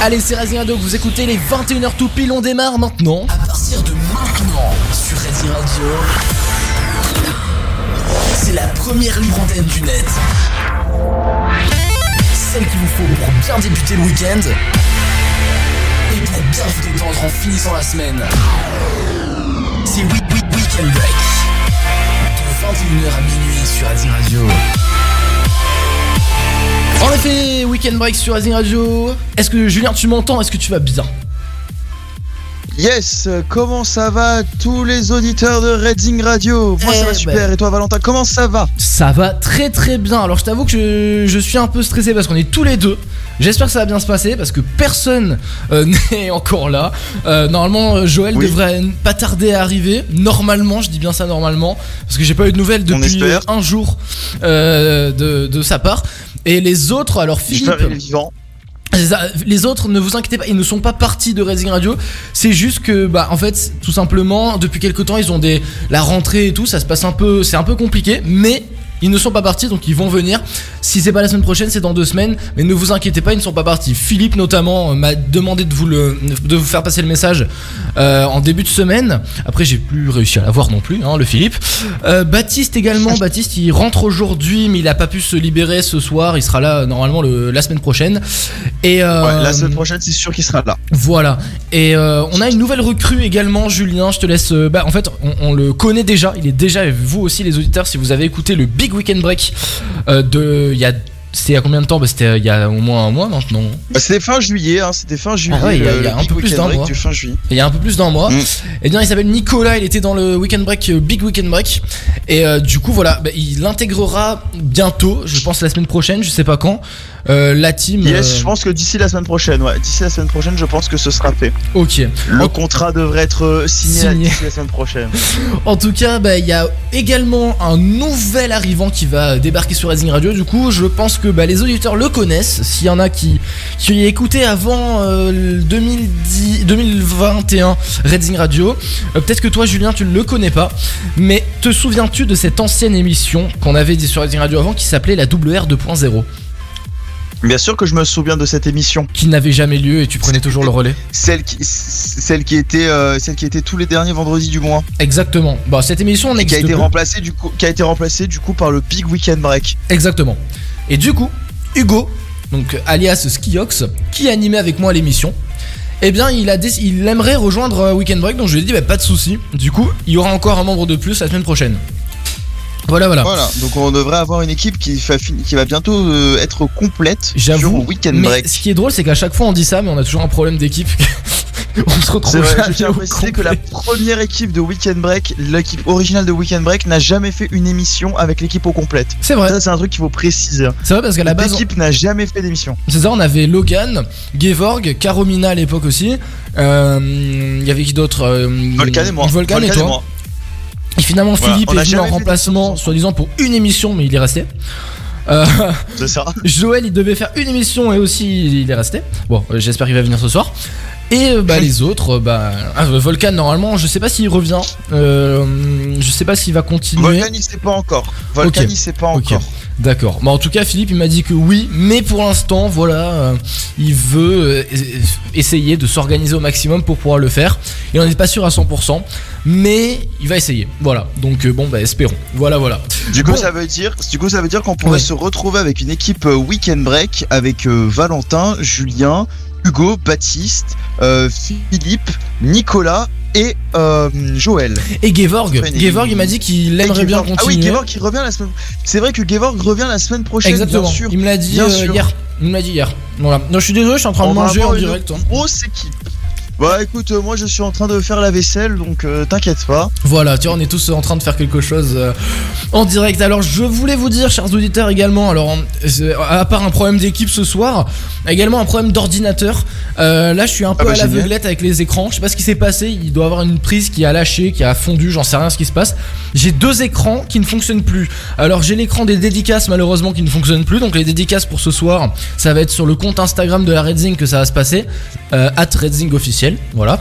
Allez, c'est Radio que vous écoutez les 21h tout pile, on démarre maintenant. À partir de maintenant, sur Racing Radio, c'est la première libre du net. Celle qu'il vous faut pour bien débuter le week-end et pour bien vous détendre en finissant la semaine. C'est Week Week Weekend Break. De 21h à minuit sur Racing Radio. En effet, Weekend Break sur Racing Radio. Est-ce que Julien, tu m'entends? Est-ce que tu vas bien? Yes, comment ça va tous les auditeurs de Redding Radio? Moi Eh ça va super, ben. et toi Valentin, comment ça va? Ça va très très bien. Alors je t'avoue que je, je suis un peu stressé parce qu'on est tous les deux. J'espère que ça va bien se passer parce que personne euh, n'est encore là. Euh, normalement, Joël Oui. devrait pas tarder à arriver. Normalement, je dis bien ça normalement parce que j'ai pas eu de nouvelles depuis un jour euh, de, de sa part. Et les autres, alors Philippe, vivant. Les autres, ne vous inquiétez pas, ils ne sont pas partis de Racing Radio. C'est juste que, bah, en fait, tout simplement, depuis quelques temps, ils ont des la rentrée et tout, ça se passe un peu, c'est un peu compliqué, mais ils ne sont pas partis, donc ils vont venir. Si c'est pas la semaine prochaine, c'est dans deux semaines, mais ne vous inquiétez pas, ils ne sont pas partis. Philippe notamment euh, m'a demandé de vous le, de vous faire passer le message euh, en début de semaine. Après, j'ai plus réussi à l'avoir non plus, hein, le Philippe. Euh, Baptiste également, Baptiste, il rentre aujourd'hui, mais il a pas pu se libérer ce soir. Il sera là normalement le- la semaine prochaine. Et euh, Ouais, la semaine prochaine, c'est sûr qu'il sera là. voilà. Et on a une nouvelle recrue également, Julien. Je te laisse. bah, en fait, on, on le connaît déjà. Il est déjà, vous aussi, les auditeurs, si vous avez écouté le Big Weekend Break euh, de. Il y a. C'était il y a combien de temps? Bah, C'était il y a au moins un mois maintenant. Bah, c'était fin juillet, hein, c'était fin juillet. Ah ouais, il y a- il y a le un peu plus d'un mois. du fin juillet. Il y a un peu plus d'un mois. Mm. Et bien, il s'appelle Nicolas. Il était dans le Weekend Break, euh, Big Weekend Break. Et euh, du coup, voilà, bah, il intégrera bientôt. Je pense la semaine prochaine. Je sais pas quand. Euh, la team. Yes, euh, je pense que d'ici la semaine prochaine, ouais, d'ici la semaine prochaine, je pense que ce sera fait. Ok. Le En- contrat devrait être euh, signé, Signé. d'ici la semaine prochaine. En tout cas, bah, il y a également un nouvel arrivant qui va débarquer sur Racing Radio. Du coup, je pense que bah, les auditeurs le connaissent. S'il y en a qui, qui écoutaient avant euh, le 2010, 2021 Racing Radio, peut-être que toi, Julien, tu ne le connais pas. Mais te souviens-tu de cette ancienne émission qu'on avait dit sur Racing Radio avant qui s'appelait la WR 2.0 Bien sûr que je me souviens de cette émission, Qui n'avait jamais lieu et tu prenais toujours le relais celle qui, celle qui était, euh, celle qui était tous les derniers vendredis du mois, Exactement. Bon, cette émission, on et qui a été plus. remplacée du coup, qui a été remplacée du coup par le Big Weekend Break. Exactement. Et du coup, Hugo, donc alias Skiox, qui animait avec moi l'émission, eh bien, il, a il aimerait rejoindre euh, Weekend Break, donc je lui ai dit, bah, pas de souci. Du coup, il y aura encore un membre de plus la semaine prochaine. Voilà, voilà. Voilà, donc on devrait avoir une équipe qui, va fin- qui va bientôt euh, être complète J'avoue, sur Weekend Mais Break. ce qui est drôle, c'est qu'à chaque fois on dit ça, mais on a toujours un problème d'équipe. on se C'est retrouve vrai, je tiens à au préciser que la première équipe de Weekend Break, l'équipe originale de Weekend Break, n'a jamais fait une émission avec l'équipe au complète. C'est vrai, Ça, c'est un truc qu'il faut préciser. c'est vrai parce qu'à la base, L'équipe n'a jamais fait d'émission. c'est ça, on avait Logan, Gevorg, Caromina à l'époque aussi. Euh, Il y avait qui d'autre Euh, Volcan et moi. Volcan et Volcan toi. moi. Et finalement, Voilà, Philippe est venu en remplacement, soi-disant pour une émission, mais il est resté. Euh, C'est ça. Joël, il devait faire une émission et aussi il est resté. Bon, euh, j'espère qu'il va venir ce soir. Et euh, bah, les autres, euh, bah, ah, Volcan, normalement, je sais pas s'il revient. Euh, je sais pas s'il va continuer. Volcan, il sait pas encore. Volcan, il sait pas encore. D'accord. Mais en tout cas, Philippe, il m'a dit que oui, mais pour l'instant, voilà, euh, il veut euh, essayer de s'organiser au maximum pour pouvoir le faire. Il en est pas sûr à 100%, mais il va essayer. Voilà. Donc euh, bon, bah espérons. Voilà, voilà. Du coup, Bon. ça veut dire, du coup, ça veut dire qu'on pourrait Ouais. se retrouver avec une équipe euh, Weekend Break avec euh, Valentin, Julien, Hugo, Baptiste, euh, Philippe, Nicolas et euh, Joël. Et Gevorg, Gevorg, il m'a dit qu'il aimerait bien continuer. Ah oui, Gevorg qui revient la semaine. C'est vrai que Gevorg revient la semaine prochaine. Exactement. Bien sûr. Il me l'a dit euh, hier. Il me l'a dit hier. Voilà. Non, je suis désolé, je suis en train de On manger en une direct. hein. Grosse équipe. Bah écoute, euh, moi je suis en train de faire la vaisselle, donc euh, t'inquiète pas. Voilà, tu vois, on est tous en train de faire quelque chose euh, en direct. Alors, je voulais vous dire, chers auditeurs, également, alors, à part un problème d'équipe ce soir, également un problème d'ordinateur. Là, je suis un peu bah, à l'aveuglette avec les écrans. Je sais pas ce qui s'est passé. Il doit y avoir une prise qui a lâché, qui a fondu, j'en sais rien ce qui se passe. J'ai deux écrans qui ne fonctionnent plus. Alors, j'ai l'écran des dédicaces, malheureusement, qui ne fonctionne plus. Donc, les dédicaces pour ce soir, ça va être sur le compte Instagram de la Redzing que ça va se passer. Euh, at Redzing officiel. Voilà.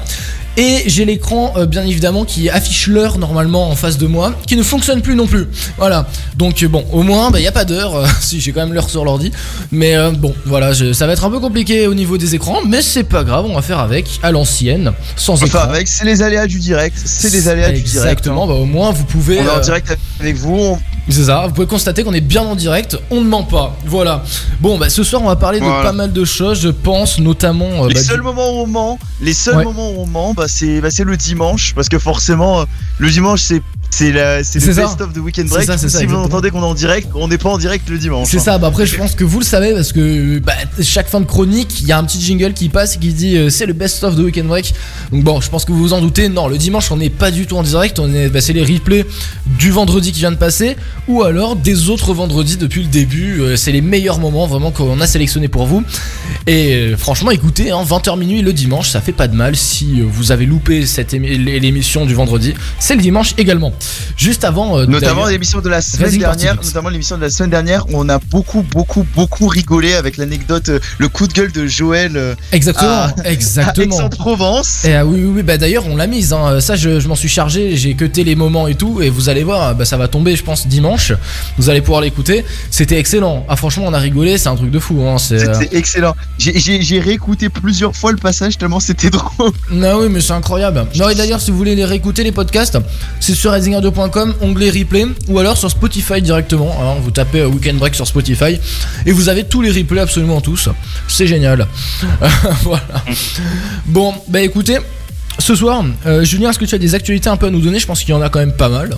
Et j'ai l'écran, euh, bien évidemment, qui affiche l'heure normalement en face de moi, qui ne fonctionne plus non plus. Voilà. Donc euh, bon, au moins, il n'y a pas d'heure. euh, si j'ai quand même l'heure sur l'ordi. Mais euh, bon, voilà, je- ça va être un peu compliqué au niveau des écrans, mais c'est pas grave, on va faire avec à l'ancienne, sans Enfin, écran. avec, c'est les aléas du direct. C'est les aléas du direct. Exactement, hein. bah, au moins vous pouvez. On est en direct avec vous. on- c'est ça, vous pouvez constater qu'on est bien en direct, on ne ment pas. Voilà. Bon, bah ce soir on va parler de pas mal de choses, je pense notamment. euh, Les bah, du- seuls moments où on ment, les seuls Ouais. moments où on ment, bah c'est bah, c'est le dimanche parce que forcément euh, le dimanche c'est c'est le ça. best of de Weekend Break. ça, si vous exactement. entendez qu'on est en direct, on n'est pas en direct le dimanche. C'est hein. ça, bah après je pense que vous le savez parce que bah, chaque fin de chronique, il y a un petit jingle qui passe et qui dit euh, c'est le best of de Weekend Break. Donc bon, je pense que vous vous en doutez, non, le dimanche on n'est pas du tout en direct, on est bah, c'est les replays du vendredi qui vient de passer ou alors des autres vendredis depuis le début, Euh, c'est les meilleurs moments vraiment qu'on a sélectionnés pour vous. Et euh, franchement, écoutez, hein, 20h minuit le dimanche, ça fait pas de mal si vous avez loupé cette émi- l'émission du vendredi, c'est le dimanche également. Juste avant euh, Notamment l'émission de la semaine Racing dernière, notamment l'émission de la semaine dernière, où on a beaucoup, beaucoup, beaucoup rigolé avec l'anecdote, euh, le coup de gueule de Joël euh, Exactement, à- exactement. Aix-en-Provence. Et ah oui, oui, oui, bah d'ailleurs, on l'a mise. hein. Ça, je, je m'en suis chargé. J'ai cuté les moments et tout. Et vous allez voir, bah, ça va tomber, je pense, dimanche. Vous allez pouvoir l'écouter. C'était excellent. Ah, franchement, on a rigolé. C'est un truc de fou. Hein. C'est. C'était excellent. J'ai- réécouté plusieurs fois le passage tellement c'était drôle. Non, oui, mais c'est incroyable. Non, et d'ailleurs, si vous voulez les réécouter, les podcasts, c'est sur razingradio.com, onglet replay, ou alors sur Spotify directement. hein. vous tapez euh, Weekend Break sur Spotify, et vous avez tous les replays, absolument tous. C'est génial. voilà. Bon, bah écoutez, ce soir, euh, Julien, est-ce que tu as des actualités un peu à nous donner? Je pense qu'il y en a quand même pas mal.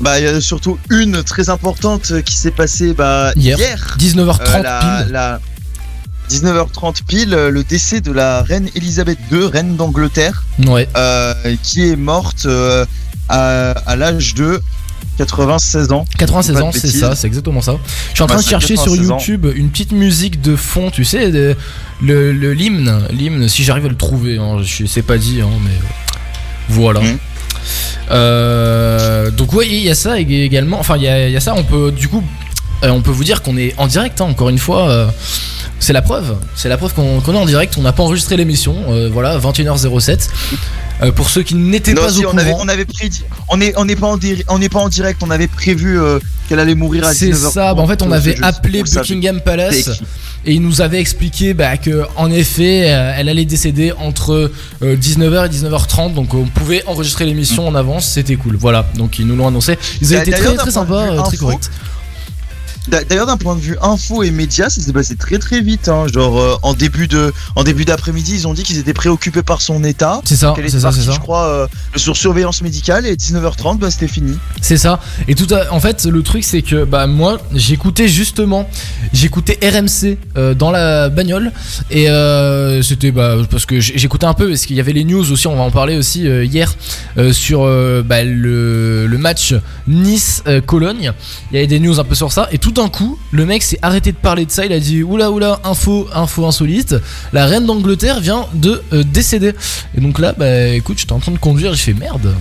Bah, il y a surtout une très importante euh, qui s'est passée bah, Hier. hier. 19h30 Euh, la, pile. la 19h30 pile, le décès de la reine Elisabeth II, reine d'Angleterre, Ouais. euh, qui est morte à, à l'âge de 96 ans. 96 Pas de ans, c'est ça, c'est exactement ça. Je suis en train de c'est chercher sur 96 ans. YouTube une petite musique de fond, tu sais, de- le l'hymne, l'hymne, si j'arrive à le trouver, hein, je sais pas dit, hein, mais voilà. Mhm. Euh, donc oui, il y a ça ég- également. Enfin, il y a, il y a ça. On peut du coup, euh, on peut vous dire qu'on est en direct. hein, encore une fois, euh, c'est la preuve. C'est la preuve qu'on est en direct. On n'a pas enregistré l'émission. voilà, 21h07. Euh, pour ceux qui n'étaient pas si, au on avait, courant. on avait prédit, on est, on n'est pas en, dir- on n'est pas en direct, on avait prévu euh, qu'elle allait mourir à 19h. C'est ça, bah en fait on avait appelé Buckingham Palace et il nous avait expliqué bah, que en effet euh, elle allait décéder entre euh, 19h et 19h30 donc on pouvait enregistrer l'émission en avance, c'était cool. Voilà, donc ils nous l'ont annoncé. Ils ont été très très sympas, très corrects. D'ailleurs, d'un point de vue info et médias, ça s'est passé très très vite. hein. Genre euh, en début de, en début d'après-midi, ils ont dit qu'ils étaient préoccupés par son état. C'est ça, c'est ça, c'est partie, ça. je crois, euh, sur surveillance médicale et 19h30, bah c'était fini. C'est ça. Et tout à- en fait, le truc c'est que bah moi, j'écoutais justement, j'écoutais RMC euh, dans la bagnole et c'était bah parce que j'écoutais un peu parce qu'il y avait les news aussi, on va en parler aussi hier sur bah, le, le match Nice Cologne. Il y avait des news un peu sur ça et tout d'un coup, le mec s'est arrêté de parler de ça, il a dit oula oula, info info insolite, la reine d'Angleterre vient de euh, décéder. Et donc là, bah écoute, j'étais en train de conduire, j'ai fait merde.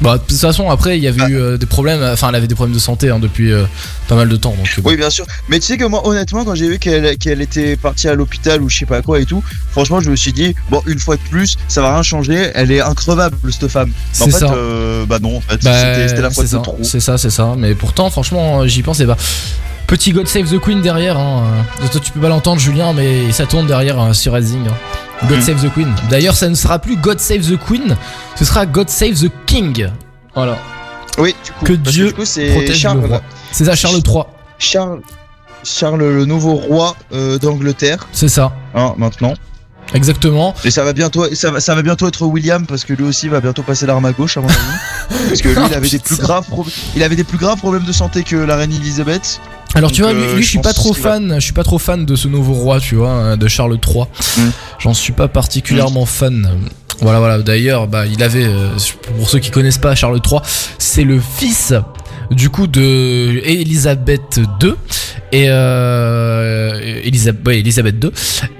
Bah, de toute façon, après, il y avait eu euh, des problèmes. Enfin, elle avait des problèmes de santé hein, depuis euh, pas mal de temps. Donc, bon. Oui, bien sûr. Mais tu sais que moi, honnêtement, quand j'ai vu qu'elle était partie à l'hôpital ou je sais pas quoi et tout, franchement, je me suis dit, bon, une fois de plus, ça va rien changer. Elle est increvable, cette femme. Mais en C'est fait, ça. bah non, en fait, Bah, c'était la fois c'est de ça, trop. C'est ça, c'est ça. Mais pourtant, franchement, j'y pensais pas. Petit God Save the Queen derrière. Hein. euh, Toi, tu peux pas l'entendre, Julien, mais ça tourne derrière euh, sur Rising. hein. God Mhm. Save the Queen. D'ailleurs, ça ne sera plus God Save the Queen, ce sera God Save the King. Voilà. Oui, du coup, Que Dieu du coup, c'est Protège Charles, le roi. C'est ça, Charles III. Charles, Charles, le nouveau roi euh, d'Angleterre, C'est ça. hein, maintenant. Exactement. Et ça va bientôt, ça va, ça va bientôt être William parce que lui aussi va bientôt passer l'arme à gauche à mon avis. parce que lui, il avait des plus graves, pro- il avait des plus graves problèmes de santé que la reine Elisabeth. Alors tu vois, lui, euh, lui, je je suis pas trop fan. Je suis pas trop fan de ce nouveau roi, tu vois, hein, de Charles III. Mm. J'en suis pas particulièrement fan. Voilà, voilà. D'ailleurs, bah, il avait, euh, pour ceux qui connaissent pas Charles III, c'est le fils du coup de Elisabeth II et euh, Elisabeth, ouais, Elisabeth II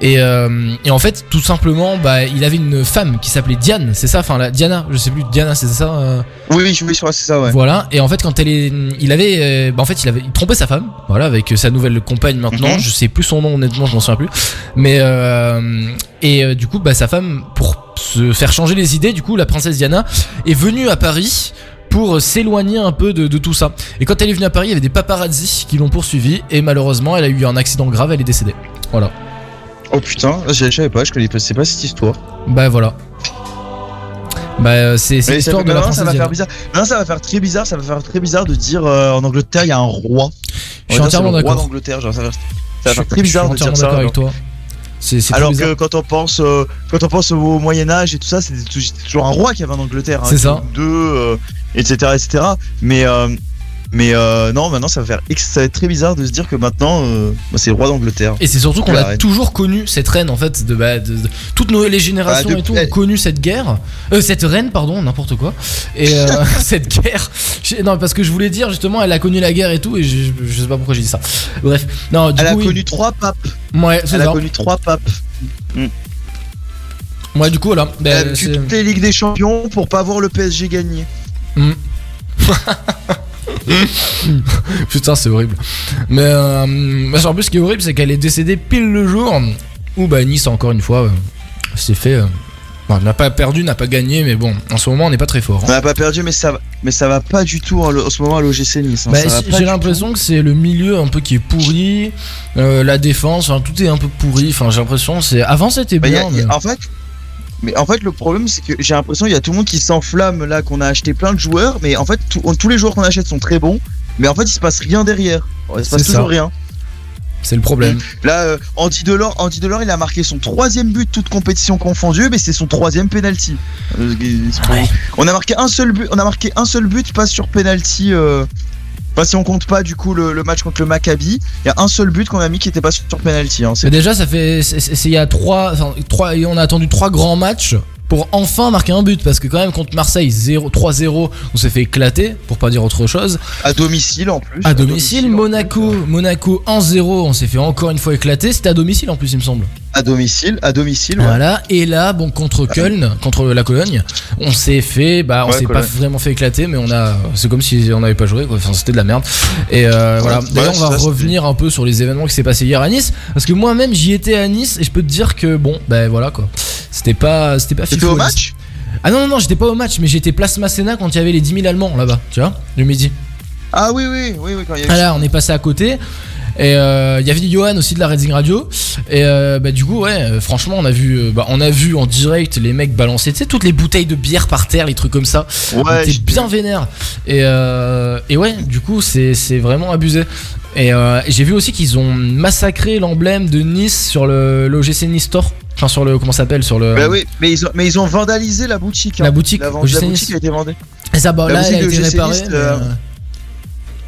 et, euh, et en fait tout simplement bah il avait une femme qui s'appelait Diane c'est ça? Enfin la Diana je sais plus Diana c'est ça euh, Oui, oui, je crois que c'est ça, ouais. voilà, et en fait, quand elle est. Il avait. euh, bah, en fait, il avait il trompait sa femme, voilà, avec sa nouvelle compagne maintenant. Mhm. Je sais plus son nom, honnêtement, je m'en souviens plus. Mais. euh, et du coup, bah, sa femme, pour se faire changer les idées. Du coup, la princesse Diana est venue à Paris pour s'éloigner un peu de, de tout ça. Et quand elle est venue à Paris, il y avait des paparazzis qui l'ont poursuivie et malheureusement, elle a eu un accident grave, elle est décédée. Voilà. Oh putain, je je savais pas, je connaissais pas cette histoire. Bah voilà. Bah euh, c'est l'histoire de la ça va Diana. faire bizarre. Maintenant, ça va faire très bizarre. Ça va faire très bizarre de dire euh, en Angleterre il y a un roi. Je suis entièrement d'accord. d'Angleterre. Ça va, ça va Je faire très bizarre je de dire ça. avec alors. C'est c'est Alors que quand on pense, euh, quand on pense au Moyen Âge et tout ça, c'était toujours un roi qui avait en Angleterre. hein, C'est ça. Deux, euh, etc., etc. Mais, euh, mais euh, non, maintenant ça va faire, ça va être très bizarre de se dire que maintenant, euh, bah, c'est le roi d'Angleterre. Et c'est surtout qu'on a reine. toujours connu cette reine en fait de, bah, de- de- toutes nos les générations Bah, et tout ont connu cette guerre euh, cette reine pardon n'importe quoi et euh, cette guerre non parce que je voulais dire justement elle a connu la guerre et tout et je, je sais pas pourquoi j'ai dit ça bref non du Elle coup a connu trois papes. ouais c'est Elle a ça connu trois papes. ouais du coup voilà Elle a Ben, toutes les ligues des champions pour pas voir le PSG gagner. putain c'est horrible mais euh, qu'en plus ce qui est horrible c'est qu'elle est décédée pile le jour où bah Nice encore une fois euh, s'est fait euh, bon, n'a pas perdu n'a pas gagné mais bon en ce moment on n'est pas très fort hein. On n'a pas perdu, mais ça, va- mais ça va pas du tout en, le- en ce moment à l'OGC Nice. hein. Bah, j'ai l'impression que c'est le milieu un peu qui est pourri, euh, la défense, enfin, tout est un peu pourri. Enfin, j'ai l'impression que c'est avant c'était Bah, bien. a- y a- mais- en fait, mais en fait, le problème, c'est que j'ai l'impression qu'il y a tout le monde qui s'enflamme là, qu'on a acheté plein de joueurs, mais en fait, tout- tous les joueurs qu'on achète sont très bons, mais en fait, il se passe rien derrière. Il se passe toujours ça. rien. C'est le problème. Là, euh, Andy Delors, Andy Delors, il a marqué son troisième but, toute compétition confondue, mais c'est son troisième penalty. Euh, Ouais. On a marqué un seul but, on a marqué un seul but, pas sur penalty. Euh... Pas si on compte pas du coup le, le match contre le Maccabi, il y a un seul but qu'on a mis qui était pas sur penalty. Hein. Mais déjà, ça fait, il y a trois, enfin, trois, et on a attendu trois grands matchs pour enfin marquer un but parce que quand même contre Marseille 0 3-0, on s'est fait éclater pour pas dire autre chose. À domicile en plus. À domicile, Monaco, plus. Monaco 1-0, on s'est fait encore une fois éclater. C'était à domicile en plus, il me semble. À domicile, à domicile. ouais. Voilà, et là, bon, contre Köln, contre la Cologne, on s'est fait, bah, on Ouais, s'est pas vraiment fait éclater, mais on a, c'est comme si on n'avait pas joué, quoi. Enfin, c'était de la merde. Et euh, voilà. ouais, D'ailleurs, on va ça, revenir un peu sur les événements qui s'est passé hier à Nice, parce que moi-même, j'y étais à Nice, et je peux te dire que, bon, ben voilà, quoi. C'était pas, c'était pas C'était au match? Ah non, non, non, j'étais pas au match, mais j'étais place Masséna quand il y avait les 10 000 Allemands là-bas, tu vois, le midi. Ah oui, oui, oui, oui, quand il y a eu Ah là, on est passé à côté. Et euh, il y avait Johan aussi de la Redzing Radio. Et euh, bah, du coup, ouais, euh, franchement, on a vu, euh, bah, on a vu en direct les mecs balancer, tu sais, toutes les bouteilles de bière par terre, les trucs comme ça. on Ouais, était bien vénère. Et, euh, et ouais, du coup, c'est vraiment abusé. Et euh, j'ai vu aussi qu'ils ont massacré l'emblème de Nice sur le l'OGC Nice Store. Enfin, sur le. Comment ça s'appelle Sur le. Bah oui, mais ils ont, mais ils ont vandalisé la boutique. La hein. boutique, La, la Nice. boutique a été vendue. Et ça, bah, la là, elle a été réparée.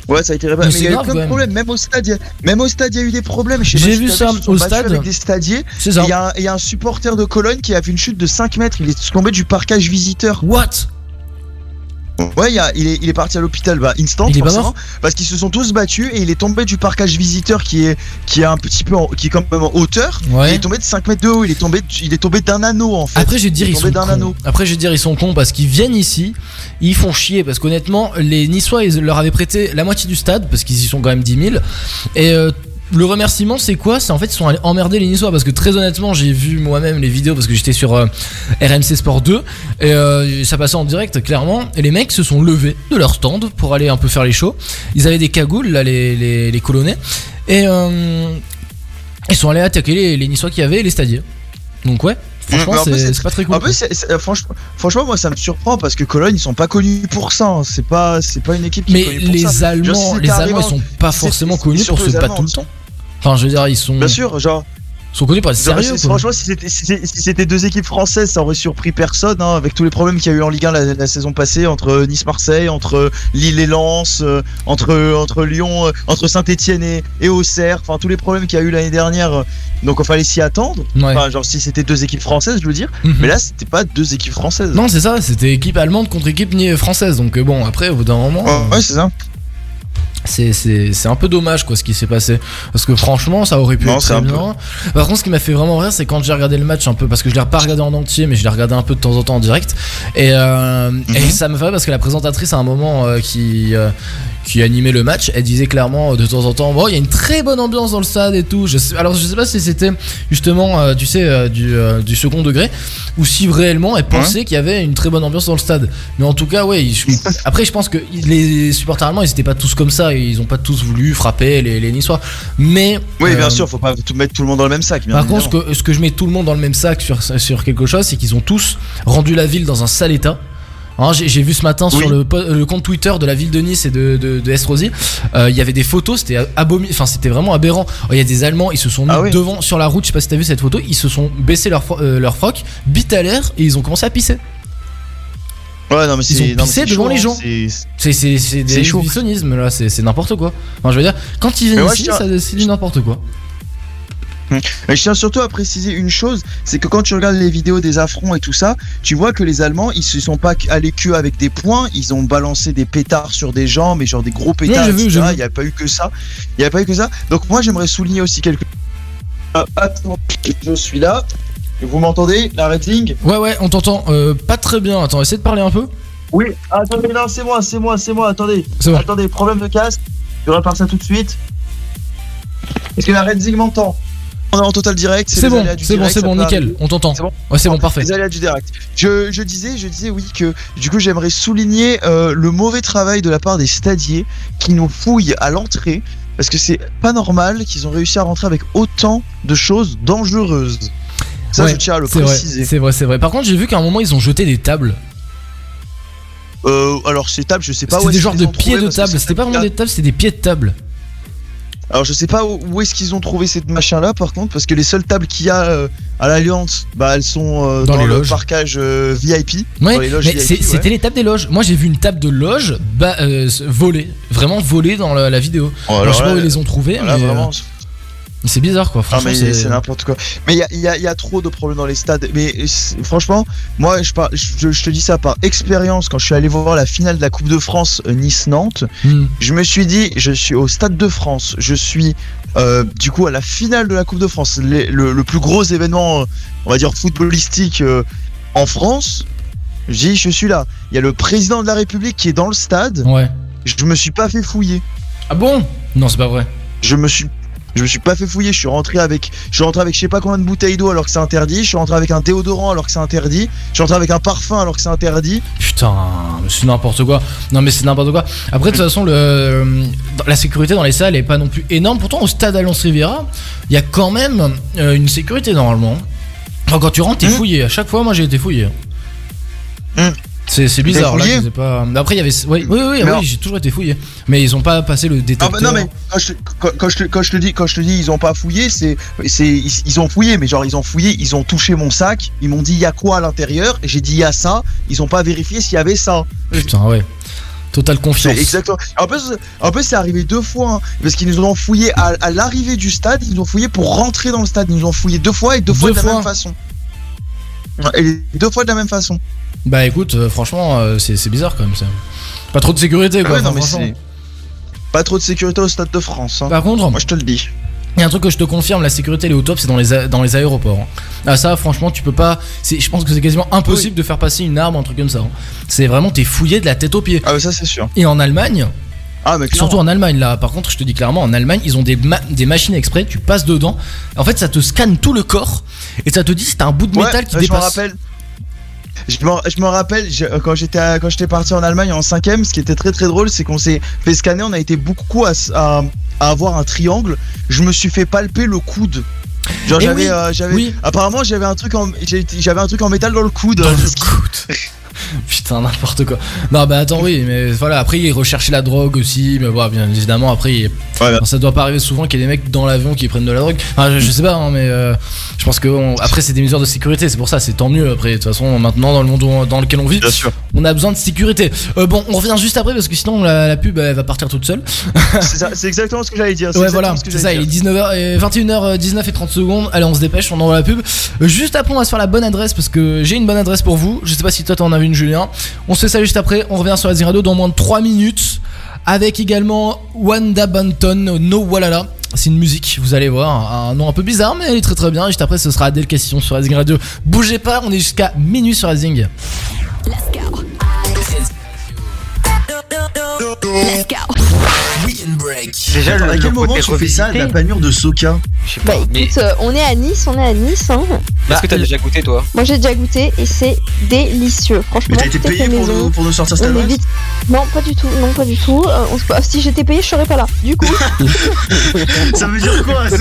Ouais, ça a été réparé. Mais Mais il y a eu plein de problèmes. Même au stade, il y a- même au stade, il y a eu des problèmes. J'ai vu ça au stade. Avec des stadiers. C'est ça. Il y, a un- il y a un supporter de Cologne qui a fait une chute de 5 mètres. Il est tombé du parcage visiteur. What? Ouais, il, y a- il est, il est parti à l'hôpital, bah, instant, Il forcément, parce qu'ils se sont tous battus et il est tombé du parcage visiteur qui est, qui est un petit peu, en- qui est quand même en hauteur. Ouais. Il est tombé de 5 mètres de haut. Il est tombé, il est tombé d'un anneau en fait. Après, je vais dire, Il ils sont cons. anneau. Après, je vais dire, ils sont cons parce qu'ils viennent ici, ils font chier. Parce qu'honnêtement, les Niçois, ils leur avaient prêté la moitié du stade parce qu'ils y sont quand même 10 000. Et euh, le remerciement, c'est quoi? C'est en fait, ils sont allés emmerder les Niçois parce que très honnêtement, j'ai vu moi-même les vidéos parce que j'étais sur euh, RMC Sport 2 et euh, ça passait en direct, clairement. Et les mecs se sont levés de leur stand pour aller un peu faire les shows. Ils avaient des cagoules, là, les, les, les colonnés. Et euh, ils sont allés attaquer les, les Niçois qui avaient et les stadiers. Donc, ouais. Franchement, c'est pas très cool. En plus, franchement, franchement, moi, ça me surprend parce que Cologne, ils sont pas connus pour ça. hein. C'est pas, c'est pas une équipe qui est Mais connue pour les ça. Genre, si Allemands, les Allemands, ils sont pas c'est- forcément connus pour se les battre tout le temps. Enfin, je veux dire, ils sont, Bien sûr, genre, sont connus genre, sérieux. franchement, si c'était si deux équipes françaises, ça aurait surpris personne, hein, avec tous les problèmes qu'il y a eu en Ligue 1 la, la saison passée entre Nice-Marseille, entre Lille et Lens, euh, entre entre Lyon, euh, entre Saint-Etienne et, et Auxerre, enfin tous les problèmes qu'il y a eu l'année dernière. euh, donc, il fallait s'y attendre. Ouais. Enfin, genre, si c'était deux équipes françaises, je veux dire. Mhm. Mais là, c'était pas deux équipes françaises. Non, c'est ça, c'était équipe allemande contre équipe française. Donc, euh, bon, après, au bout d'un moment, euh, ouais, c'est ça. C'est- c'est c'est un peu dommage, quoi, ce qui s'est passé. Parce que franchement, ça aurait pu Non, être très peu- bien. Par contre, ce qui m'a fait vraiment rire, c'est quand j'ai regardé le match un peu, parce que je l'ai pas regardé en entier, mais je l'ai regardé un peu de temps en temps en direct. Et, euh, et Mhm. ça me fait rire parce que la présentatrice, à un moment, euh, qui, euh, qui animait le match, elle disait clairement euh, de temps en temps, bon, il y a une très bonne ambiance dans le stade et tout. Je sais- alors je sais pas si c'était justement, euh, tu sais, euh, du, euh, du second degré, ou si réellement elle pensait qu'il y avait une très bonne ambiance dans le stade. Mais en tout cas, ouais. après, je pense que les supporters allemands, ils étaient pas tous comme ça, ils ont pas tous voulu frapper les, les Niçois. Mais Oui, bien sûr, faut pas tout mettre tout le monde dans le même sac. bien par contre, ce que, ce que je mets tout le monde dans le même sac sur, sur quelque chose, c'est qu'ils ont tous rendu la ville dans un sale état. Hein, j'ai vu ce matin sur le, compte Twitter de la ville de Nice et de, de, de Estrosi, euh, il y avait des photos, c'était enfin c'était vraiment aberrant. Il y a des Allemands, ils se sont mis Ah oui. devant sur la route, je sais pas si t'as vu cette photo, ils se sont baissé leur, euh, leur froc, bite à l'air et ils ont commencé à pisser. Ouais, non, mais ils c'est- ont pissé devant chaud, les hein, gens. c'est- des exhibitionnismes là, c'est n'importe quoi. Enfin, je veux dire, quand ils viennent ici, ça c'est du n'importe quoi. Mais je tiens surtout à préciser une chose, c'est que quand tu regardes les vidéos des affronts et tout ça, tu vois que les Allemands, ils se sont pas allés que avec des points, ils ont balancé des pétards sur des gens, mais genre des gros pétards, j'ai vu, etc. j'ai vu. Il n'y a pas eu que ça. Il n'y a pas eu que ça. Donc moi, j'aimerais souligner aussi quelque Ah, attends, je suis là. Vous m'entendez, la Redling Ouais, ouais, on t'entend euh, pas très bien. Attends, essaie de parler un peu. Oui. Attendez, non, c'est moi, c'est moi, c'est moi. Attendez, bon. attendez, problème de casque. Je répare ça tout de suite. Est-ce que la Redling m'entend? On est en total direct. C'est bon, c'est bon, c'est bon, nickel, on t'entend. C'est bon Ouais, c'est bon, parfait. Les aléas du direct. Je, je disais, je disais oui que du coup j'aimerais souligner euh, le mauvais travail de la part des stadiers qui nous fouillent à l'entrée parce que c'est pas normal qu'ils ont réussi à rentrer avec autant de choses dangereuses. Ça Ouais, je tiens à le préciser. c'est vrai, c'est vrai. Par contre, j'ai vu qu'à un moment, ils ont jeté des tables. Euh, alors ces tables, je sais pas où C'était des est-ce genres de pieds de table. C'était pas vraiment des tables, c'était des pieds de table. Alors je sais pas où, où est-ce qu'ils ont trouvé cette machin là par contre parce que les seules tables qu'il y a euh, à l'Alliance, bah elles sont euh, Dans dans, les le loges. parcage euh, VIP. Ouais, Dans les loges mais VIP, ouais. c'était les tables des loges. Moi, j'ai vu une table de loge bah, euh, volée. Vraiment volée dans la, la vidéo. Oh, Alors, alors je sais pas où ils les ont trouvés, là, mais vraiment, c'est bizarre quoi. Ah Franchement, mais c'est n'importe quoi. Mais il y a, y y trop de problèmes dans les stades. Mais franchement, moi je, par- je, je te dis ça par expérience. Quand je suis allé voir la finale de la Coupe de France euh, Nice-Nantes, Hmm. je me suis dit, je suis au Stade de France, je suis euh, du coup à la finale de la Coupe de France, les- le, le plus gros événement, on va dire footballistique euh, en France. Je dis, je suis là. Il y a le président de la République qui est dans le stade. Ouais. Je me suis pas fait fouiller. Ah bon? Non, c'est pas vrai. Je me suis je me suis pas fait fouiller, je suis rentré avec je suis rentré avec je sais pas combien de bouteilles d'eau alors que c'est interdit, je suis rentré avec un déodorant alors que c'est interdit, je suis rentré avec un parfum alors que c'est interdit. Putain, c'est n'importe quoi. Non, mais c'est n'importe quoi. Après, de toute façon, le, la sécurité dans les salles est pas non plus énorme. Pourtant, au stade Alliance Riviera, il y a quand même euh, une sécurité normalement. Enfin, quand tu rentres, t'es Hmm. fouillé. À chaque fois, moi, j'ai été fouillé. Hmm. C'est bizarre. Là, je pas. Après, il y avait. Oui, oui, oui, oui, j'ai toujours été fouillé. Mais ils ont pas passé le Ah détecteur. bah non mais quand je, quand, quand je, te- quand je te dis quand je te dis ils ont pas fouillé, c'est c'est ils, ils ont fouillé mais genre ils ont fouillé, ils ont touché mon sac, ils m'ont dit il y a quoi à l'intérieur, et j'ai dit il y a ça, ils ont pas vérifié s'il y avait ça. Putain, ouais. Totale confiance. exactement. En plus, en plus c'est arrivé deux fois hein, parce qu'ils nous ont fouillé à, à l'arrivée du stade, ils nous ont fouillé pour rentrer dans le stade, ils nous ont fouillé deux fois et deux, fois de la fois. même façon. Et deux fois de la même façon. Bah écoute, euh, franchement, euh, c'est c'est bizarre quand même ça. Pas trop de sécurité quoi. Ouais, non, mais franchement. c'est pas trop de sécurité au stade de France. hein. Par contre, Moi je te le dis. Il y a un truc que je te confirme, la sécurité elle est au top, c'est dans les, a- dans les aéroports. hein. Ah ça franchement tu peux pas, je pense que c'est quasiment impossible de faire passer une arme, un truc comme ça. hein. C'est vraiment t'es fouillé de la tête aux pieds. Ah, mais ça c'est sûr. Et en Allemagne, Ah, mais surtout en Allemagne là, par contre je te dis clairement, en Allemagne ils ont des, ma- des machines exprès, tu passes dedans, en fait ça te scanne tout le corps et ça te dit si t'as un bout de Ouais, métal qui ouais, je me dépasse. rappelle. Je me, je rappelle je- quand j'étais à- quand j'étais parti en Allemagne en cinquième, ce qui était très très drôle, c'est qu'on s'est fait scanner, on a été beaucoup à, s- à- à avoir un triangle. Je me suis fait palper le coude. Genre Eh j'avais oui, euh, oui. apparemment j'avais un truc en j'avais un truc en métal dans le coude. Dans le coude. Putain, n'importe quoi. Non, bah attends, oui, mais voilà, après ils recherchaient la drogue aussi, mais bon, bien évidemment, après, il- Voilà. Enfin, ça doit pas arriver souvent qu'il y ait des mecs dans l'avion qui prennent de la drogue. Enfin, je, je sais pas, hein, mais euh, je pense que on- après, c'est des mesures de sécurité, c'est pour ça, c'est tant mieux. Après, de toute façon, maintenant, dans le monde dans lequel on vit, Bien sûr. on a besoin de sécurité. Euh, bon, on revient juste après parce que sinon, la, la pub, elle va partir toute seule. C'est exactement ce que j'allais dire. Ouais, voilà, c'est ça, il est dire. 19h et 21h19 et 30 secondes. Allez, on se dépêche, on envoie la pub. Euh, Juste après, on va se faire la bonne adresse parce que j'ai une bonne adresse pour vous. Je sais pas si toi t'en as une, On se fait ça juste après. On revient sur la Radio dans moins de 3 minutes avec également Wanda Banton, No Walala. C'est une musique, vous allez voir, un nom un peu bizarre, mais elle est très très bien. Juste après, ce sera Adèle Question sur Racing Radio. Bougez pas, on est jusqu'à minuit sur go. Let's go. Weekend Break. Déjà, Attends, le, à le quel moment tu fais ça, la panure de Soka je sais Bah pas, mais écoute, euh, on est à Nice, on est à Nice. Hein. est-ce que t'as déjà goûté toi? Moi j'ai déjà goûté et c'est délicieux. Franchement, Mais t'as été payé pour nous, pour nous sortir cette adresse vite. Non, pas du tout. Non, pas du tout. Euh, on se- ah, Si j'étais payé, je serais pas là. Du coup, Ça veut dire quoi ça?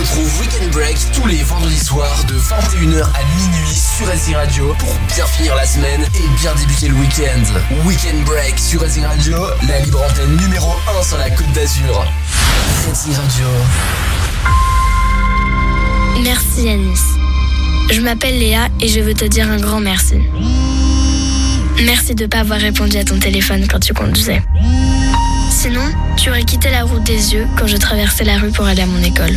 Retrouve Weekend Break tous les vendredis soirs de 21h à minuit sur Racing Radio pour bien finir la semaine et bien débuter le week-end. Weekend Break sur Racing Radio, la libre antenne numéro 1 sur la Côte d'Azur. Racing Radio. Merci Yanis. Je m'appelle Léa et je veux te dire un grand merci. Merci de ne pas avoir répondu à ton téléphone quand tu conduisais. Sinon, tu aurais quitté la route des yeux quand je traversais la rue pour aller à mon école.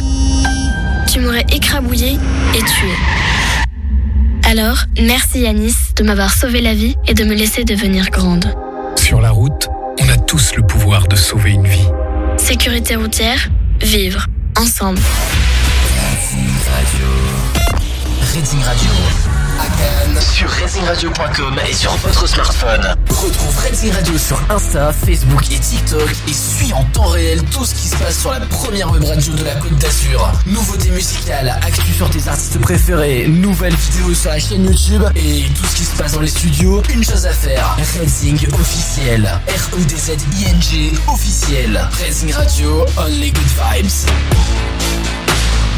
Tu m'aurais écrabouillé et tué. Alors, merci Yanis de m'avoir sauvé la vie et de me laisser devenir grande. Sur la route, on a tous le pouvoir de sauver une vie. Sécurité routière, vivre, ensemble. Radio. Sur racingradio.com et sur votre smartphone. Retrouve Racing Radio sur Insta, Facebook et TikTok et suis en temps réel tout ce qui se passe sur la première web radio de la Côte d'Azur. Nouveautés musicales, actu sur tes artistes préférés, nouvelles vidéos sur la chaîne YouTube et tout ce qui se passe dans les studios. Une chose à faire, Racing officiel. R-E-D-Z-I-N-G officiel. Racing Radio, only good vibes.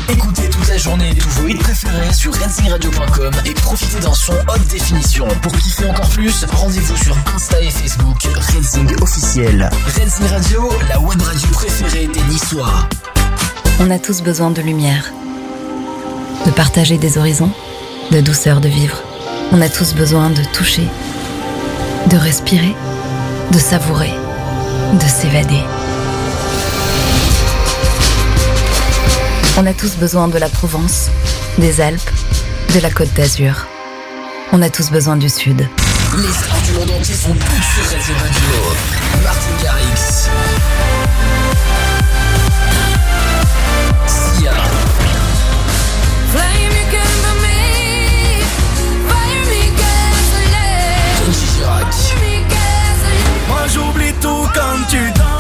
Écoutez toute la journée tous vos hits préférés sur racing-radio.com et profitez d'un son haute définition. Pour kiffer encore plus, rendez-vous sur Insta et Facebook Racing officiel. Racing Radio, la web radio préférée des Niçois. On a tous besoin de lumière, de partager des horizons, de douceur de vivre. On a tous besoin de toucher, de respirer, de savourer, de s'évader. On a tous besoin de la Provence, des Alpes, de la Côte d'Azur. On a tous besoin du Sud. Les stars du monde entier sont toutes sur Racing Radio. Martin Garrix. Moi j'oublie tout quand tu danses.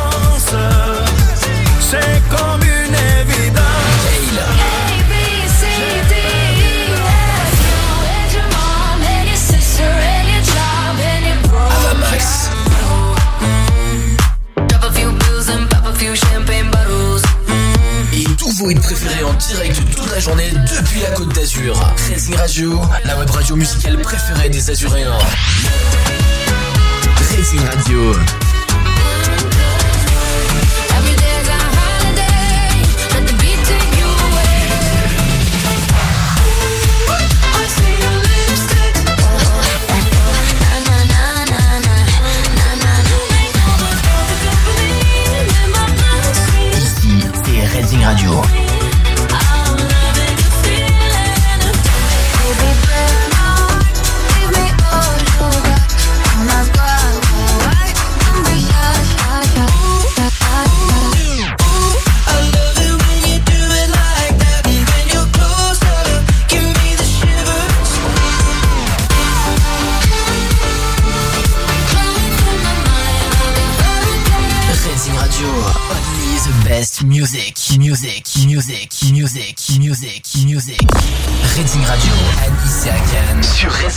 Vos hits préférés en direct toute la journée depuis la Côte d'Azur. Racing Radio, la web radio musicale préférée des Azuréens. Racing Radio.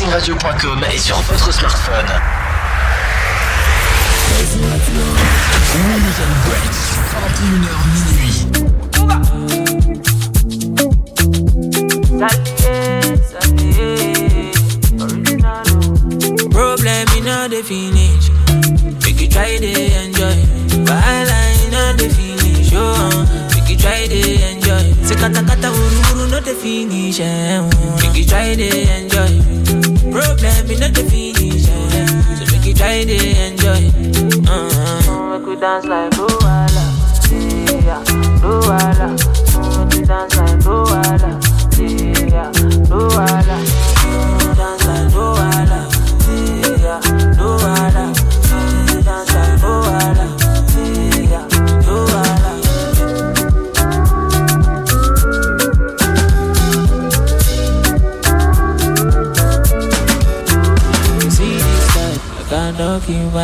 Sur racingradio.com et sur votre smartphone. Racing Radio, Weekend Break, 21h minuit. Problem in all the finish. Make you try enjoy. Try to enjoy. Say kata kata uru uru no the finish. Make you try to enjoy. Problem in all the finish. So make you try to enjoy. Uh-huh. Make we dance like Luala. Yeah, Luala. Make we dance like Luala.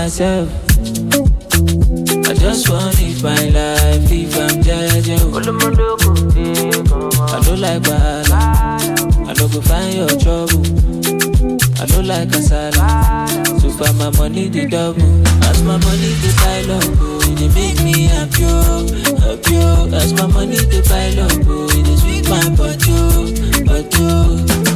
Myself. I just want live my life, if I'm judging. I don't like bad. I don't go find your trouble. I don't like asala. So far my money the double. As my money the pile up, oh, it make me happy, oh, happy. oh. As my money the pile up, oh, it sweet my butt, oh, oh.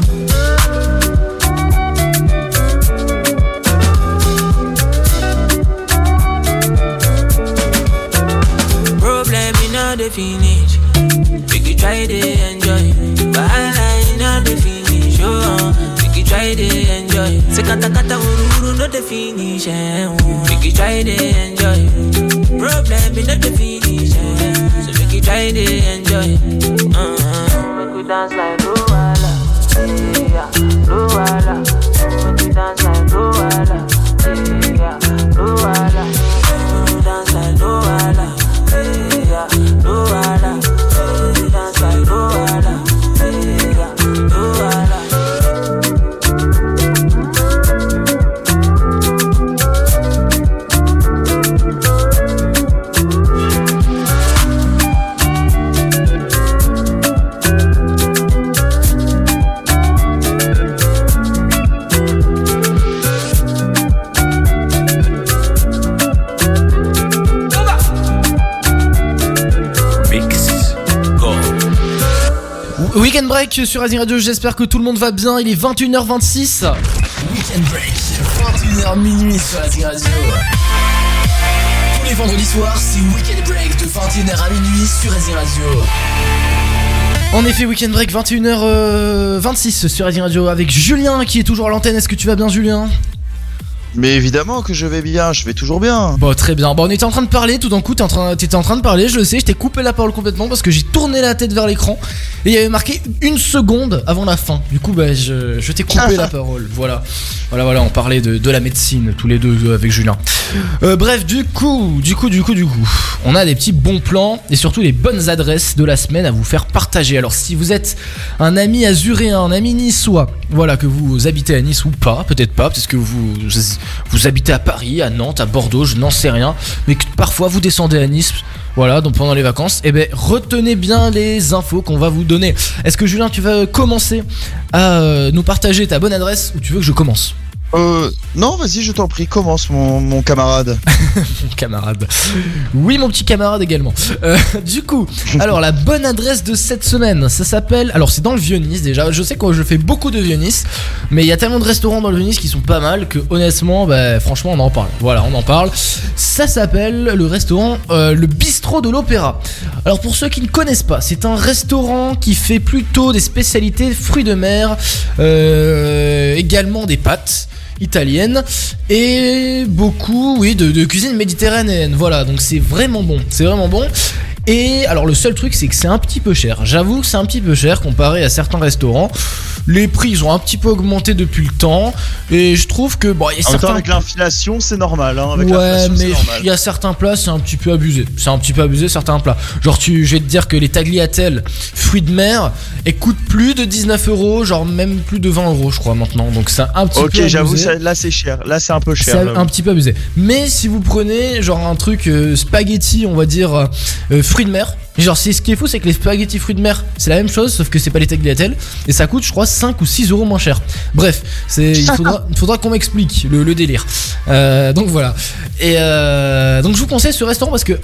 Problem in all the finish. We could try to enjoy. Wahala in all the finish. Oh, uh, we could try to enjoy. Se kata kata uru uru no the finish. Eh, uh, we could try to enjoy. Problem in all the finish. Eh, so we could try to enjoy. Uh-huh. Make we dance like Luwala. Yeah, Luwala. Make we dance like Luwala. Weekend break sur Azir Radio, j'espère que tout le monde va bien. Il est 21h26. Weekend Break, 21h minuit sur Azir Radio. Tous les vendredis soirs, c'est Weekend Break de 21h à minuit sur Azir Radio. En effet, Weekend break 21h26 sur Azir Radio avec Julien qui est toujours à l'antenne. Est-ce que tu vas bien, Julien? Mais évidemment que je vais bien, je vais toujours bien. Bon, très bien. Bon, on était en train de parler, tout d'un coup, t'es en train- t'étais en train de parler, je le sais, je t'ai coupé la parole complètement parce que j'ai tourné la tête vers l'écran et il y avait marqué une seconde avant la fin. Du coup, bah, je, je t'ai coupé la parole. Voilà. Voilà, voilà, on parlait de, de la médecine tous les deux euh, avec Julien. Euh, bref, du coup, du coup, du coup, du coup, on a des petits bons plans et surtout les bonnes adresses de la semaine à vous faire partager. Alors, si vous êtes un ami azuréen, un ami niçois, voilà, que vous habitez à Nice ou pas, peut-être pas, parce que vous, vous habitez à Paris, à Nantes, à Bordeaux, je n'en sais rien, mais que parfois vous descendez à Nice. Voilà, donc pendant les vacances, eh ben retenez bien les infos qu'on va vous donner. Est-ce que Julien, tu vas commencer à euh, nous partager ta bonne adresse ou tu veux que je commence? Euh, non, vas-y, je t'en prie, commence mon, mon camarade. Mon camarade. Oui, mon petit camarade également. Euh, du coup, alors la bonne adresse de cette semaine, ça s'appelle. Alors c'est dans le Vieux-Nice déjà. Je sais que je fais beaucoup de Vieux-Nice, mais il y a tellement de restaurants dans le Vieux-Nice qui sont pas mal que honnêtement, bah, franchement, on en parle. Voilà, on en parle. Ça s'appelle le restaurant euh, le Bistrot de l'Opéra. Alors pour ceux qui ne connaissent pas, c'est un restaurant qui fait plutôt des spécialités fruits de mer, euh, également des pâtes italienne et beaucoup oui de, de cuisine méditerranéenne. Voilà donc c'est vraiment bon c'est vraiment bon et alors le seul truc c'est que c'est un petit peu cher j'avoue que c'est un petit peu cher comparé à certains restaurants les prix ils ont un petit peu augmenté depuis le temps et je trouve que bon il y a En même temps, certains avec l'inflation, c'est normal. Hein, avec ouais, mais c'est il y a certains plats, c'est un petit peu abusé. C'est un petit peu abusé certains plats. Genre, tu, je vais te dire que les tagliatelles, fruits de mer, elles coûtent plus de 19 euros, genre même plus de 20 euros, je crois maintenant. Donc c'est un petit peu Ok, j'avoue, là c'est cher. Là c'est un peu C'est cher. j'avoue. un petit peu abusé. Mais si vous prenez genre un truc euh, spaghetti, on va dire euh, euh, fruits de mer. Genre, ce qui est fou, c'est que les spaghettis fruits de mer, c'est la même chose, sauf que c'est pas les tagliatelles. Et ça coûte, je crois, 5 ou 6 euros moins cher. Bref, il faudra, qu'on m'explique le, le délire. Euh, donc voilà. Et euh, donc je vous conseille ce restaurant parce que,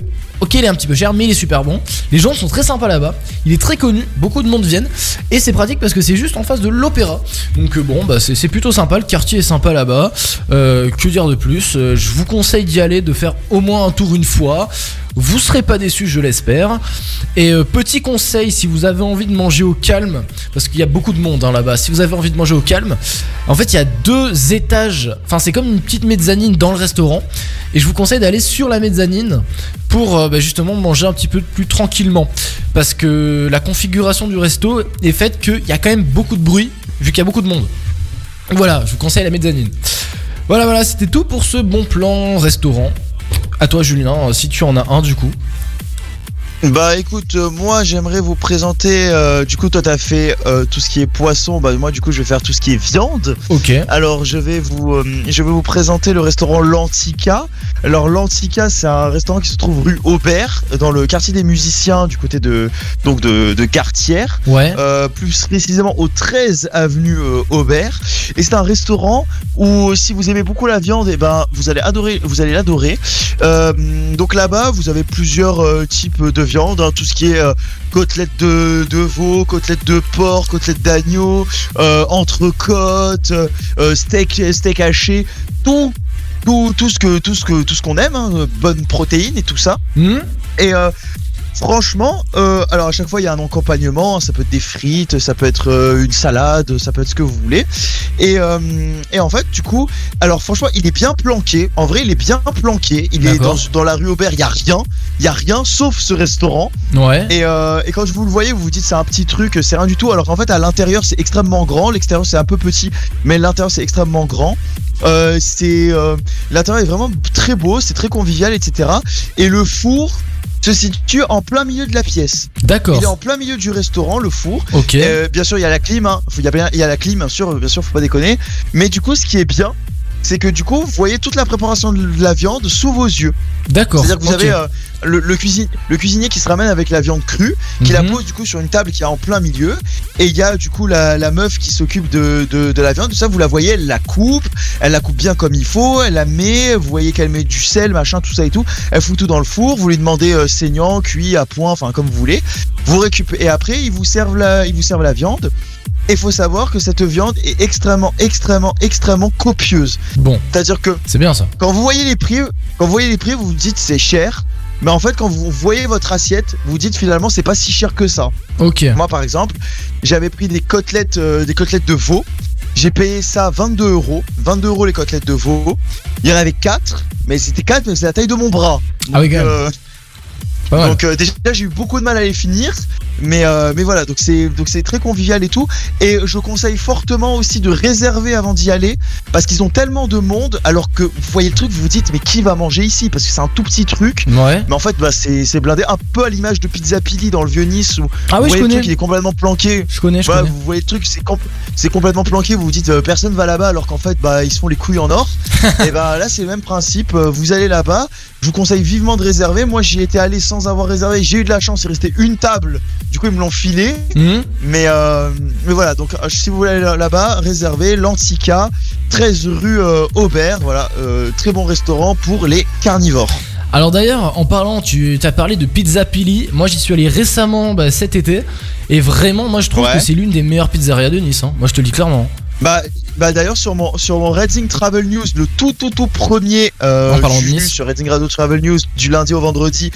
ok, il est un petit peu cher, mais il est super bon. Les gens sont très sympas là-bas. Il est très connu, beaucoup de monde viennent. Et c'est pratique parce que c'est juste en face de l'opéra. Donc euh, bon, bah, c'est, plutôt sympa. Le quartier est sympa là-bas. Euh, que dire de plus? Je vous conseille d'y aller, de faire au moins un tour une fois. Vous serez pas déçus, je l'espère. Et euh, petit conseil, si vous avez envie de manger au calme, parce qu'il y a beaucoup de monde hein, là-bas, si vous avez envie de manger au calme, en fait il y a deux étages, enfin c'est comme une petite mezzanine dans le restaurant, et je vous conseille d'aller sur la mezzanine pour euh, bah, justement manger un petit peu plus tranquillement, parce que la configuration du resto est faite qu'il y a quand même beaucoup de bruit, vu qu'il y a beaucoup de monde. Voilà, je vous conseille la mezzanine. Voilà, voilà, c'était tout pour ce bon plan restaurant. À toi Julien, si tu en as un du coup. Bah écoute, euh, moi j'aimerais vous présenter. euh, du coup, toi t'as fait euh, tout ce qui est poisson. Bah moi du coup je vais faire tout ce qui est viande. Ok. Alors je vais vous, euh, je vais vous présenter le restaurant L'Antica. Alors L'Antica, c'est un restaurant qui se trouve rue Aubert, dans le quartier des musiciens, du côté de donc de, de Cartière. Ouais. Euh, plus précisément au 13 avenue euh, Aubert. Et c'est un restaurant où si vous aimez beaucoup la viande, et ben vous allez adorer, vous allez l'adorer. Euh, donc là-bas, vous avez plusieurs euh, types de viande, hein, tout ce qui est euh, côtelettes de, de veau, côtelettes de porc, côtelettes d'agneau, euh, entrecôte, euh, steak, steak haché, tout. Tout, tout ce que tout ce que tout ce qu'on aime, hein, bonne protéine et tout ça. Hmm Et euh, franchement, euh, alors à chaque fois il y a un accompagnement, ça peut être des frites, ça peut être euh, une salade, ça peut être ce que vous voulez. Et, euh, et en fait, du coup, alors franchement, il est bien planqué. En vrai, il est bien planqué. Il est dans, dans la rue Aubert, il y a rien, il y a rien sauf ce restaurant. Ouais. Et, et quand vous le voyez, vous vous dites c'est un petit truc, c'est rien du tout. Alors qu'en fait, à l'intérieur, c'est extrêmement grand. L'extérieur, c'est un peu petit, mais l'intérieur, c'est extrêmement grand. Euh, c'est euh, l'intérieur est vraiment très beau, c'est très convivial, etc. Et le four se situe en plein milieu de la pièce. Il est D'accord. en plein milieu du restaurant, le four. Ok. Euh, bien sûr, il y a la clim, hein. il y a bien, il y a la clim, bien sûr, bien sûr, faut pas déconner. Mais du coup, ce qui est bien, c'est que du coup, vous voyez toute la préparation de la viande sous vos yeux. D'accord. C'est-à-dire que vous avez euh, le, le, cuisine, le cuisinier qui se ramène avec la viande crue, qui la Mhm. pose du coup sur une table qui est en plein milieu, et il y a du coup la, la meuf qui s'occupe de, de, de la viande. Tout ça, vous la voyez, elle la coupe, elle la coupe bien comme il faut, elle la met, vous voyez qu'elle met du sel, machin, tout ça et tout. Elle fout tout dans le four, vous lui demandez euh, saignant, cuit, à point, enfin comme vous voulez. Vous récupérez et après ils vous servent la, ils vous servent la viande. Et il faut savoir que cette viande est extrêmement, extrêmement, extrêmement copieuse. Bon, C'est-à-dire que c'est bien ça. quand vous voyez les prix, quand vous voyez les prix, vous vous dites c'est cher. Mais en fait, quand vous voyez votre assiette, vous dites finalement c'est pas si cher que ça. Ok. Moi, par exemple, j'avais pris des côtelettes, euh, des côtelettes de veau. J'ai payé ça 22 euros. 22 euros les côtelettes de veau. Il y en avait 4, mais c'était 4, mais c'est la taille de mon bras. Ah oui, euh, Pas donc euh, déjà j'ai eu beaucoup de mal à les finir, mais euh, mais voilà donc c'est donc c'est très convivial et tout. Et je conseille fortement aussi de réserver avant d'y aller parce qu'ils ont tellement de monde alors que vous voyez le truc vous vous dites mais qui va manger ici? Parce que c'est un tout petit truc. Ouais. Mais en fait bah c'est c'est blindé un peu à l'image de Pizza Pili dans le vieux Nice où Ah vous oui, je voyez le connais. truc il est complètement planqué. Je connais, je Bah, connais. vous voyez le truc, c'est com- c'est complètement planqué. Vous vous dites euh, personne va là-bas alors qu'en fait bah ils se font les couilles en or. et bah là c'est le même principe. Vous allez là-bas. Je vous conseille vivement de réserver. Moi j'y étais allé sans avoir réservé. J'ai eu de la chance. Il restait une table. Du coup ils me l'ont filé. Hmm Mais euh, mais voilà donc euh, si vous voulez aller là-bas réservez l'Antica 13 rue euh, Aubert. Voilà euh, très bon restaurant pour les carnivores. Alors d'ailleurs, en parlant, tu as parlé de Pizza Pili. Moi, j'y suis allé récemment bah, cet été. Et vraiment, moi, je trouve Ouais. que c'est l'une des meilleures pizzerias de Nice. hein. Moi, je te le dis clairement. Bah, bah d'ailleurs sur mon sur mon Reading Travel News, le tout tout tout premier euh, jus sur Reading Radio Travel News du lundi au vendredi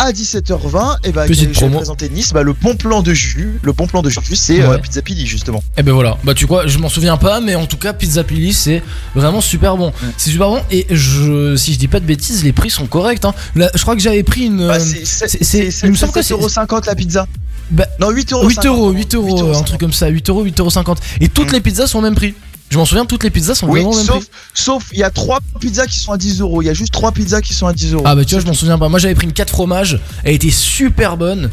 à 17h20, et bah Petite je vais présenter Nice, bah le bon plan de jus, le bon plan de jus, c'est euh. Pizza Pili justement. Et ben voilà. Bah, tu vois, je m'en souviens pas, mais en tout cas, Pizza Pili, c'est vraiment super bon. C'est super bon. Et je, si je dis pas de bêtises, les prix sont corrects. hein. Là, je crois que j'avais pris une. Bah, euh, c'est c'est- il me semble que c'est- 7,50€ la pizza. Bah, Non 8 euros. 8 euros, 8 euros, un truc comme ça, 8 euros, 8 euros 50. Et toutes Mm. les pizzas sont au même prix. Je m'en souviens, toutes les pizzas sont Oui, vraiment au même sauf prix. sauf il y a trois pizzas qui sont à 10 euros. Il y a juste trois pizzas qui sont à 10 euros. Ah bah tu vois je m'en souviens pas Moi j'avais pris une 4 fromages Elle était super bonne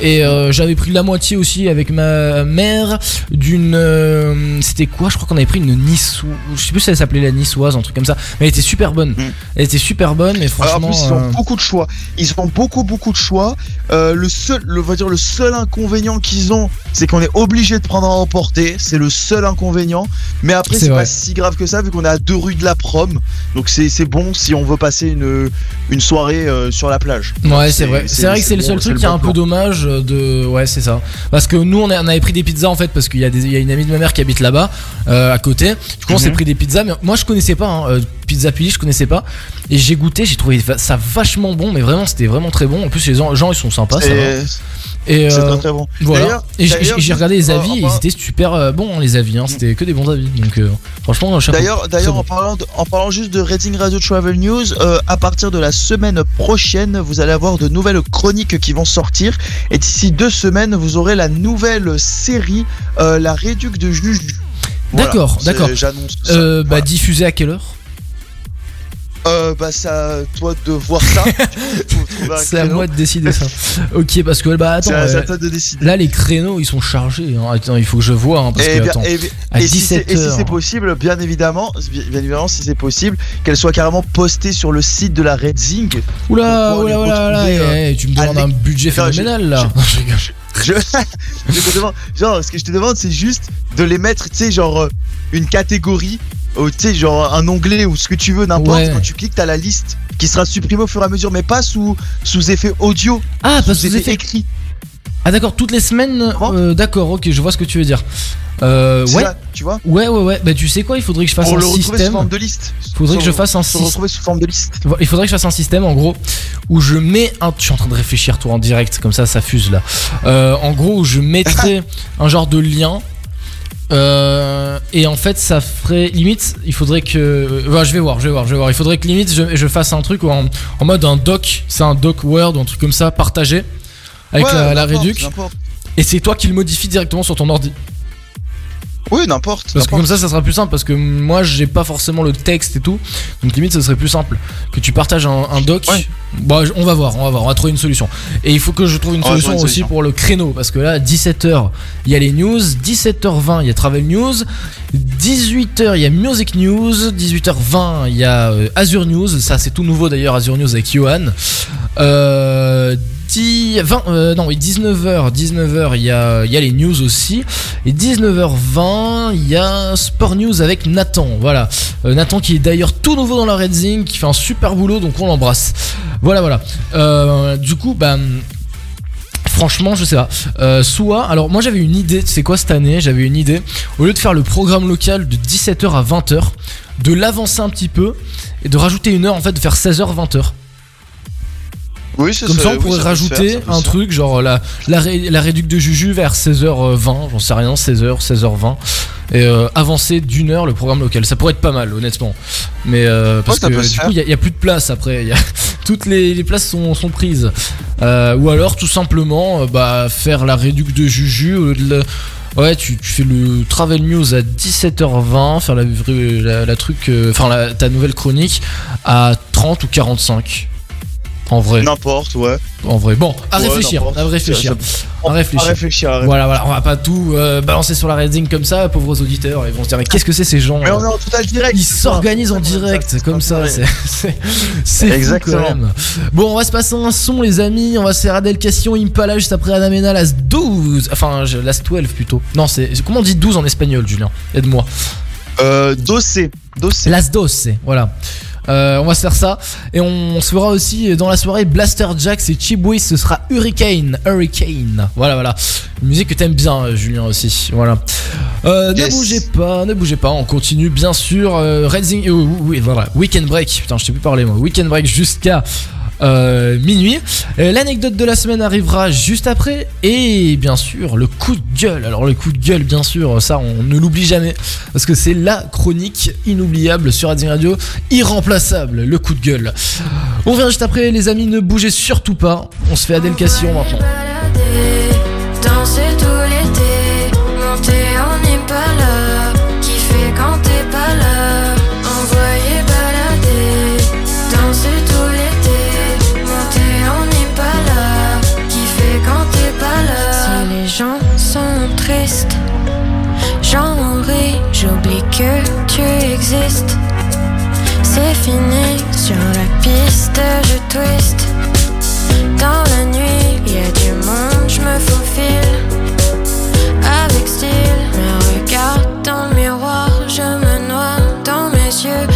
Et euh, j'avais pris la moitié aussi avec ma mère D'une euh, C'était quoi? Je crois qu'on avait pris une nice Je sais plus si elle s'appelait la niçoise Un truc comme ça Mais elle était super bonne Mm. Elle était super bonne Mais Alors, en franchement plus, ils ont euh, beaucoup de choix. Ils ont beaucoup, beaucoup de choix. Euh, le seul, le, va dire, le seul inconvénient qu'ils ont, c'est qu'on est obligé de prendre à emporter. C'est le seul inconvénient. Mais après, C'est pas si grave que ça, vu qu'on est à deux rues de la prom. Donc, c'est bon si on veut passer une, une soirée euh, sur la plage. Ouais c'est vrai C'est vrai que c'est le seul truc le qui est un peu dommage de Ouais c'est ça Parce que nous on, a- on avait pris des pizzas en fait Parce qu'il y, a des- il y a une amie de ma mère qui habite là-bas euh, À côté Du coup on s'est Mhm. pris des pizzas Mais moi je connaissais pas hein, euh, Pizza Pili je connaissais pas Et j'ai goûté j'ai trouvé ça vachement bon Mais vraiment c'était vraiment très bon En plus les gens, gens, ils sont sympas ça va. C'est Et c'est euh, très, très bon. voilà. Et j'ai- regardé les euh, avis, et ils étaient super euh, bons les avis, hein. c'était que des bons avis. Donc franchement. D'ailleurs, d'ailleurs, en parlant, de- en parlant juste de Reading Radio Travel News, à partir de la semaine prochaine, vous allez avoir de nouvelles chroniques qui vont sortir. Et d'ici deux semaines, vous aurez la nouvelle série, La Réduc de Juju. Voilà, D'accord, c'est- d'accord. Euh, bah Voilà. diffusé à quelle heure? Euh, bah, c'est à toi de voir ça. C'est à moi de décider ça. ok, parce que bah attends, euh, de là les créneaux ils sont chargés. hein. Attends, il faut que je vois hein, parce et, que bien- attends. et- à et si c'est 17 et si heures. c'est possible, bien évidemment, bien évidemment, si c'est possible, qu'elle soit carrément postée sur le site de la Red Zing. Oula, oula, oula, euh, eh, eh, tu me demandes un budget Non, phénoménal là. Je, je te demande, genre, ce que je te demande, c'est juste de les mettre, tu sais, genre euh, une catégorie, ou tu sais, genre un onglet ou ce que tu veux, n'importe. Ouais. Quand tu cliques, t'as la liste qui sera supprimée au fur et à mesure, mais pas sous sous effet audio, Ah, sous parce que vous effet écrit. Ah d'accord, toutes les semaines. Euh, d'accord, ok, je vois ce que tu veux dire. Euh, ouais, là, tu vois, ouais, ouais, ouais. Bah tu sais quoi, il faudrait que je fasse pour un le retrouver sous système. forme de liste. Faudrait que je fasse un système. retrouver sous forme de liste. Il faudrait que je fasse un système en gros où je mets un. Je suis en train de réfléchir toi en direct, comme ça ça fuse là. Euh, en gros, où je mettrais un genre de lien. Euh, et en fait, ça ferait limite. Il faudrait que. Voilà, je vais voir, je vais voir, je vais voir. Il faudrait que limite je, je fasse un truc en, en mode un doc. C'est un doc Word ou un truc comme ça, partagé avec Ouais, la, la n'importe. Et c'est toi qui le modifie directement sur ton ordi. Oui, n'importe. Parce que comme ça, ça sera plus simple. Parce que moi, j'ai pas forcément le texte et tout. Donc limite, ça serait plus simple que tu partages un, un doc. Ouais. Bon, on va voir, on va voir, on va trouver une solution. Et il faut que je trouve une solution aussi pour le créneau. Parce que là, 17h, il y a les news. 17h20, il y a Travel News. 18h, il y a Music News. 18h20, il y a euh, Azure News. Ça, c'est tout nouveau d'ailleurs, Azure News avec Johan. Euh. 10, 20, euh, non, oui, 19h, 19h, il y a, il y a les news aussi. Et 19h20, il y a Sport News avec Nathan. Voilà. Euh, Nathan qui est d'ailleurs tout nouveau dans la Red Zing, qui fait un super boulot, donc on l'embrasse. Voilà, voilà. Euh, du coup, bah. Franchement, je sais pas. Euh, soit, alors moi j'avais une idée, c'est quoi cette année J'avais une idée. Au lieu de faire le programme local de 17h à 20h, de l'avancer un petit peu et de rajouter une heure en fait, de faire 16h, 20h. Oui, Comme ça, on oui, pourrait rajouter faire, un truc, genre la, la, ré- la réduc de Juju vers 16h20, j'en sais rien, 16h, 16h20, et euh, avancer d'une heure le programme local. Ça pourrait être pas mal, honnêtement. Mais euh, parce que du coup, il n'y a, plus de place après. il y a- toutes les, les places sont, sont prises. Euh, ou alors, tout simplement, euh, bah, faire la réduc de Juju. au lieu de la- Ouais, tu, tu fais le Travel News à 17h20, faire la, la, la truc, enfin la- ta nouvelle chronique à 30 ou 45. En vrai. N'importe, ouais. En vrai. Bon, à Ouais, réfléchir, à réfléchir. À réfléchir. À réfléchir, à. Voilà, voilà, on va pas tout euh, balancer sur la Redding comme ça, pauvres auditeurs. Ils vont se dire, mais qu'est-ce que c'est ces gens Mais on est en total direct. Ils s'organisent en direct, comme ça. C'est- fou Exactement. quand même. Bon, on va se passer un son, les amis. On va se faire Adèle Cassion, Impala juste après Anamena, Las 12. Enfin, Las 12 plutôt. Non, c'est. Comment on dit 12 en espagnol, Julien? Aide-moi. Euh, dossé. Las Dos, voilà. Euh, on va se faire ça. Et on, se fera aussi dans la soirée Blaster Jacks et Chibwis ce sera Hurricane Hurricane. Voilà voilà. Une musique que t'aimes bien euh, Julien aussi. Voilà. Euh, Yes. ne bougez pas ne bougez pas. On continue bien sûr Red Zing- oui voilà. Weekend Break. Putain je sais plus parler moi. Weekend Break jusqu'à euh, minuit. Euh, L'anecdote de la semaine arrivera juste après et bien sûr le coup de gueule. Alors le coup de gueule, bien sûr, ça on ne l'oublie jamais parce que c'est la chronique inoubliable sur Radio Radio, irremplaçable. Le coup de gueule. On vient juste après, les amis, ne bougez surtout pas. On se fait Adèle Cassion maintenant. C'est fini sur la piste, je twist. Dans la nuit, y a du monde, je me faufile. Avec style, me regarde dans le miroir, je me noie dans mes yeux.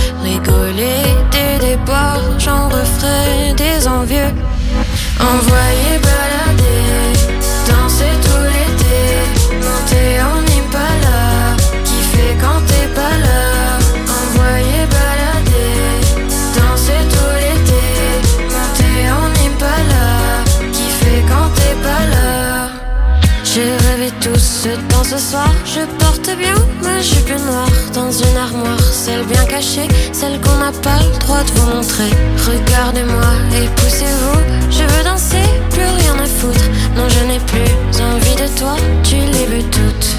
Ce soir. Je porte bien ma jupe noire dans une armoire, celle bien cachée, celle qu'on n'a pas le droit de vous montrer. Regardez-moi et poussez-vous. Je veux danser, plus rien à foutre. Non, je n'ai plus envie de toi, tu les veux toutes.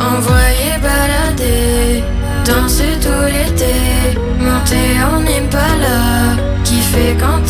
Envoyer balader, danser tout l'été, monter en Impala, toujours dans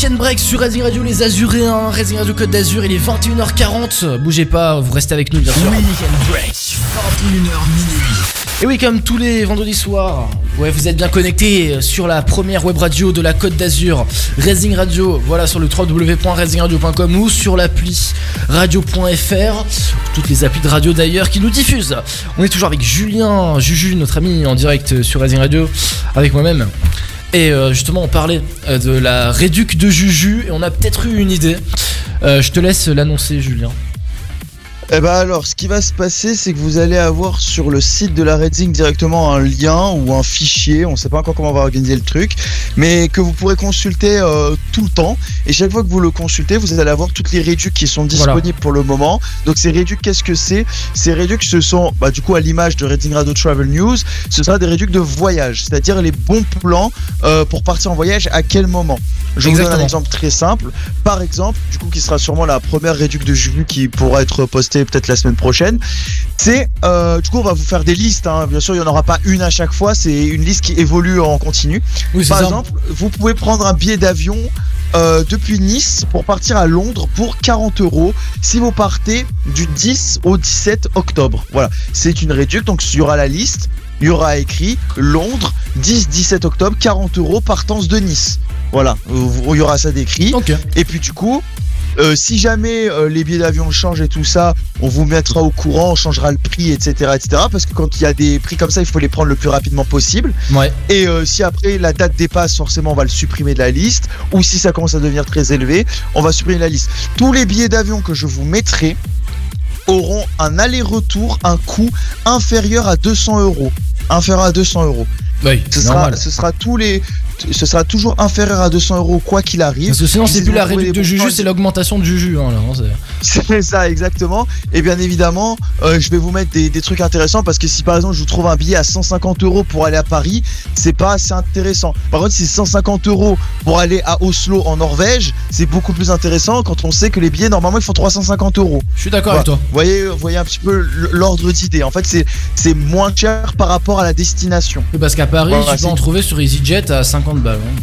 Weekend Break sur Racing Radio Les Azuréens, Racing Radio Côte d'Azur, il est 21h40. Bougez pas, vous restez avec nous bien sûr. Weekend Break, 21h minuit. Et oui, comme tous les vendredis soirs, ouais, vous êtes bien connectés sur la première web radio de la Côte d'Azur, Racing Radio, voilà sur le www.racingradio.com ou sur l'appli radio.fr, toutes les applis de radio d'ailleurs qui nous diffusent. On est toujours avec Julien, Juju, notre ami en direct sur Racing Radio, avec moi-même. Et euh, justement, on parlait euh, de la réduc de Juju et on a peut-être eu une idée. Euh, je te laisse l'annoncer, Julien. Eh ben alors, ce qui va se passer, c'est que vous allez avoir sur le site de la Redzing directement un lien ou un fichier, on sait pas encore comment on va organiser le truc, mais que vous pourrez consulter euh, tout le temps. Et chaque fois que vous le consultez, vous allez avoir toutes les réducs qui sont disponibles Voilà. pour le moment. Donc ces réducs, qu'est-ce que c'est? Ces réducs, ce sont, bah, du coup, à l'image de Redding Radio Travel News, ce sera des réducs de voyage, c'est-à-dire les bons plans euh, pour partir en voyage à quel moment? Je vous donne un exemple très simple. Par exemple, du coup, qui sera sûrement la première réduc de Juju qui pourra être postée peut-être la semaine prochaine. C'est, euh, du coup, on va vous faire des listes. hein. Bien sûr, il n'y en aura pas une à chaque fois. C'est une liste qui évolue en continu. Oui, Par ça. exemple, vous pouvez prendre un billet d'avion euh, depuis Nice pour partir à Londres pour 40 euros si vous partez du 10 au 17 octobre. Voilà, c'est une réduction. Donc, il y aura la liste. Il y aura écrit Londres 10-17 octobre 40 euros partance de Nice. Voilà, il y aura ça décrit. Ok. Et puis du coup, euh, si jamais euh, les billets d'avion changent et tout ça, on vous mettra au courant, on changera le prix, etc., etc. Parce que quand il y a des prix comme ça, il faut les prendre le plus rapidement possible. Ouais. Et euh, si après la date dépasse, forcément, on va le supprimer de la liste. Ou si ça commence à devenir très élevé, on va supprimer la liste. Tous les billets d'avion que je vous mettrai auront un aller-retour, un coût inférieur à 200 euros. Inférieur à 200 euros. Oui, Ce sera, ce sera tous les, ce sera toujours inférieur à 200 euros quoi qu'il arrive. Parce que sinon, c'est plus la trouvez réduc les de Juju, c'est l'augmentation de Juju. Hein, hein, c'est- ça, exactement. Et bien évidemment, euh, je vais vous mettre des, des trucs intéressants parce que si par exemple je vous trouve un billet à 150 euros pour aller à Paris, c'est pas assez intéressant. Par contre, si c'est 150 euros pour aller à Oslo en Norvège, c'est beaucoup plus intéressant quand on sait que les billets normalement ils font 350 euros. Je suis d'accord Voilà. avec toi. Vous voyez, vous voyez un petit peu l'ordre d'idée. En fait, c'est moins cher par rapport à la destination. Oui, Parce qu'à Paris, tu peux en trouver sur EasyJet à 50 balles. hein.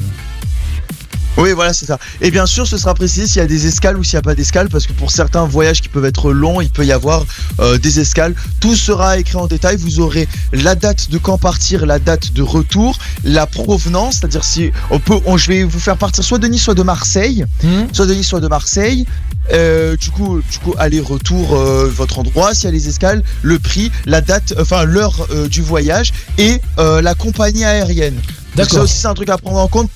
Oui, voilà, c'est ça. Et bien sûr, ce sera précisé s'il y a des escales ou s'il n'y a pas d'escales, parce que pour certains voyages qui peuvent être longs, il peut y avoir euh, des escales. Tout sera écrit en détail. Vous aurez la date de quand partir, la date de retour, la provenance, c'est-à-dire si on peut, on- je vais vous faire partir soit de Nice, soit de Marseille, Hmm soit de Nice, soit de Marseille. Euh, du coup, du coup, aller-retour, euh, votre endroit, s'il y a les escales, le prix, la date, enfin l'heure euh, du voyage et euh, la compagnie aérienne. Donc ça D'accord. aussi c'est un truc à prendre en compte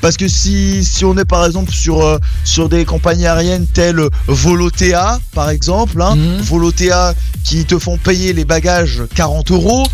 parce que si, si on est par exemple sur, euh, sur des compagnies aériennes telles Volotea par exemple, hein, Mhm. Volotea qui te font payer les bagages 40 euros,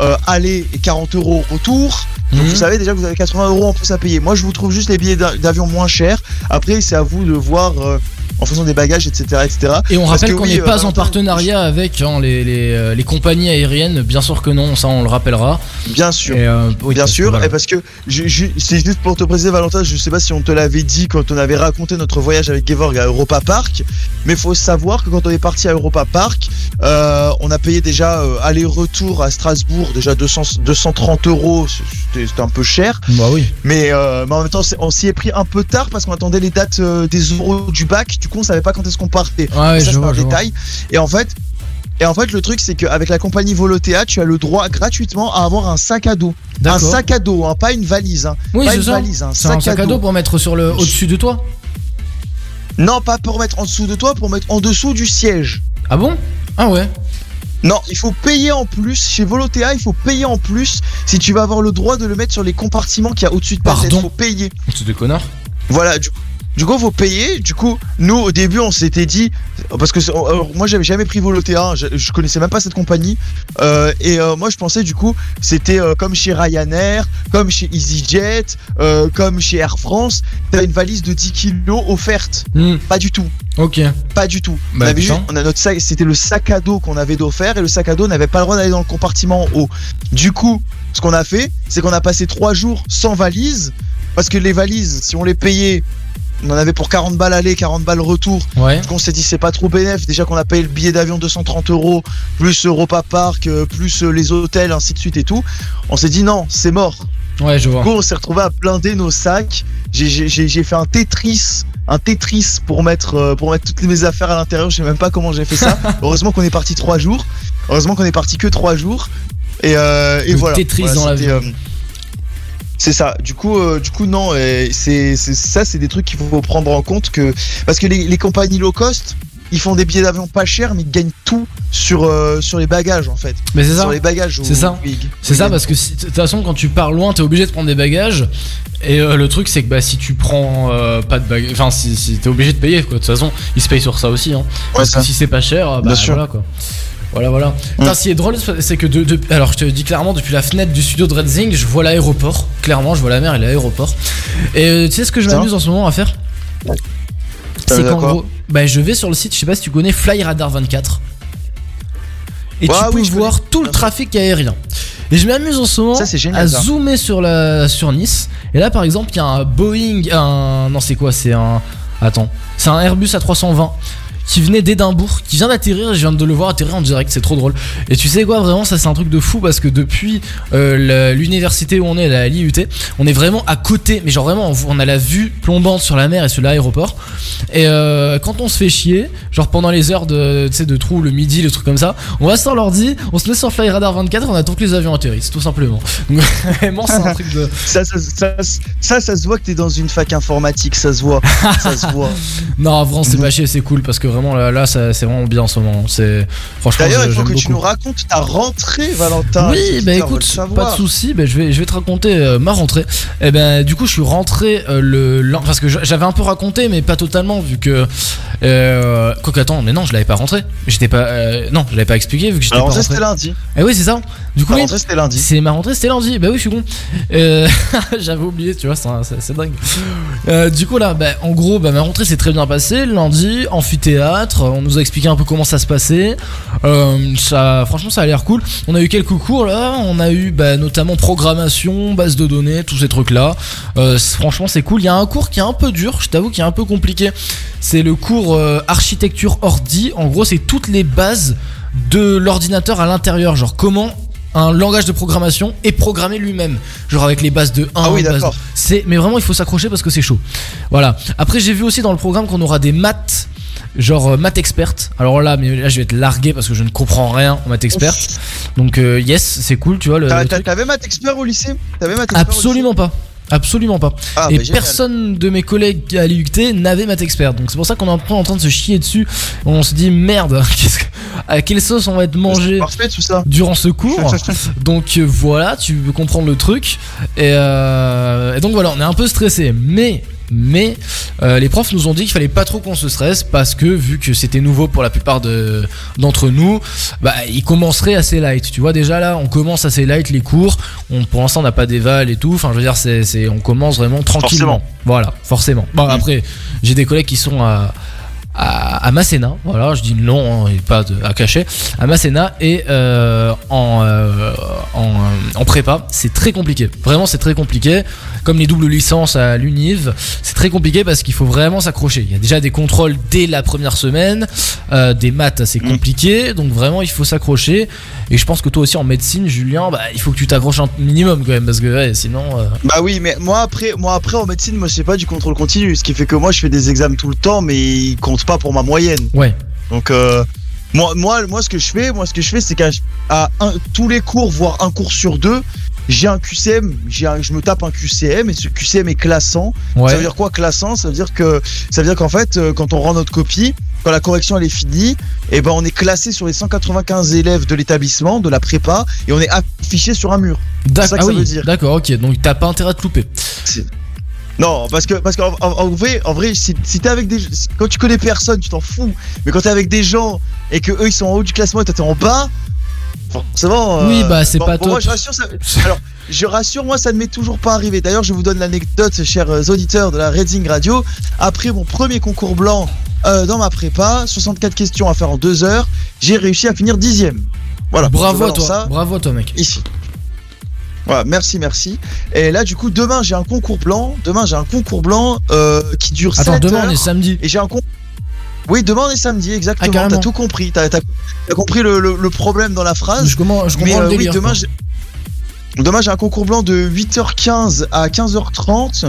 euh, aller et 40 euros retour. Donc Mhm. vous savez déjà que vous avez 80 euros en plus à payer. Moi je vous trouve juste les billets d'a- d'avion moins chers. Après c'est à vous de voir euh, en fonction des bagages etc etc. Et on rappelle qu'on n'est euh, pas en Valentin, partenariat avec hein, les, les, euh, les compagnies aériennes, bien sûr que non, ça on le rappellera. Bien sûr. Et, euh, oui, Bien parce que sûr, voilà. et parce que c'est juste pour te préciser, Valentin, je sais pas si on te l'avait dit quand on avait raconté notre voyage avec Gevorg à Europa Park, mais faut savoir que quand on est parti à Europa Park, euh, on a payé déjà euh, aller-retour à Strasbourg, déjà 200, 230 euros, c'était un peu cher, Bah oui. mais, euh, mais en même temps, on s'y est pris un peu tard parce qu'on attendait les dates euh, des euros du bac, du coup, on savait pas quand est-ce qu'on partait. Ouais, ça, je c'est vois, un détail. Et en fait, et en fait, le truc, c'est qu'avec la compagnie Volotea, tu as le droit gratuitement à avoir un sac à dos. Un sac à dos, hein, pas une valise. Hein. Oui, pas une ça. valise, un C'est un sac à dos pour mettre sur le au-dessus de toi. Non, pas pour mettre en dessous de toi, pour mettre en dessous du siège. Ah bon? Ah ouais. Non, il faut payer en plus. Chez Volotea, il faut payer en plus si tu vas avoir le droit de le mettre sur les compartiments qu'il y a au-dessus de ta tête. Pardon? Il faut payer. C'est des connards. Voilà, du, du coup, faut payer. Du coup, nous, au début, on s'était dit, parce que alors, moi, j'avais jamais pris Volotea, hein, je, je connaissais même pas cette compagnie, Euh, et euh, moi, je pensais du coup, c'était euh, comme chez Ryanair, comme chez EasyJet, euh, comme chez Air France, t'as une valise de 10 kilos offerte. Hmm, Pas du tout. Ok. Pas du tout. Bah, on avait putain. juste- on a notre sac, c'était le sac à dos qu'on avait d'offert et le sac à dos n'avait pas le droit d'aller dans le compartiment en haut. Du coup, ce qu'on a fait, c'est qu'on a passé trois jours sans valise parce que les valises, si on les payait, on en avait pour 40 balles aller, 40 balles retour. Ouais. Donc on s'est dit c'est pas trop bénéf. Déjà qu'on a payé le billet d'avion 230 euros, plus Europa Park, euh, plus euh, les hôtels, ainsi de suite et tout. On s'est dit non, c'est mort. Ouais, je vois. Du coup, on s'est retrouvé à blinder nos sacs. J'ai- fait un Tetris, un Tetris pour mettre, euh, pour mettre toutes mes affaires à l'intérieur. Je sais même pas comment j'ai fait ça. Heureusement qu'on est parti trois jours. Heureusement qu'on est parti que trois jours. Et, euh, et voilà. Tetris Voilà, dans la vie. euh, c'est ça. Du coup, euh, du coup, non. et C'est ça, c'est des trucs qu'il faut prendre en compte que parce que les, les compagnies low cost, ils font des billets d'avion pas chers, mais ils gagnent tout sur euh, sur les bagages en fait. Mais c'est ça. Sur les bagages. C'est ça. C'est ça parce que si- de toute façon quand tu pars loin t'es obligé de prendre des bagages et euh, le truc c'est que bah si tu prends euh, pas de bagages enfin si, si t'es obligé de payer quoi de toute façon ils se payent sur ça aussi hein. parce ça. que si c'est pas cher euh, bah Bien sûr. voilà quoi voilà voilà Putain, ce qui est drôle c'est que de, de- alors je te dis clairement depuis la fenêtre du studio de Redzing je vois l'aéroport clairement je vois la mer et l'aéroport et euh, tu sais ce que je m'amuse en ce moment à faire? C'est qu'en gros bah je vais sur le site je sais pas si tu connais Flyradar 24 et tu peux je voir tout le trafic aérien. Et je m'amuse en ce moment Ça, c'est génial, à ça. zoomer sur, la, sur Nice. Et là, par exemple, il y a un Boeing. Un, non, c'est quoi? C'est un. Attends. C'est un Airbus A320 qui venait d'Édimbourg, qui vient d'atterrir. Je viens de le voir atterrir en direct. C'est trop drôle. Et tu sais quoi, vraiment, ça, c'est un truc de fou parce que depuis euh, l'université où on est, la l'IUT, on est vraiment à côté. Mais genre, vraiment, on, a la vue plombante sur la mer et sur l'aéroport. Et euh, quand on se fait chier, genre pendant les heures de, de trou, le midi, le truc comme ça, on va sur l'ordi, on se met sur Flyradar 24, on attend que les avions atterrissent, tout simplement. Donc vraiment, c'est un truc de. Ça ça, ça, ça, ça se voit que t'es dans une fac informatique, ça se voit. ça se voit. Non, vraiment, c'est pas chier, c'est cool parce que vraiment là, c'est vraiment bien en ce moment. C'est franchement. D'ailleurs, il faut que tu nous racontes ta rentrée, Valentin. Oui, bah écoute, pas de souci, bah, je vais je vais te raconter euh, ma rentrée. Et ben du coup, je suis rentré euh, le l'an- parce que j'avais un peu raconté mais pas totalement vu que euh, quoi qu'attends, mais non, je l'avais pas rentré. J'étais pas euh, non, je l'avais pas expliqué vu que j'étais pas rentrée, rentré. c'était lundi. Eh oui, c'est ça. Du coup, rentrée, c'était lundi. c'est ma rentrée, c'était lundi. Bah oui, je suis con. J'avais oublié, tu vois, c'est dingue. Du coup, là, bah, en gros, bah, ma rentrée s'est très bien passée. Lundi, amphithéâtre, on nous a expliqué un peu comment ça se passait. Euh, ça, franchement, ça a l'air cool. On a eu quelques cours là. On a eu bah, notamment programmation, base de données, tous ces trucs-là. Euh, c- franchement, c'est cool. Il y a un cours qui est un peu dur, je t'avoue, qui est un peu compliqué. C'est le cours euh, architecture ordi. En gros, c'est toutes les bases de l'ordinateur à l'intérieur. Genre, comment un langage de programmation est programmé lui-même. Genre avec les bases de 1. Ah oui, d'accord. C'est, mais vraiment, il faut s'accrocher parce que c'est chaud. Voilà. Après, j'ai vu aussi dans le programme qu'on aura des maths. Genre euh, maths experte. Alors là, mais là, je vais être largué parce que je ne comprends rien en maths experte. Donc euh, yes, c'est cool, tu vois le. T'avais maths expert au lycée? T'avais maths expert Absolument pas. Absolument pas. Ah, et bah, génial. personne de mes collègues à l'IUT n'avait maths expert. Donc c'est pour ça qu'on est en train de se chier dessus. On se dit merde, que- à quelle sauce on va être mangé Parfait tout ça. durant ce cours? donc euh, voilà, tu veux comprendre le truc. Et, euh, et donc voilà, on est un peu stressé. Mais, mais euh, les profs nous ont dit qu'il fallait pas trop qu'on se stresse parce que vu que c'était nouveau pour la plupart de- d'entre nous, bah ils commenceraient assez light. Tu vois déjà là, on commence assez light les cours. On, pour l'instant, on n'a pas d'éval et tout. Enfin, je veux dire, c'est, on commence vraiment tranquillement. Forcément. Voilà, forcément. Bon après, j'ai des collègues qui sont à à, à Masséna, voilà, je dis le nom, hein, pas de, à cacher, à Masséna et euh, en, euh, en, euh, en prépa, c'est très compliqué. Vraiment, c'est très compliqué. Comme les doubles licences à l'Univ, c'est très compliqué parce qu'il faut vraiment s'accrocher. Il y a déjà des contrôles dès la première semaine, euh, des maths assez compliqués, donc vraiment il faut s'accrocher. Et je pense que toi aussi en médecine, Julien, bah, il faut que tu t'accroches un minimum quand même parce que ouais, sinon. Bah oui, mais moi après, moi après en médecine, moi c'est pas du contrôle continu, ce qui fait que moi je fais des examens tout le temps, mais ils comptent pas pour ma moyenne. Ouais. Donc euh, moi, moi, moi, ce que je fais, moi ce que je fais, c'est qu'à à un- tous les cours, voire un cours sur deux, j'ai un QCM, j'ai un- je me tape un QCM et ce QCM est classant. Ouais. Ça veut dire quoi classant? Ça veut dire que ça veut dire qu'en fait, euh, quand on rend notre copie, quand la correction elle est finie, et ben on est classé sur les 195 élèves de l'établissement, de la prépa, et on est affiché sur un mur. D'ac- ça que ah oui, veut dire. D'accord, ok. Donc t'as pas intérêt à te louper. Non, parce que parce qu'en en, en vrai, en vrai, si, si t'es avec des, quand tu connais personne, tu t'en fous. Mais quand t'es avec des gens et que eux ils sont en haut du classement et toi t'es en bas, forcément. Oui, euh, bah, c'est bon, pas bon, Moi, top. je rassure, ça, alors, je rassure, moi, ça ne m'est toujours pas arrivé. D'ailleurs, je vous donne l'anecdote, chers auditeurs de la Reading Radio. Après mon premier concours blanc euh, dans ma prépa, 64 questions à faire en deux heures, j'ai réussi à finir dixième. Voilà. Bravo à toi. ça Bravo à toi, mec. ici. Voilà, merci, merci. Et là, du coup, demain, j'ai un concours blanc. Demain, j'ai un concours blanc euh, qui dure Attends, 7 demain on est samedi. Et j'ai un concours. Oui, demain, on est samedi, Ah, exactement. carrément. T'as tout compris. T'as compris le, le- le problème dans la phrase. Je comprends, je comprends euh, le oui, délire. demain, j'ai- demain j'ai un concours blanc de 8h15 à 15h30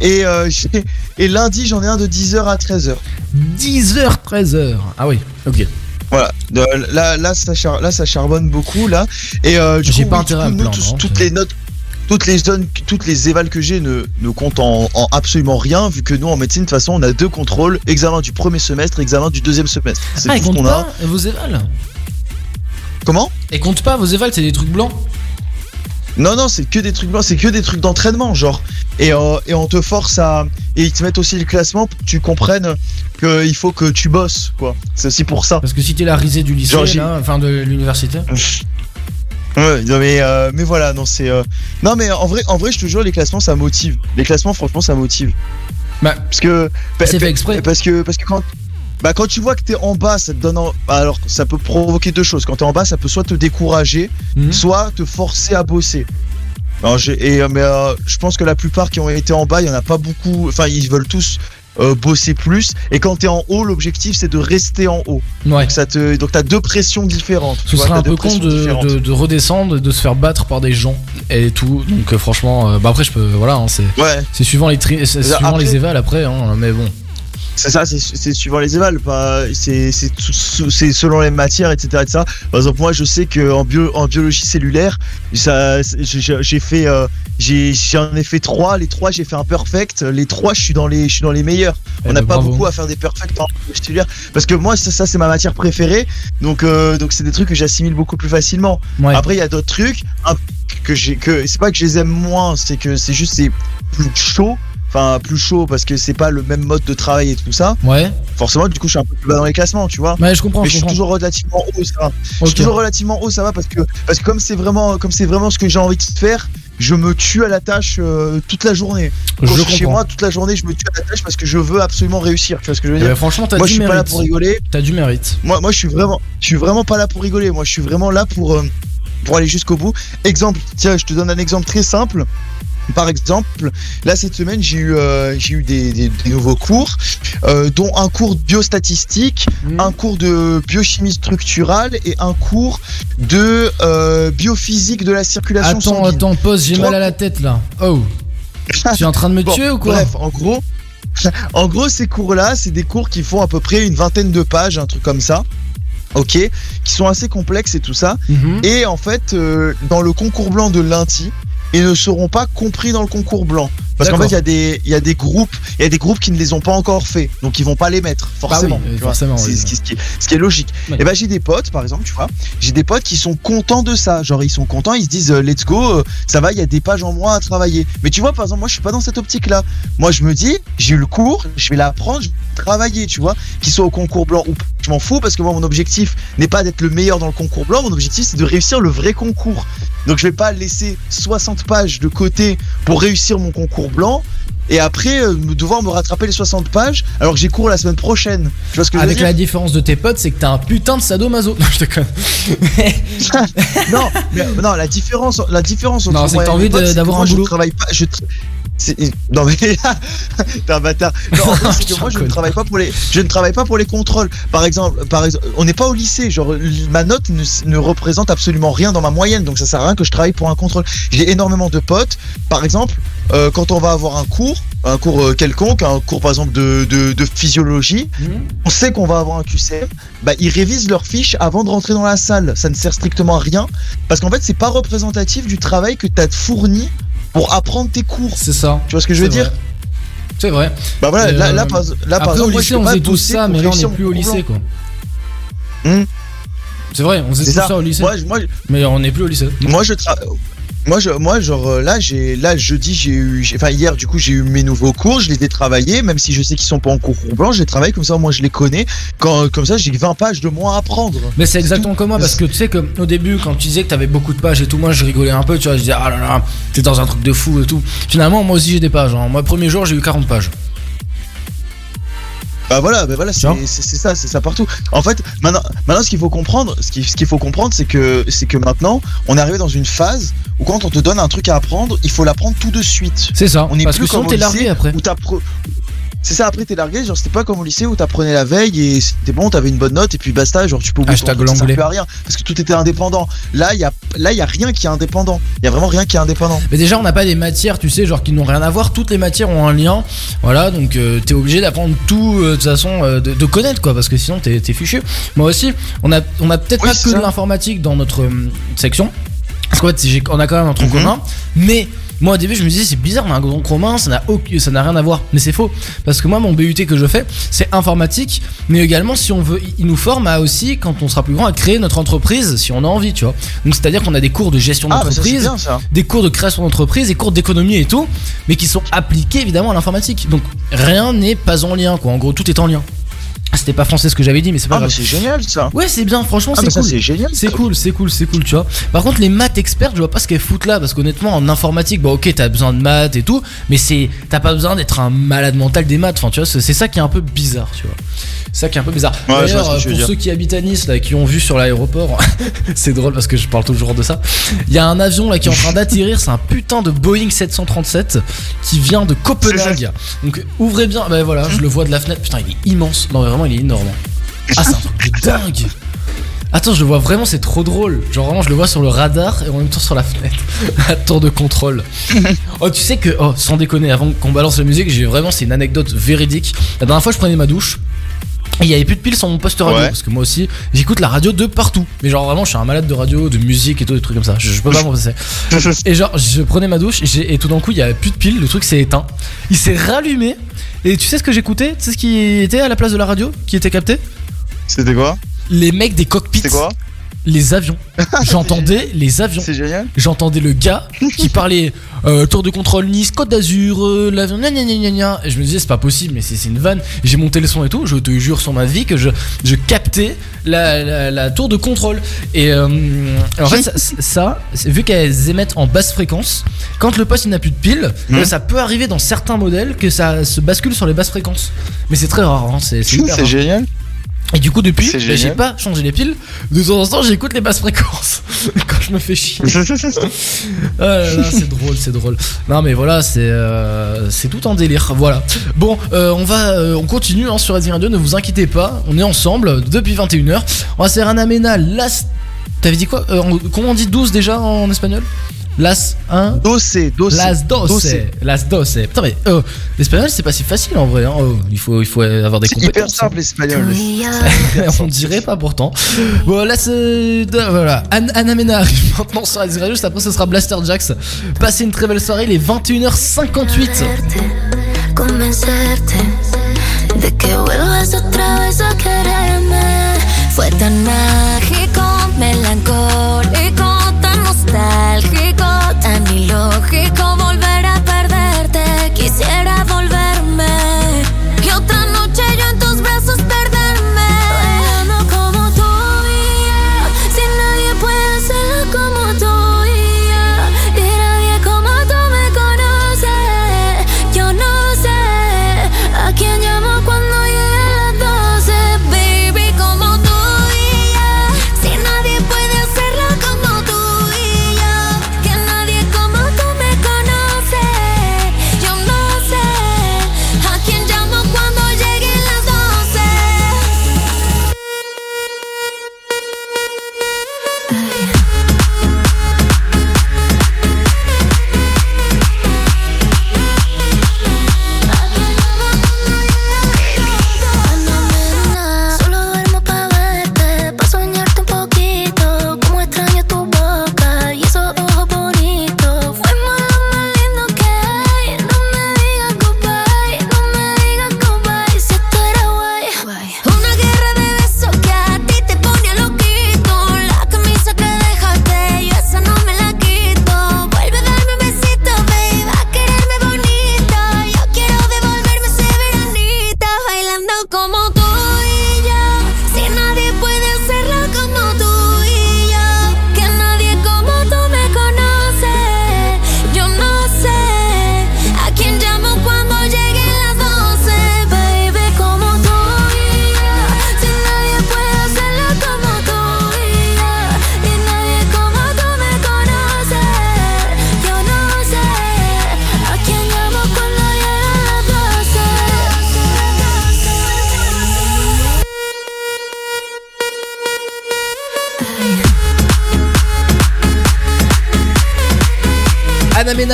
et, euh, et lundi j'en ai un de 10h à 13h. 10h, 13h. Ah oui, ok. Voilà, là, là, ça char- là ça charbonne beaucoup là. Et euh, du coup, pas oui, du coup, nous, tous- hein, toutes les notes, toutes les zones, toutes les évals que j'ai ne, ne comptent en, en absolument rien vu que nous en médecine de toute façon on a deux contrôles, examen du premier semestre, examen du deuxième semestre. C'est Ah, tout ce compte qu'on a. pas vos évals? Comment? Et compte pas vos évals, c'est des trucs blancs Non, non, c'est que des trucs c'est que des trucs d'entraînement, genre. Et, euh, et on te force à. Et ils te mettent aussi le classement pour que tu comprennes qu'il faut que tu bosses, quoi. C'est aussi pour ça. Parce que si t'es la risée du lycée, Genre, j'ai- là, enfin de l'université. Ouais, non, mais, euh, mais voilà, non, c'est. euh, Non, mais en vrai, en vrai, je te jure, les classements, ça motive. Les classements, franchement, ça motive. Bah, parce que. c'est fait exprès. Parce que, parce que quand. Bah, quand tu vois que t'es en bas, ça te donne. en- bah, alors, ça peut provoquer deux choses. Quand t'es en bas, ça peut soit te décourager, Mhm. soit te forcer à bosser. Alors, et, euh, mais euh, je pense que la plupart qui ont été en bas, il y en a pas beaucoup. Enfin, ils veulent tous euh, bosser plus. Et quand t'es en haut, l'objectif c'est de rester en haut. Ouais. Donc ça te, donc t'as deux pressions différentes. Ce serait un peu con de, de, de redescendre, de se faire battre par des gens et tout. Donc euh, franchement, euh, bah après je peux, voilà, hein, c'est Ouais. c'est suivant les tri- c'est suivant après- les évals après, hein, mais bon. C'est ça, c'est- suivant les évals, pas c'est selon les matières, etc., etc. Par exemple, moi, je sais que en, bio, en biologie cellulaire, ça, j'ai fait, euh, j'en ai fait trois. Les trois, j'ai fait un perfect. Les trois, je suis dans les, je suis dans les meilleurs. Eh On n'a ben, pas bravo. beaucoup à faire des perfects en biologie cellulaire parce que moi, ça, ça, c'est ma matière préférée. Donc, euh, donc c'est des trucs que j'assimile beaucoup plus facilement. Ouais. Après, il y a d'autres trucs un- que j'ai, que c'est pas que je les aime moins, c'est que c'est juste c'est plus chaud. Enfin, plus chaud parce que c'est pas le même mode de travail et tout ça Ouais. forcément du coup je suis un peu plus bas dans les classements tu vois Ouais, je comprends. mais je je suis comprends. toujours relativement haut ça va. je suis toujours relativement haut ça va parce que parce que comme c'est vraiment comme c'est vraiment ce que j'ai envie de faire je me tue à la tâche euh, toute la journée quand Je je suis chez comprends. moi toute la journée je me tue à la tâche parce que je veux absolument réussir tu vois ce que je veux Eh dire ben, franchement, t'as moi du je suis pas là mérite. pour rigoler T'as du mérite. moi moi je suis vraiment je suis vraiment pas là pour rigoler moi je suis vraiment là pour euh, pour aller jusqu'au bout exemple tiens je te donne un exemple très simple par exemple, là cette semaine j'ai eu euh, j'ai eu des, des- des nouveaux cours, euh, dont un cours de biostatistique, Mhm. un cours de biochimie structurale et un cours de euh, biophysique de la circulation Attends, sanguine. attends, pause, j'ai Trois mal à la tête là. Oh, tu es en train de me Bon, tuer ou quoi Bref, en gros, en gros ces cours-là, c'est des cours qui font à peu près une vingtaine de pages, un truc comme ça. Ok, qui sont assez complexes et tout ça. Mhm. Et en fait, euh, dans le concours blanc de lundi, ils ne seront pas compris dans le concours blanc. Parce qu'en fait, il y, a des- il y a des groupes, il y a des groupes qui ne les ont pas encore fait, donc ils vont pas les mettre forcément. Bah oui, forcément, C'est oui. ce, qui, ce qui- ce qui est logique. Ouais. Et ben j'ai des potes, par exemple, tu vois, j'ai des potes qui sont contents de ça. Genre ils sont contents, ils se disent euh, let's go, euh, ça va, il y a des pages en moins à travailler. Mais tu vois, par exemple, moi je suis pas dans cette optique-là. Moi je me dis, j'ai eu le cours, je vais l'apprendre, je vais travailler, tu vois. Qu'ils soient au concours blanc ou pas, je m'en fous parce que moi mon objectif n'est pas d'être le meilleur dans le concours blanc, mon objectif c'est de réussir le vrai concours. Donc je vais pas laisser 60 pages de côté pour réussir mon concours blanc. Et après, euh, devoir me rattraper les 60 pages alors que j'ai cours la semaine prochaine. Tu vois ce que je veux Avec dire la différence de tes potes, c'est que t'as un putain de sadomaso. Non, je te non, mais, non, la différence, la différence entre Non, c'est moi et mes potes, que moi, un je boulot. travaille pas. Je non mais t'es un bâtard. Non, en fait, c'est que moi je ne travaille pas pour les, je ne travaille pas pour les contrôles. Par exemple, par exemple, on n'est pas au lycée. Genre, ma note ne, représente absolument rien dans ma moyenne, donc ça sert à rien que je travaille pour un contrôle. J'ai énormément de potes. Par exemple, euh, quand on va avoir un cours, un cours euh, quelconque, un cours par exemple de, de, de physiologie, on sait qu'on va avoir un QCM, bah ils révisent leurs fiches avant de rentrer dans la salle. Ça ne sert strictement à rien parce qu'en fait c'est pas représentatif du travail que tu as fourni pour apprendre tes cours. C'est ça. Tu vois ce que je veux dire. C'est vrai. Bah voilà, Euh, là, là, par, là, par Après, exemple, au lycée, on faisait tout ça, mais là, on n'est plus au lycée, quoi. Hmm. C'est vrai, on faisait tout ça. au lycée. Moi, Mais on n'est plus au lycée. moi je tra- moi je moi genre euh, là j'ai là jeudi j'ai eu enfin hier du coup j'ai eu mes nouveaux cours je les ai travaillés même si je sais qu'ils sont pas en cours blanc je les travaille comme ça moi je les connais. Quand comme ça j'ai 20 pages de moins à apprendre. Mais c'est exactement comme moi parce que tu sais que au début quand tu disais que t'avais beaucoup de pages et tout moi je rigolais un peu tu vois je disais ah là là t'es dans un truc de fou et tout. Finalement moi aussi j'ai des pages hein. moi premier jour j'ai eu 40 pages Bah voilà, bah voilà, c'est ça, c'est ça partout. En fait, maintenant, maintenant ce qu'il faut comprendre, ce qu'il ce faut comprendre, c'est que c'est que maintenant, on est arrivé dans une phase où quand on te donne un truc à apprendre, il faut l'apprendre tout de suite. c'est ça On est parce plus que sinon t'es largué après Où C'est ça, après t'es largué, genre c'était pas comme au lycée où t'apprenais la veille et c'était bon, t'avais une bonne note et puis basta, genre tu peux oublier ton truc, ça plus à rien parce que tout était indépendant. Là, il y a là il y a rien qui est indépendant. Il y a vraiment rien qui est indépendant. Mais déjà, on n'a pas des matières, tu sais, genre qui n'ont rien à voir. Toutes les matières ont un lien. Voilà, donc euh, t'es obligé d'apprendre tout euh, de toute façon, euh, de, de connaître quoi, parce que sinon t'es fichu. Moi aussi, on a, on a peut-être Oui, pas que de l'informatique dans notre section. Parce qu'en fait, on a quand même un tronc Mhm. commun. Mais moi au début, je me disais, c'est bizarre, on a un tronc commun, ça n'a aucun- ça n'a rien à voir. Mais c'est faux. Parce que moi, mon BUT que je fais, c'est informatique. Mais également, si on veut, il nous forme à aussi, quand on sera plus grand, à créer notre entreprise si on a envie, tu vois. Donc c'est-à-dire qu'on a des cours de gestion Ah, bah ça c'est d'entreprise bien des cours de création d'entreprise, des cours d'économie et tout, mais qui sont appliqués évidemment à l'informatique. Donc rien n'est pas en lien, quoi. En gros, tout est en lien. C'était pas français ce que j'avais dit, mais c'est pas Ah, grave. c'est génial ça. Ouais, c'est bien, franchement, Ah, c'est cool. c'est génial. C'est cool, c'est cool, c'est cool, tu vois. Par contre, les maths experts, je vois pas ce qu'elles foutent là, parce qu'honnêtement, en informatique, bah ok, t'as besoin de maths et tout, mais c'est, t'as pas besoin d'être un malade mental des maths. Enfin, tu vois, c'est ça qui est un peu bizarre, tu vois. C'est ça qui est un peu bizarre. Ouais, D'ailleurs, pour dire. ceux qui habitent à Nice, là, qui ont vu sur l'aéroport, c'est drôle parce que je parle toujours de ça. Il y a un avion là qui est en train d'atterrir, c'est un putain de Boeing 737 qui vient de Copenhague. Donc ouvrez bien, bah voilà, je le vois de la fenêtre. Putain, il est immense. Non, mais vraiment, il est énorme. Ah, c'est un truc de dingue. Attends, je le vois vraiment, c'est trop drôle. Genre vraiment, je le vois sur le radar et en même temps sur la fenêtre. à tour de contrôle. oh, tu sais que, oh, sans déconner, avant qu'on balance la musique, j'ai vraiment, c'est une anecdote véridique. La dernière fois, je prenais ma douche. Et il y avait plus de piles sur mon poste radio Ouais. parce que moi aussi j'écoute la radio de partout. Mais genre vraiment je suis un malade de radio, de musique et tout des trucs comme ça. Je, je peux pas m'en passer. Et genre je prenais ma douche et tout d'un coup il y avait plus de piles, le truc s'est éteint. Il s'est rallumé. Et tu sais ce que j'écoutais? Tu sais ce qui était à la place de la radio Qui était capté? C'était quoi? Les mecs des cockpits. C'était quoi? Les avions. J'entendais les avions. C'est génial. J'entendais le gars qui parlait euh, tour de contrôle Nice, Côte d'Azur, euh, l'avion, gna gna gna gna. Et je me disais, c'est pas possible, mais c'est c'est une vanne. J'ai monté le son et tout. Je te jure sur ma vie que je, je captais la, la- la tour de contrôle. Et euh, en fait, ça, vu qu'elles émettent en basse fréquence, quand le poste n'a plus de pile, euh, ça peut arriver dans certains modèles que ça se bascule sur les basses fréquences. Mais c'est très rare, hein, c'est génial. Et du coup, depuis, bah, j'ai pas changé les piles. De temps en temps, j'écoute les basses fréquences quand je me fais chier. Là là, c'est drôle, c'est drôle. Non mais voilà, c'est euh, c'est tout un délire. Voilà. Bon, euh, on va, euh, on continue hein, sur Resident Radio. Ne vous inquiétez pas, on est ensemble depuis 21h. On va faire un aména las. T'avais dit quoi Euh, en- Comment on dit 12 déjà en espagnol? Las 1 Dossé, dossé. Las doce. Las doce. Putain mais euh, l'espagnol c'est pas si facile en vrai. hein. Oh, il faut, il faut avoir des C'est hyper compétences. hein. simple l'espagnol. on dirait pas pourtant. Bon, là, c'est. Voilà. An- Anna Mena arrive maintenant sur Radio. Juste après, ce sera Blaster Jax. Passez une très belle soirée. Il est 21h58. convencerte de que vuelvas otra vez a quererme. Fue tan mágico, melancólico, tan nostálgico, tan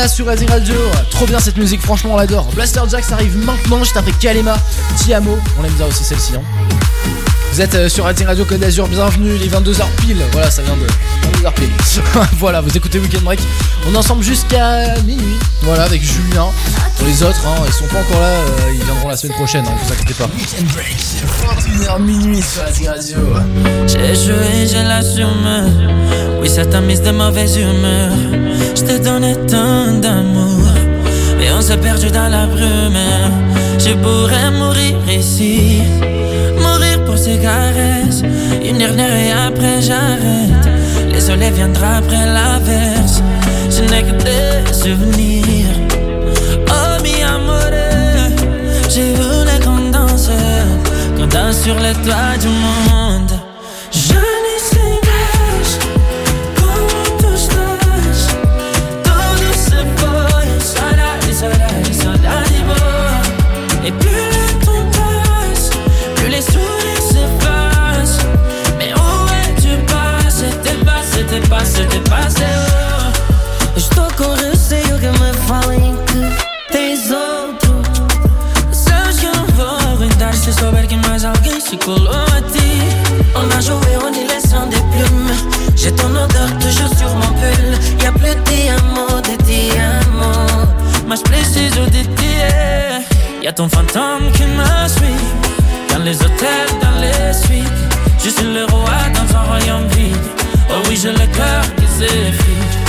Sur Rising Radio. Trop bien cette musique, franchement on l'adore. Blaster Jacks arrive maintenant, juste après Kalema, Tiamo. On aime bien aussi celle-ci. hein. Vous êtes euh, sur Rising Radio Côte d'Azur, bienvenue, les 22h pile. Voilà, ça vient de 22h pile. voilà, vous écoutez Weekend Break. On est ensemble jusqu'à minuit. Voilà, avec Julien. Pour les autres, hein, ils sont pas encore là, euh, ils viendront la semaine prochaine, hein, vous inquiétez pas. Weekend Break, 21h minuit sur Rising Radio. J'ai joué, j'ai l'assume. Oui, ça t'a mis de mauvaise humeur. Je te donnais tant d'amour. Et on s'est perdu dans la brume. Je pourrais mourir ici. Mourir pour ces caresses. Une dernière et après j'arrête. Les soleils viendra après l'averse. Je n'ai que des souvenirs. Oh mi amore. J'ai voulu qu'on danse. Qu'on danse sur les toits du monde. 10 jours dédiés. Y'a ton fantôme qui me suit. Dans les hôtels, dans les suites. Je suis le roi dans un royaume vide. Oh oui, j'ai le cœur qui s'effrite.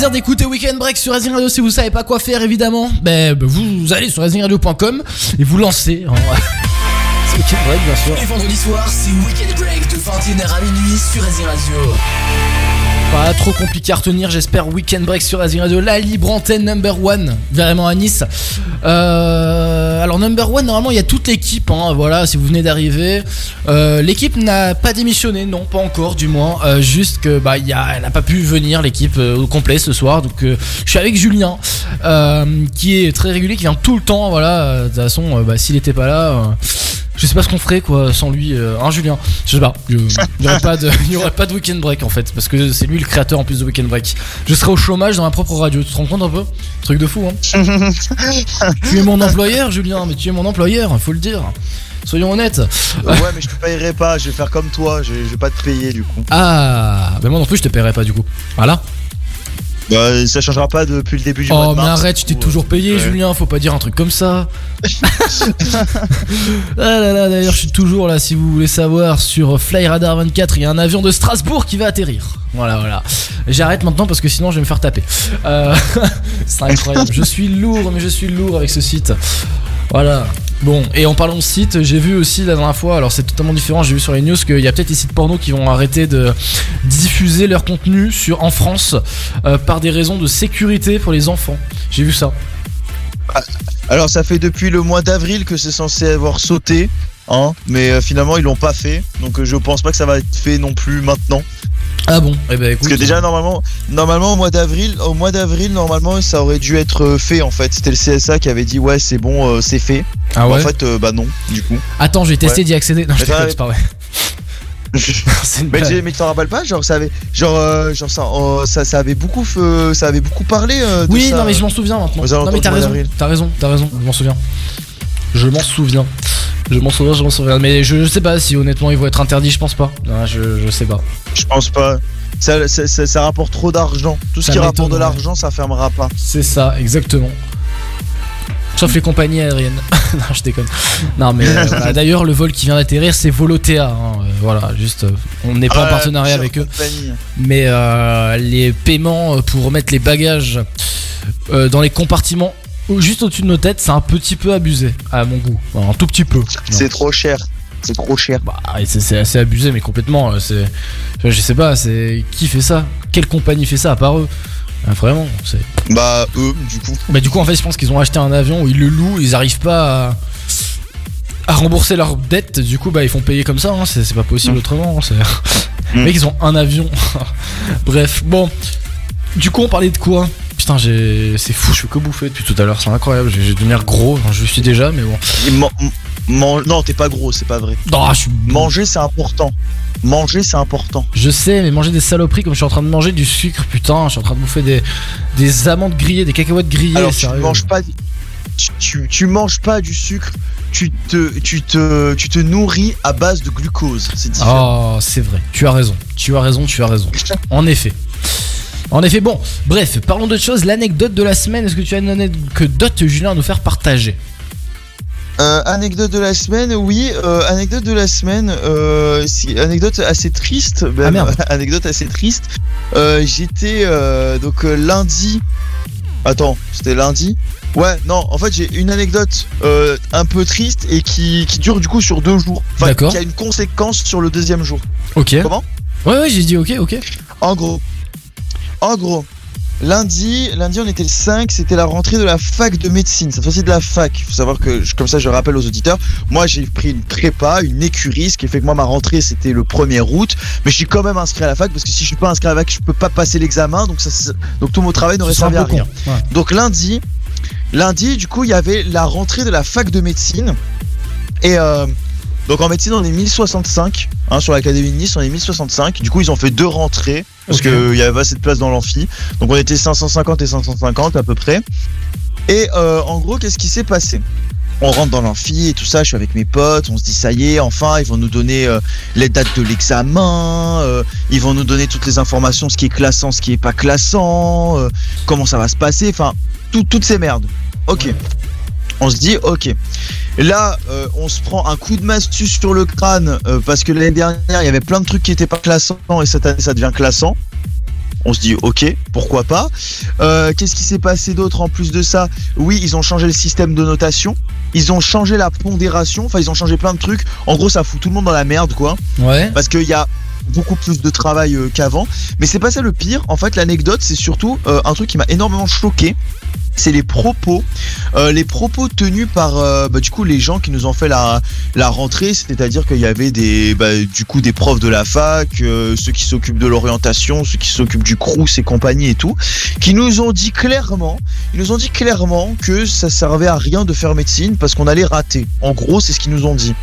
Plaisir d'écouter Weekend Break sur Rising Radio si vous savez pas quoi faire évidemment. Ben, ben, vous allez sur RisingRadio.com et vous lancez. en- C'est Weekend Break bien sûr. Et vendredi soir, c'est Weekend Break de 21h à minuit sur Radio. Pas trop compliqué à retenir, j'espère. Weekend Break sur Rising Radio, la libre antenne number one, vraiment à Nice. Euh, alors number one, normalement il y a toute l'équipe. hein, voilà, si vous venez d'arriver, Euh, l'équipe n'a pas démissionné, non, pas encore, du moins. Euh, juste que bah il y a, elle n'a pas pu venir l'équipe euh, au complet ce soir. Donc euh, je suis avec Julien, euh, qui est très régulier, qui vient tout le temps. Voilà, de toute façon, bah, s'il était pas là. euh, je sais pas ce qu'on ferait quoi sans lui, euh, hein Julien Je sais pas, il y aurait pas de, il y aurait pas de weekend break en fait, parce que c'est lui le créateur en plus de weekend break. Je serais au chômage dans ma propre radio, tu te rends compte un peu? Truc de fou hein Tu es mon employeur Julien, mais tu es mon employeur, faut le dire. Soyons honnêtes. Ouais, mais je te payerai pas, je vais faire comme toi, je, je vais pas te payer du coup. Ah, ben moi non plus je te paierai pas du coup. Voilà. Bah, ça changera pas depuis le début du Oh mois de mais arrête, je t'ai toujours payé ouais. Julien, faut pas dire un truc comme ça. ah là là, d'ailleurs je suis toujours là si vous voulez savoir sur Flyradar 24, il y a un avion de Strasbourg qui va atterrir. Voilà voilà. J'arrête maintenant parce que sinon je vais me faire taper. Euh, C'est incroyable, je suis lourd mais je suis lourd avec ce site. Voilà. Bon, et en parlant de site, j'ai vu aussi la dernière fois, alors c'est totalement différent, j'ai vu sur les news qu'il y a peut-être des sites porno qui vont arrêter de diffuser leur contenu sur, en France euh, par des raisons de sécurité pour les enfants. J'ai vu ça. Alors ça fait depuis le mois d'avril que c'est censé avoir sauté, hein, mais euh, finalement ils l'ont pas fait, donc euh, je pense pas que ça va être fait non plus maintenant. Ah bon Eh ben écoute. Parce que déjà normalement, normalement au mois d'avril, au mois d'avril normalement ça aurait dû être euh, fait en fait. C'était le CSA qui avait dit ouais c'est bon, euh, c'est fait. Ah ouais En fait euh, bah non du coup. Attends, j'ai testé Ouais. d'y accéder. Non, je Mais déconne, t'as- c'est pas une mais, mais tu t'en rappelles pas? Genre ça avait genre euh, genre ça, euh, ça ça avait beaucoup fait- ça avait beaucoup parlé euh, de Oui, ça. non, mais je m'en souviens maintenant. Non, mais t'as raison, t'as raison, t'as raison, je m'en souviens. Je m'en souviens. Je m'en souviens, je m'en souviens. Mais je, je sais pas si honnêtement ils vont être interdits, je pense pas. Non, je, je sais pas. Je pense pas. Ça, ça, ça- ça rapporte trop d'argent. Tout ce Ça qui rapporte de l'argent, ça fermera pas. C'est ça, exactement. Sauf les compagnies aériennes. non, je déconne. Non, mais euh, voilà. d'ailleurs, le vol qui vient d'atterrir, c'est Volotea. hein. Euh, voilà, juste, euh, on n'est pas en partenariat avec eux. compagnie. Mais euh, les paiements pour mettre les bagages euh, dans les compartiments juste au-dessus de nos têtes, c'est un petit peu abusé, à mon goût. Enfin, un tout petit peu. C'est trop cher. C'est trop cher. Bah, c'est assez abusé, mais complètement. euh, C'est, je sais pas, c'est qui fait ça? Quelle compagnie fait ça à part eux? Ah, Vraiment, c'est. Bah, eux, du coup. Bah du coup en fait je pense qu'ils ont acheté un avion ils le louent, ils arrivent pas à, à rembourser leurs dettes, du coup bah ils font payer comme ça, hein, c'est pas possible Mm. autrement. hein, Mm. Les mecs ils ont un avion. Bref, bon. Du coup on parlait de quoi? Putain j'ai... c'est fou, je fais que bouffer depuis tout à l'heure, c'est incroyable, je je vais devenir gros, Enfin, je le suis déjà mais bon. Et man- man- non, t'es pas gros, c'est pas vrai. Non, je suis... Manger, c'est important. Manger, c'est important. Je sais, mais manger des saloperies comme je suis en train de manger du sucre, putain, je suis en train de bouffer des, des amandes grillées, des cacahuètes grillées, Alors, tu sérieux. manges pas. Tu, tu, tu manges pas du sucre. Tu te, tu te, tu te nourris à base de glucose. C'est différent. Oh, c'est vrai. Tu as raison. Tu as raison, tu as raison. En effet. En effet, bon, bref, parlons d'autre chose. L'anecdote de la semaine, est-ce que tu as une anecdote, Julien, à nous faire partager? Euh, anecdote de la semaine, oui. euh, anecdote de la semaine, euh, anecdote assez triste. même, Ah, merde. anecdote assez triste. Euh, J'étais euh, donc lundi. Attends, c'était lundi? Ouais, non, en fait j'ai une anecdote un peu triste et qui, qui dure du coup sur deux jours. Enfin, qui a une conséquence sur le deuxième jour. Ok. Comment? Ouais, ouais, j'ai dit ok, ok. En gros, en gros, lundi, lundi on était le 5, c'était la rentrée de la fac de médecine. Cette fois-ci de la fac. Il faut savoir que, comme ça je rappelle aux auditeurs, moi j'ai pris une prépa, une écurie, ce qui fait que moi ma rentrée c'était le 1er août, mais je suis quand même inscrit à la fac parce que si je suis pas inscrit à la fac, je peux pas passer l'examen, donc, ça, donc tout mon travail n'aurait servi à rien. Ouais. Donc lundi, lundi, du coup, il y avait la rentrée de la fac de médecine. Et euh, donc en médecine, on est 1065. Hein, sur l'académie de Nice, on est 1065. Du coup, ils ont fait deux rentrées parce qu'il y avait pas assez de place dans l'amphi. Donc on était 550 et 550 à peu près. Et euh, en gros, qu'est-ce qui s'est passé? On rentre dans l'amphi et tout ça, je suis avec mes potes, on se dit ça y est, enfin, ils vont nous donner euh, les dates de l'examen, euh, ils vont nous donner toutes les informations, ce qui est classant, ce qui est pas classant, euh, comment ça va se passer, enfin, tout- toutes ces merdes. Ok. On se dit, ok. Là, euh, on se prend un coup de massue sur le crâne euh, parce que l'année dernière, il y avait plein de trucs qui étaient pas classants et cette année, ça devient classant. On se dit, ok, pourquoi pas. Euh, Qu'est-ce qui s'est passé d'autre en plus de ça? Oui, ils ont changé le système de notation. Ils ont changé la pondération. Enfin, ils ont changé plein de trucs. En gros, ça fout tout le monde dans la merde, quoi Ouais. parce qu'il y a beaucoup plus de travail euh, qu'avant. Mais c'est pas ça le pire. En fait, l'anecdote, c'est surtout euh, un truc qui m'a énormément choqué. C'est les propos, Euh, les propos tenus par bah, du coup les gens qui nous ont fait la, la rentrée, c'est-à-dire qu'il y avait des bah, du coup des profs de la fac, ceux qui s'occupent de l'orientation, ceux qui s'occupent du crous et compagnie et tout, qui nous ont dit clairement, ils nous ont dit clairement que ça servait à rien de faire médecine parce qu'on allait rater. En gros, c'est ce qu'ils nous ont dit.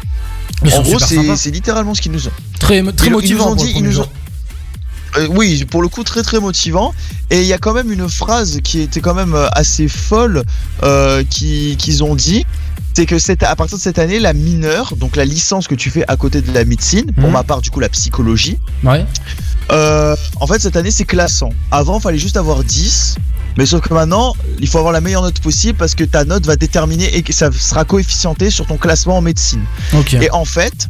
Ils en gros, c'est littéralement ce qu'ils nous ont. Très, très Ils- motivant. Ils nous ont dit, ils premier nous jour. ont. Euh, oui, pour le coup, très très motivant. Et il y a quand même une phrase qui était quand même euh, assez folle euh, qui- qu'ils ont dit. C'est que cette, à partir de cette année, la mineure, donc la licence que tu fais à côté de la médecine, pour Mhm. ma part, du coup, la psychologie, Ouais. Euh, en fait, cette année, c'est classant. Avant, fallait juste avoir 10. Mais sauf que maintenant, il faut avoir la meilleure note possible parce que ta note va déterminer et que ça sera coefficienté sur ton classement en médecine. Et en fait,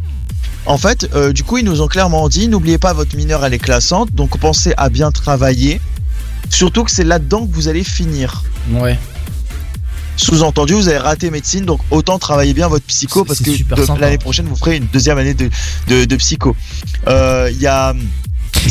en fait, euh, du coup, ils nous ont clairement dit n'oubliez pas votre mineure, elle est classante, donc pensez à bien travailler. Surtout que c'est là-dedans que vous allez finir. Ouais. Sous-entendu, vous avez raté médecine, donc autant travailler bien votre psycho parce que l'année prochaine, vous ferez une deuxième année de, de, de psycho. Euh, Il y a.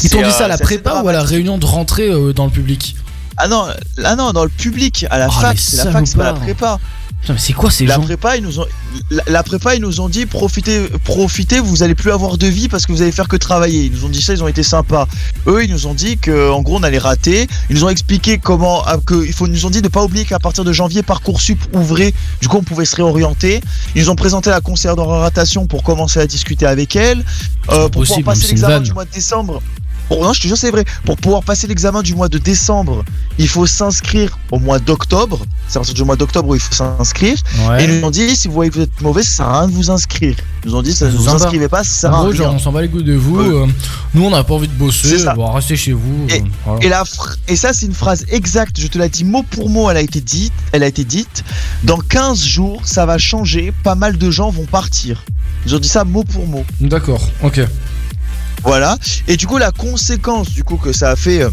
Ils t'ont dit ça à la prépa ou à la réunion de rentrée euh, dans le public Ah non, ah non, dans le public, à la Oh, fac, c'est la fac, c'est pas la prépa. Putain, mais c'est quoi ces La gens prépa, ils nous ont, la, la prépa, ils nous ont dit profitez, profitez, vous allez plus avoir de vie parce que vous allez faire que travailler. Ils nous ont dit ça, ils ont été sympas. Eux, ils nous ont dit que, en gros, on allait rater. Ils nous ont expliqué comment, ah, que, il faut, ils nous ont dit de pas oublier qu'à partir de janvier, parcoursup ouvrait. Du coup, on pouvait se réorienter. Ils nous ont présenté la conseillère d'orientation pour commencer à discuter avec elle, euh, pour possible, pouvoir passer l'examen du mois de décembre. Pour, non, je te jure, c'est vrai. Pour pouvoir passer l'examen du mois de décembre, il faut s'inscrire au mois d'octobre. C'est à partir du mois d'octobre où il faut s'inscrire. Ouais. Et ils nous ont dit, si vous voyez que vous êtes mauvais, ça sert à rien de vous inscrire. Ils nous ont dit, ça, vous sympa. inscrivez pas, ça sert à rien. genre, on s'en bat les couilles de vous. Euh. nous, on n'a pas envie de bosser. Bon, restez chez vous. Et- euh, voilà. Et, la fr- et ça, c'est une phrase exacte, je te la dis mot pour mot, elle a été dite. Elle a été dite. Dans 15 jours, ça va changer, pas mal de gens vont partir. Ils ont dit ça mot pour mot. D'accord, ok. Voilà. Et du coup, la conséquence du coup que ça a fait. euh,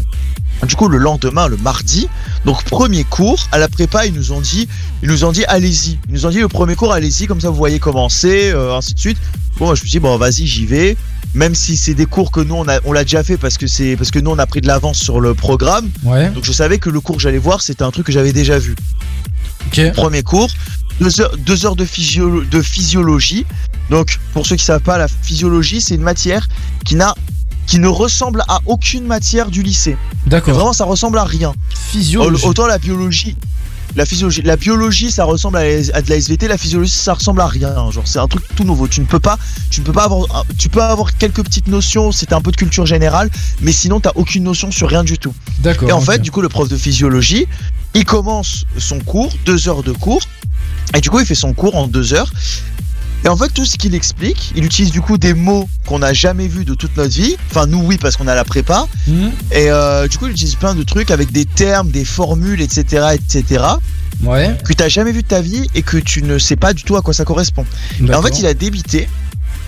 du coup, le lendemain, le mardi, donc premier cours à la prépa, ils nous ont dit, ils nous ont dit, allez-y. Ils nous ont dit le premier cours, allez-y, comme ça vous voyez commencer, euh, ainsi de suite. Bon, moi, je me suis dit bon, vas-y, j'y vais. Même si c'est des cours que nous on a, on l'a déjà fait parce que c'est parce que nous on a pris de l'avance sur le programme. Ouais, Donc je savais que le cours que j'allais voir, c'était un truc que j'avais déjà vu. ok. Premier cours, deux heures, deux heures de, physio- de physiologie. Donc, pour ceux qui savent pas, la physiologie, c'est une matière qui n'a qui ne ressemble à aucune matière du lycée. D'accord. vraiment, ça ressemble à rien. Physiologie. Autant la biologie, la physiologie, la biologie, ça ressemble à, à de la SVT. La physiologie, ça ressemble à rien. Genre, c'est un truc tout nouveau. Tu ne peux pas, tu ne peux pas avoir, tu peux avoir quelques petites notions. C'est un peu de culture générale, mais sinon, t'as aucune notion sur rien du tout. D'accord. Et en fait, du coup, le prof de physiologie, il commence son cours, deux heures de cours, et du coup, il fait son cours en deux heures. Et en fait, tout ce qu'il explique, il utilise du coup des mots qu'on n'a jamais vus de toute notre vie. Enfin, nous, oui, parce qu'on a la prépa. Mhm. Et euh, du coup, il utilise plein de trucs avec des termes, des formules, etc., etc., Ouais. que t'as jamais vu de ta vie et que tu ne sais pas du tout à quoi ça correspond. Et en fait, il a débité.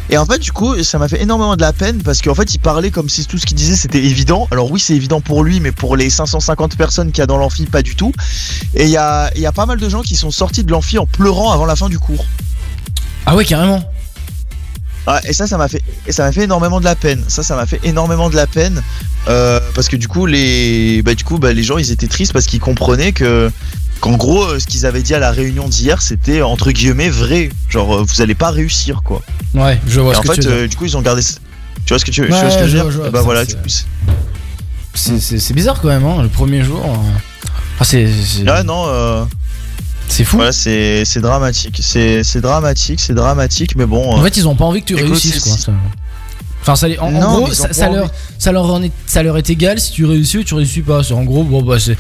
Et en fait, du coup, ça m'a fait énormément de la peine parce qu'en fait, il parlait comme si tout ce qu'il disait c'était évident. Alors oui, c'est évident pour lui, mais pour les 550 personnes qu'il y a dans l'amphi, pas du tout. Et il y a, il y a pas mal de gens qui sont sortis de l'amphi en pleurant avant la fin du cours. Ah ouais, carrément. Ah, et ça, ça m'a fait, et ça m'a fait énormément de la peine. Ça, ça m'a fait énormément de la peine euh, parce que du coup, les, bah, du coup, bah, les gens, ils étaient tristes parce qu'ils comprenaient que, qu'en gros, euh, ce qu'ils avaient dit à la réunion d'hier, c'était entre guillemets vrai. Genre, euh, vous allez pas réussir, quoi. Ouais, je vois Et ce en que fait, tu veux dire. euh, du coup, ils ont gardé. Tu vois ce que tu, tu Ouais, vois ce que je veux dire vois. Bah Ça, voilà, c'est- du coup. bizarre quand même, hein, le premier jour. euh. Ah, c'est. Ouais, non, euh, C'est fou. voilà, c'est c'est dramatique. C'est c'est dramatique, c'est dramatique, mais bon. En euh, fait, ils ont pas envie que tu réussisses, quoi. ça. Enfin, ça, les- en, gros, ça, leur, ça, leur en est, ça leur est égal si tu réussis ou tu réussis pas. C'est en gros, bon, bah, c'est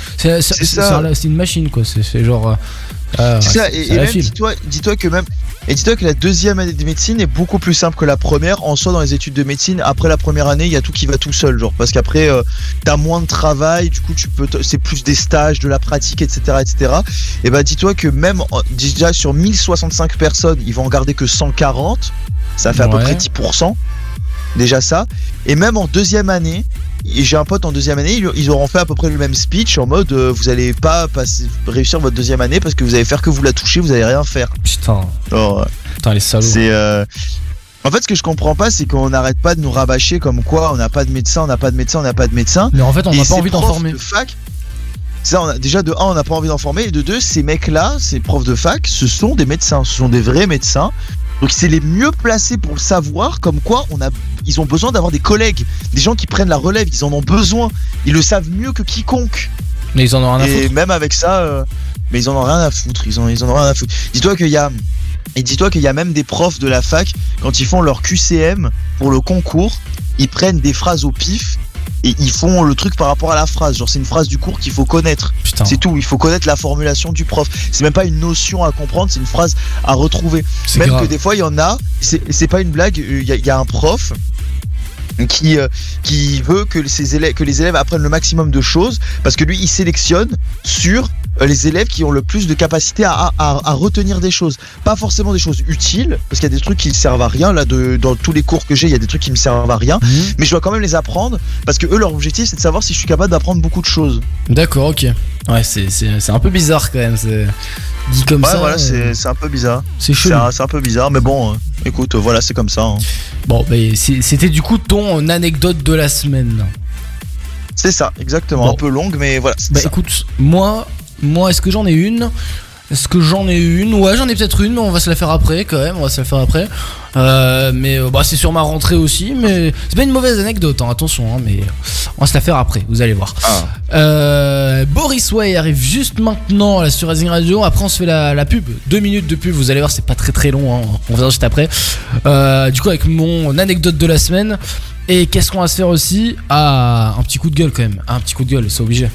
une machine, quoi. C'est genre. euh, C'est ça, et, même dis-toi dis-toi que même et dis-toi que la deuxième année de médecine est beaucoup plus simple que la première. En soi, dans les études de médecine, après la première année, il y a tout qui va tout seul, genre parce qu'après euh, t'as moins de travail, du coup tu peux, c'est plus des stages, de la pratique, etc., etc. Et bah dis-toi que même déjà sur 1065 personnes, ils vont en garder que 140. Ça fait à peu près 10%. Déjà ça. Et même en deuxième année, j'ai un pote en deuxième année, ils, auront fait à peu près le même speech en mode euh, vous allez pas passer, réussir votre deuxième année parce que vous allez faire que vous la toucher, vous allez rien faire. Putain, Alors, euh, putain, les salauds. c'est. euh, En fait, ce que je comprends pas, c'est qu'on n'arrête pas de nous rabâcher comme quoi on n'a pas de médecin, on n'a pas de médecin, on n'a pas de médecin. Mais en fait, on n'a pas envie d'en former. de fac, ça, on a, déjà de un, on n'a pas envie d'en former, et de deux, ces mecs-là, ces profs de fac, ce sont des médecins, ce sont des vrais médecins. Donc c'est les mieux placés pour le savoir, comme quoi on a, ils ont besoin d'avoir des collègues, des gens qui prennent la relève, ils en ont besoin, ils le savent mieux que quiconque. Mais ils en ont rien à Et foutre. même avec ça, euh, mais ils en ont rien à foutre. Ils en, ils en ont rien à foutre. Dis-toi qu'il y a, et dis-toi qu'il y a même des profs de la fac quand ils font leur QCM pour le concours, ils prennent des phrases au pif et ils font le truc par rapport à la phrase. Genre c'est une phrase du cours qu'il faut connaître. C'est tout. Il faut connaître la formulation du prof. C'est même pas une notion à comprendre, c'est une phrase à retrouver. Même grave. que des fois il y en a. C'est c'est pas une blague. Il y, a- il y a un prof. qui euh, qui veut que ses élèves que les élèves apprennent le maximum de choses parce que lui il sélectionne sur euh, les élèves qui ont le plus de capacité à, à, à retenir des choses pas forcément des choses utiles parce qu'il y a des trucs qui ne servent à rien là de, dans tous les cours que j'ai il y a des trucs qui me servent à rien mais je dois quand même les apprendre parce que eux leur objectif c'est de savoir si je suis capable d'apprendre beaucoup de choses D'accord, ok. Ouais, c'est- un peu bizarre quand même. Dit comme ouais ça. voilà euh, c'est un peu bizarre C'est un, c'est un peu bizarre mais bon euh, écoute euh, voilà c'est comme ça hein. Bon, c'était du coup ton anecdote de la semaine. c'est ça exactement Bon. un peu longue mais voilà Bah ça. écoute, moi, moi, est-ce que j'en ai une Est-ce que j'en ai une Ouais, j'en ai peut-être une, mais on va se la faire après quand même. On va se la faire après. Euh, mais euh, bah, c'est sur ma rentrée aussi, mais c'est pas une mauvaise anecdote. hein, attention, hein, mais on va se la faire après. Vous allez voir. Ah. Euh, Boris Way arrive juste maintenant là, sur Rising Radio. Après, on se fait la, la pub. Deux minutes de pub. Vous allez voir, c'est pas très très long. hein. On verra juste après. Euh, du coup, avec mon anecdote de la semaine. Et qu'est-ce qu'on va se faire aussi? Ah, un petit coup de gueule quand même. Un petit coup de gueule, c'est obligé.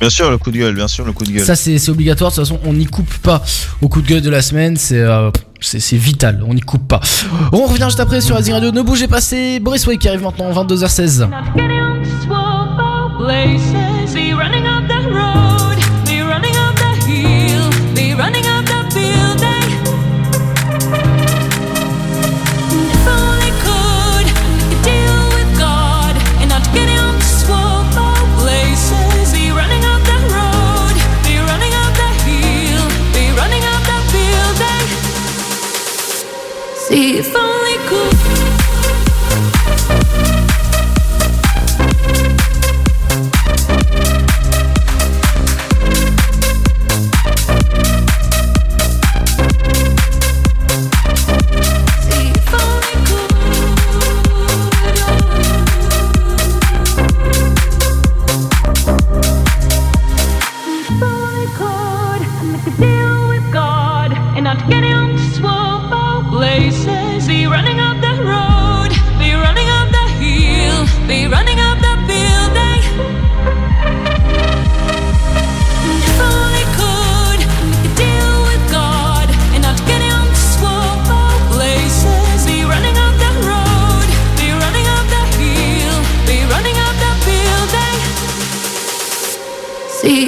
Bien sûr le coup de gueule bien sûr le coup de gueule Ça, c'est obligatoire. De toute façon, on n'y coupe pas au coup de gueule de la semaine. C'est euh, c'est vital. On n'y coupe pas. On revient juste après sur Rising Radio. Ne bougez pas. C'est Boris Way qui arrive maintenant, 22h16.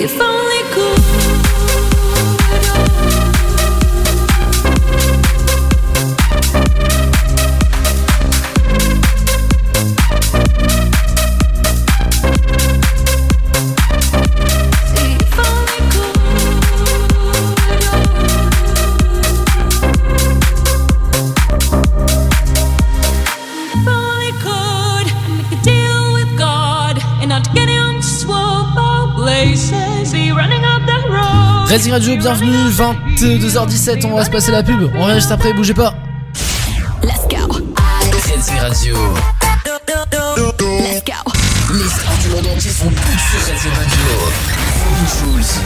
If only road. Rising Radio, bienvenue. 22h17. On va se passer la pub. On revient juste après. Bougez pas. Let's go. Racing Radio. Let's go. Les stars du monde entier sont toutes sur Racing Radio. Robin Schulz.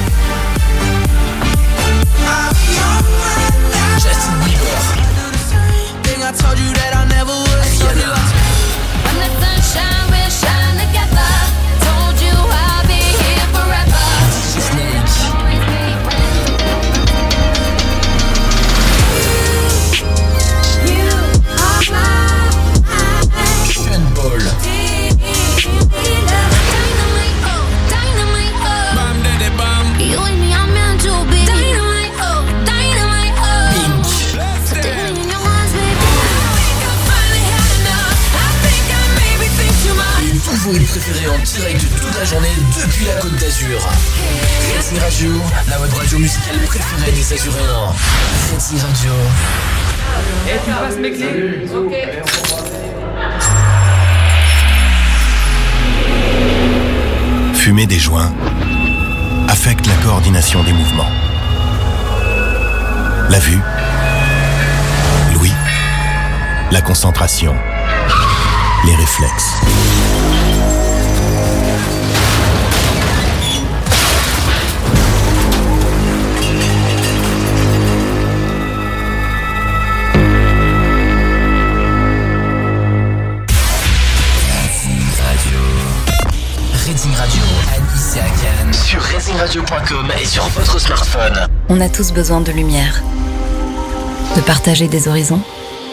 Direct toute la journée depuis la Côte d'Azur. Racing Radio, la web radio musicale préférée des Azuréens. Racing Radio. Et tu passes mes clés Ok. Fumer des joints affecte la coordination des mouvements. La vue, l'ouïe, la concentration, les réflexes. On a tous besoin de lumière, de partager des horizons,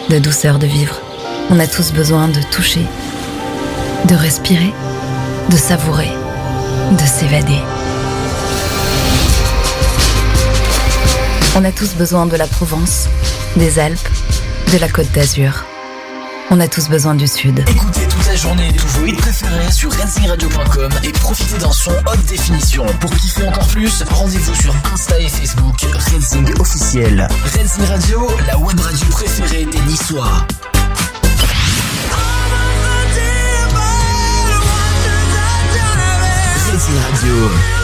de douceur de vivre. On a tous besoin de toucher, de respirer, de savourer, de s'évader. On a tous besoin de la Provence, des Alpes, de la Côte d'Azur. On a tous besoin du Sud. Écoutez toute la journée tous vos hits préférés sur racing-radio.com et profitez d'un son haute définition. Pour kiffer encore plus, rendez-vous sur Insta et Facebook Racing officiel. Racing Radio, la web radio préférée des Niçois. Racing Radio.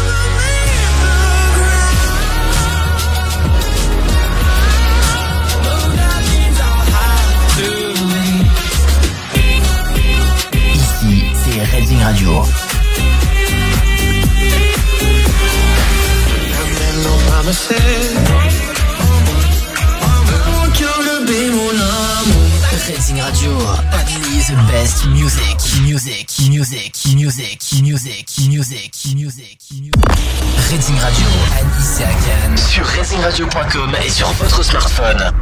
Radio. Racing Radio, the best music, music, music, music, music, music, music. Racing Radio, à Cannes, sur racingradio.com et sur votre smartphone.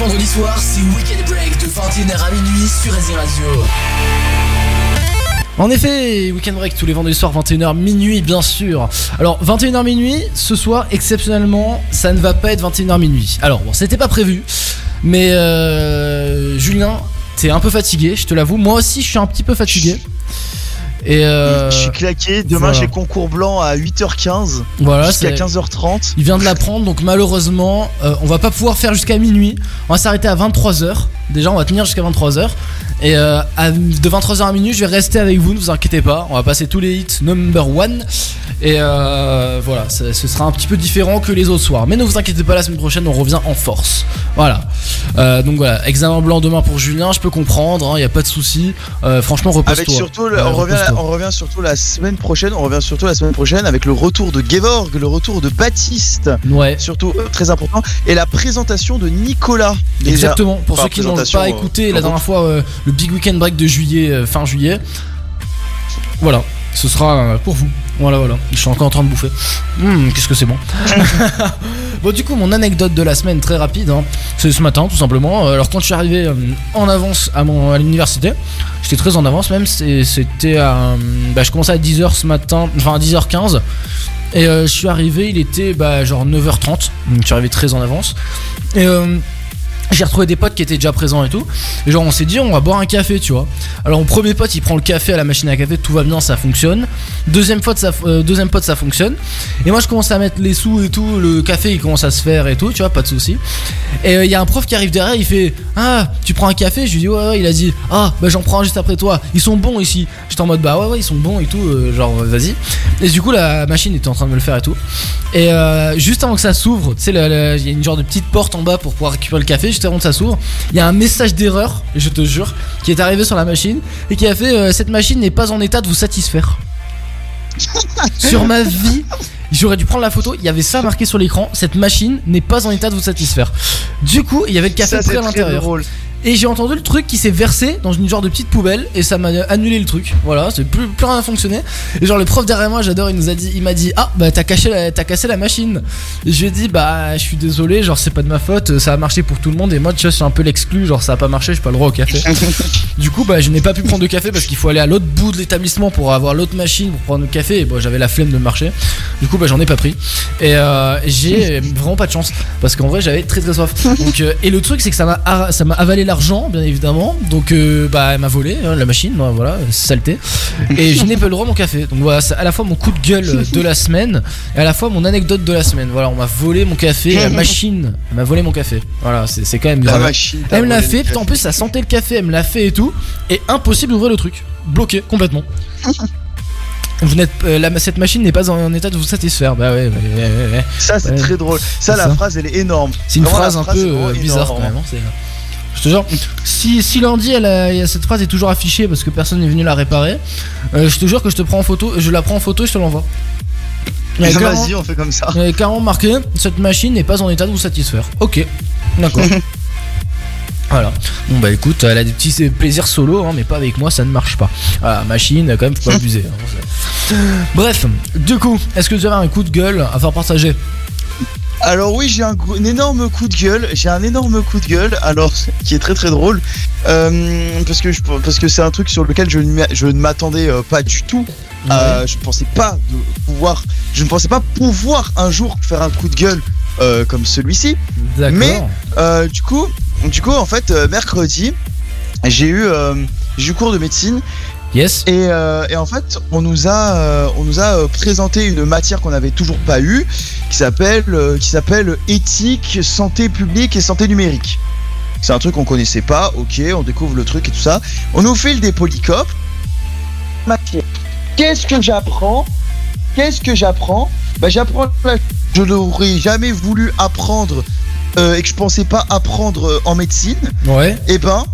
Vendredis soirs, c'est Weekend Break de 21h à minuit sur Racing Radio. En effet, Weekend Break tous les vendredis soirs, 21h minuit, bien sûr. Alors, 21h minuit, ce soir, exceptionnellement, ça ne va pas être 21h minuit. Alors, bon, c'était pas prévu, mais euh, Julien, t'es un peu fatigué, je te l'avoue. Moi aussi, je suis un petit peu fatigué. Et euh, Je suis claqué. Demain, voilà. j'ai concours blanc à 8h15 Voilà, jusqu'à c'est- 15h30. Il vient de l'apprendre, donc malheureusement, euh, on va pas pouvoir faire jusqu'à minuit. On va s'arrêter à 23h. Déjà, on va tenir jusqu'à 23h. Et euh, à- de 23h à minuit, je vais rester avec vous, ne vous inquiétez pas. On va passer tous les hits number one. Et euh, voilà, ce sera un petit peu différent que les autres soirs. Mais ne vous inquiétez pas, la semaine prochaine, on revient en force. Voilà. Euh, donc voilà, examen blanc demain pour Julien, je peux comprendre, il n'y a pas de souci. Euh, franchement, repose-toi. Avec surtout, le- on, revient, on revient surtout la semaine prochaine. On revient surtout la semaine prochaine avec le retour de Gevorg, le retour de Baptiste. Ouais. Surtout très important et la présentation de Nicolas. Déjà. Exactement, pour Enfin, ceux qui n'ont pas écouté la dernière fois le Big Weekend Break de juillet, euh, fin juillet, voilà, ce sera euh, pour vous. Voilà, voilà, je suis encore en train de bouffer. Hum, qu'est-ce que c'est bon. bon, du coup, mon anecdote de la semaine, très rapide, hein, c'est ce matin, tout simplement. Euh, Alors, quand je suis arrivé en avance à, mon, à l'université, j'étais très en avance même, c'est- c'était à. bah, je commençais à 10h ce matin, enfin à 10h15. Et euh, je suis arrivé, il était bah, genre 9h30, donc je suis arrivé très en avance. Et euh, j'ai retrouvé des potes qui étaient déjà présents et tout. Et genre on s'est dit on va boire un café, tu vois. Alors mon premier pote il prend le café à la machine à café, tout va bien, ça fonctionne. Deuxième pote ça, euh, deuxième pote ça fonctionne. Et moi je commence à mettre les sous et tout, le café il commence à se faire et tout, tu vois, pas de souci. Et euh, il y a un prof qui arrive derrière, il fait ah tu prends un café, je lui dis ouais, ouais. il a dit ah bah j'en prends un juste après toi. Ils sont bons ici. J'étais en mode bah ouais ouais ils sont bons et tout, euh, genre vas-y. Et du coup la machine était en train de me le faire et tout. Et juste avant que ça s'ouvre, tu sais, il y a une genre de petite porte en bas pour pouvoir récupérer le café. Juste avant que ça s'ouvre, il y a un message d'erreur, je te jure, qui est arrivé sur la machine et qui a fait euh, Cette machine n'est pas en état de vous satisfaire. sur ma vie, j'aurais dû prendre la photo. Il y avait ça marqué sur l'écran Cette machine n'est pas en état de vous satisfaire. Du coup, il y avait le café Ça, prêt à l'intérieur. Et j'ai entendu le truc qui s'est versé dans une genre de petite poubelle et ça m'a annulé le truc. Voilà, c'est plus, plus rien à fonctionner. Et genre le prof derrière moi, j'adore, il nous a dit, il m'a dit ah bah t'as caché, la- t'as cassé la machine. Et je lui ai dit bah je suis désolé, genre c'est pas de ma faute, ça a marché pour tout le monde et moi tu vois je suis un peu l'exclu, genre ça a pas marché, j'ai pas le droit au café. du coup bah je n'ai pas pu prendre de café parce qu'il faut aller à l'autre bout de l'établissement pour avoir l'autre machine pour prendre le café et bon j'avais la flemme de marcher. Du coup bah j'en ai pas pris et euh, j'ai vraiment pas de chance parce qu'en vrai j'avais très très soif. Donc euh, et le truc c'est que ça m'a a- ça m'a avalé l'argent bien évidemment. Donc euh, bah elle m'a volé hein, la machine, hein, voilà saleté. Et je n'ai pas le droit à mon café. Donc voilà c'est à la fois mon coup de gueule de la semaine et à la fois mon anecdote de la semaine. Voilà on m'a volé mon café, la machine elle m'a volé mon café. Voilà c'est c'est quand même La grave. machine. t'a Elle me l'a fait, putain, en plus ça sentait le café, elle me l'a fait et tout. Et impossible d'ouvrir le truc. Bloqué complètement. Vous n'êtes, euh, la- cette machine n'est pas en, en état de vous satisfaire. Bah ouais, ouais, ouais, ouais, ouais. Ça, c'est très drôle. Ça, la ça. phrase, elle est énorme. C'est une Vraiment, phrase un phrase peu euh, bizarre énorme. quand même. hein, c'est- Je te jure, si, si lundi elle a- cette phrase est toujours affichée parce que personne n'est venu la réparer, euh, je te jure que je te prends en photo, je la prends en photo et je te l'envoie. Vas-y, on fait comme ça. il y a carrément marqué cette machine n'est pas en état de vous satisfaire. Ok, d'accord. Voilà. Bon bah écoute, elle a des petits plaisirs solo, hein, mais pas avec moi, ça ne marche pas. Voilà, machine, quand même, faut pas abuser. hein, Bref, du coup, est-ce que tu avais un coup de gueule à faire partager Alors oui, j'ai un, énorme coup de gueule. J'ai un énorme coup de gueule. Alors qui est très très drôle euh, parce que je, parce que c'est un truc sur lequel je, ne m'a- je ne m'attendais euh, pas du tout. Euh, je ne pensais pas de pouvoir. Je ne pensais pas pouvoir un jour faire un coup de gueule comme celui-ci. Mais du coup, du coup en fait mercredi, j'ai eu j'ai eu cours de médecine. Yes. Et, euh, et en fait, on nous a, euh, on nous a euh, présenté une matière qu'on n'avait toujours pas eue, qui s'appelle, euh, qui s'appelle éthique, santé publique et santé numérique. C'est un truc qu'on connaissait pas. Ok, on découvre le truc et tout ça. On nous file des polycopes. Qu'est-ce que j'apprends? Qu'est-ce que j'apprends? Bah, j'apprends. la- Je n'aurais jamais voulu apprendre et que je pensais pas apprendre en médecine. Ouais. Et ben,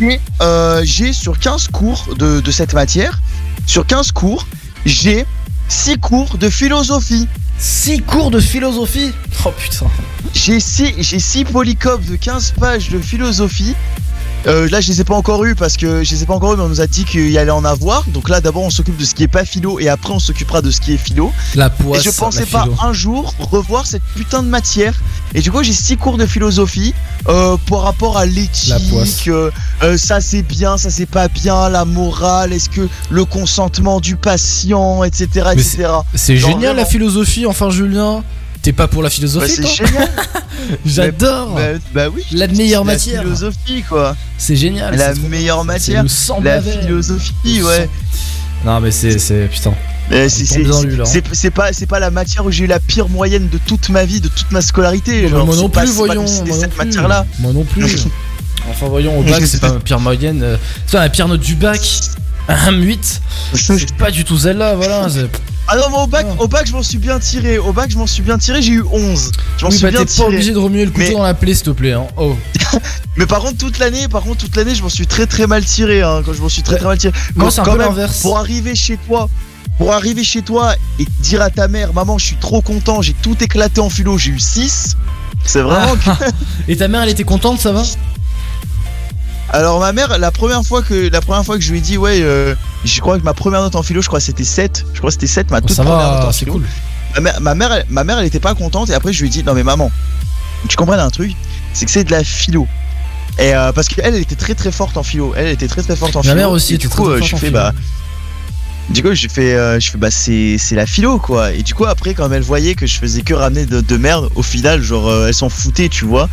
j'ai, euh, j'ai sur 15 cours de, de cette matière, sur 15 cours, j'ai 6 cours de philosophie. 6 cours de philosophie? Oh putain. J'ai 6 j'ai six polycopes de 15 pages de philosophie. Euh, là, je les ai pas encore eu parce que je les ai pas encore eu, mais on nous a dit qu'il y allait en avoir. Donc là, d'abord, on s'occupe de ce qui est pas philo et après, on s'occupera de ce qui est philo. La poisse. et je pensais pas philo. un jour revoir cette putain de matière. Et du coup, j'ai six cours de philosophie euh, par rapport à l'éthique. euh, euh, ça c'est bien, ça c'est pas bien, la morale, est-ce que le consentement du patient, etc. Etc. C'est génial la philosophie, enfin Julien. T'es pas pour la Bah, philosophie c'est génial. J'adore. Bah, bah oui. La meilleure la matière. philosophie quoi. C'est génial. la meilleure matière. Le La philosophie, ouais. Non mais c'est c'est putain. C'est- hein. c'est- pas c'est pas la matière où j'ai eu la pire moyenne de toute ma vie, de toute ma scolarité. Bah, genre, moi non plus pas voyons. cette plus. matière là. Moi non plus. enfin voyons au bac c'est pas ma pire moyenne. euh, C'est pas ma pire note du bac? Un 8. C'est pas du tout celle-là voilà. Ah non, mais au bac, au bac, je m'en suis bien tiré. Au bac, je m'en suis bien tiré. J'ai eu 11. Je m'en Oui suis bah bien t'es pas tiré. obligé de remuer le couteau Mais- dans la plaie s'il te plaît. Hein. Oh. Mais par contre, toute l'année, par contre, toute l'année, je m'en suis très très mal tiré. Hein, quand je m'en suis très très mal tiré. Moi, Quand- c'est un peu l'inverse. Pour arriver chez toi, pour arriver chez toi et dire à ta mère, maman, je suis trop content, j'ai tout éclaté en philo, j'ai eu 6. C'est vraiment. que- Et ta mère elle était contente ça va? Alors ma mère, la première fois que la première fois que je lui ai dit, ouais, euh, je crois que ma première note en philo, je crois que c'était 7. Je crois que c'était 7, ma toute Oh, Ça première note en philo. cool. Ma mère, ma mère, elle, ma mère, elle était pas contente et après je lui ai dit non mais maman, tu comprends un truc, c'est que c'est de la philo. Et euh, parce qu'elle, elle était très très forte en philo. Elle, elle était très très forte en Ma philo. mère aussi Et du très, coup, très euh, forte je fais philo. Du coup, je fais, euh, je fais bah c'est c'est la philo quoi. Et du coup après, quand elle voyait que je faisais que ramener de, de merde, au final, genre euh, elle s'en foutait, tu vois.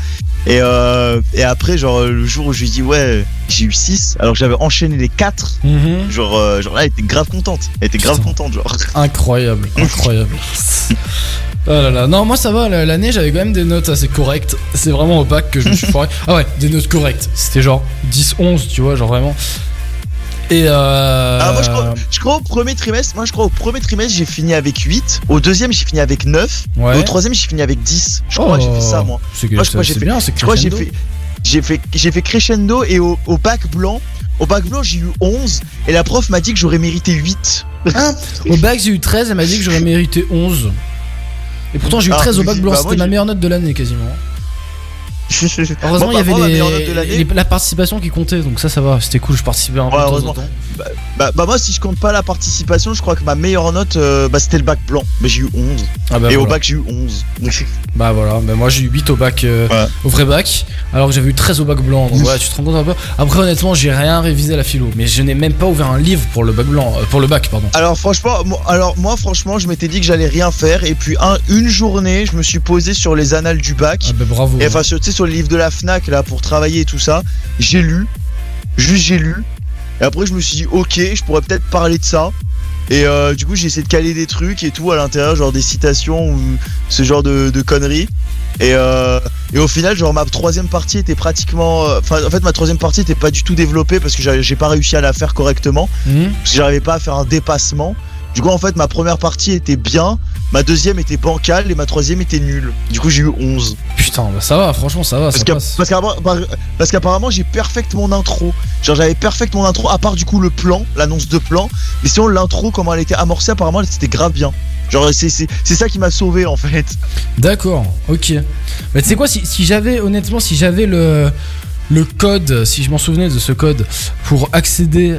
Et euh, et après, genre le jour où je lui dis ouais, j'ai eu 6 alors que j'avais enchaîné les 4 Mhm. genre euh, genre là, elle était grave contente. Elle était grave contente genre. Incroyable, incroyable. Oh là là, non moi ça va, la- l'année j'avais quand même des notes assez correctes. C'est vraiment au bac que je me suis foiré. Ah ouais, des notes correctes. C'était genre 10-11, tu vois, genre vraiment. Et euh... Ah, moi, je crois, je crois au premier trimestre, moi je crois au premier trimestre j'ai fini avec 8, au deuxième j'ai fini avec 9, Ouais. et au troisième j'ai fini avec 10. Je crois que j'ai fait ça moi. C'est Moi je crois que j'ai c'est fait, bien, c'est j'ai fait, j'ai fait, j'ai fait crescendo et au, au bac blanc, au bac blanc j'ai eu 11 et la prof m'a dit que j'aurais mérité 8. Hein Au bac j'ai eu 13, elle m'a dit que j'aurais mérité 11. Et pourtant j'ai eu Ah, 13 au oui, bac blanc, bah, c'était ma meilleure note de l'année quasiment. Heureusement il y contre, avait les, l'année- les- la participation qui comptait, donc ça ça va, c'était cool, je participais un peu Ouais, en heureusement. temps. Bah, bah, bah, moi si je compte pas la participation, je crois que ma meilleure note euh, bah, c'était le bac blanc, mais j'ai eu 11. Ah bah et au bac j'ai eu 11. Bah voilà, bah moi j'ai eu 8 au bac, euh, Ouais. au vrai bac, alors que j'avais eu 13 au bac blanc, donc ouais, tu te rends compte un peu. Après honnêtement, j'ai rien révisé à la philo, mais je n'ai même pas ouvert un livre pour le bac blanc, euh, pour le bac, pardon. Alors franchement, moi, alors moi franchement, je m'étais dit que j'allais rien faire et puis un, une journée, je me suis posé sur les annales du bac. Ah bah bravo. Et enfin, sur, tu sais, sur le livre de la Fnac là pour travailler et tout ça, j'ai lu, juste j'ai lu. Et après, je me suis dit, ok, je pourrais peut-être parler de ça. Et euh, du coup, j'ai essayé de caler des trucs et tout à l'intérieur, genre des citations ou ce genre de, de conneries. Et, euh, et au final, genre ma troisième partie était pratiquement, euh, enfin, en fait, ma troisième partie était pas du tout développée parce que j'ai pas réussi à la faire correctement Mhm. parce que j'arrivais pas à faire un dépassement. Du coup, en fait, ma première partie était bien, ma deuxième était bancale et ma troisième était nulle. Du coup, j'ai eu 11. Putain, bah ça va, franchement ça va, Parce ça qu'à- passe. parce qu'apparemment j'ai perfect mon intro. Genre, j'avais perfect mon intro, à part du coup le plan, l'annonce de plan. Mais sinon, l'intro, comment elle était amorcée, apparemment, c'était grave bien. Genre, c'est ça qui m'a sauvé en fait. D'accord, ok. Bah tu sais quoi, si, si j'avais, honnêtement, si j'avais le, le code, si je m'en souvenais de ce code, pour accéder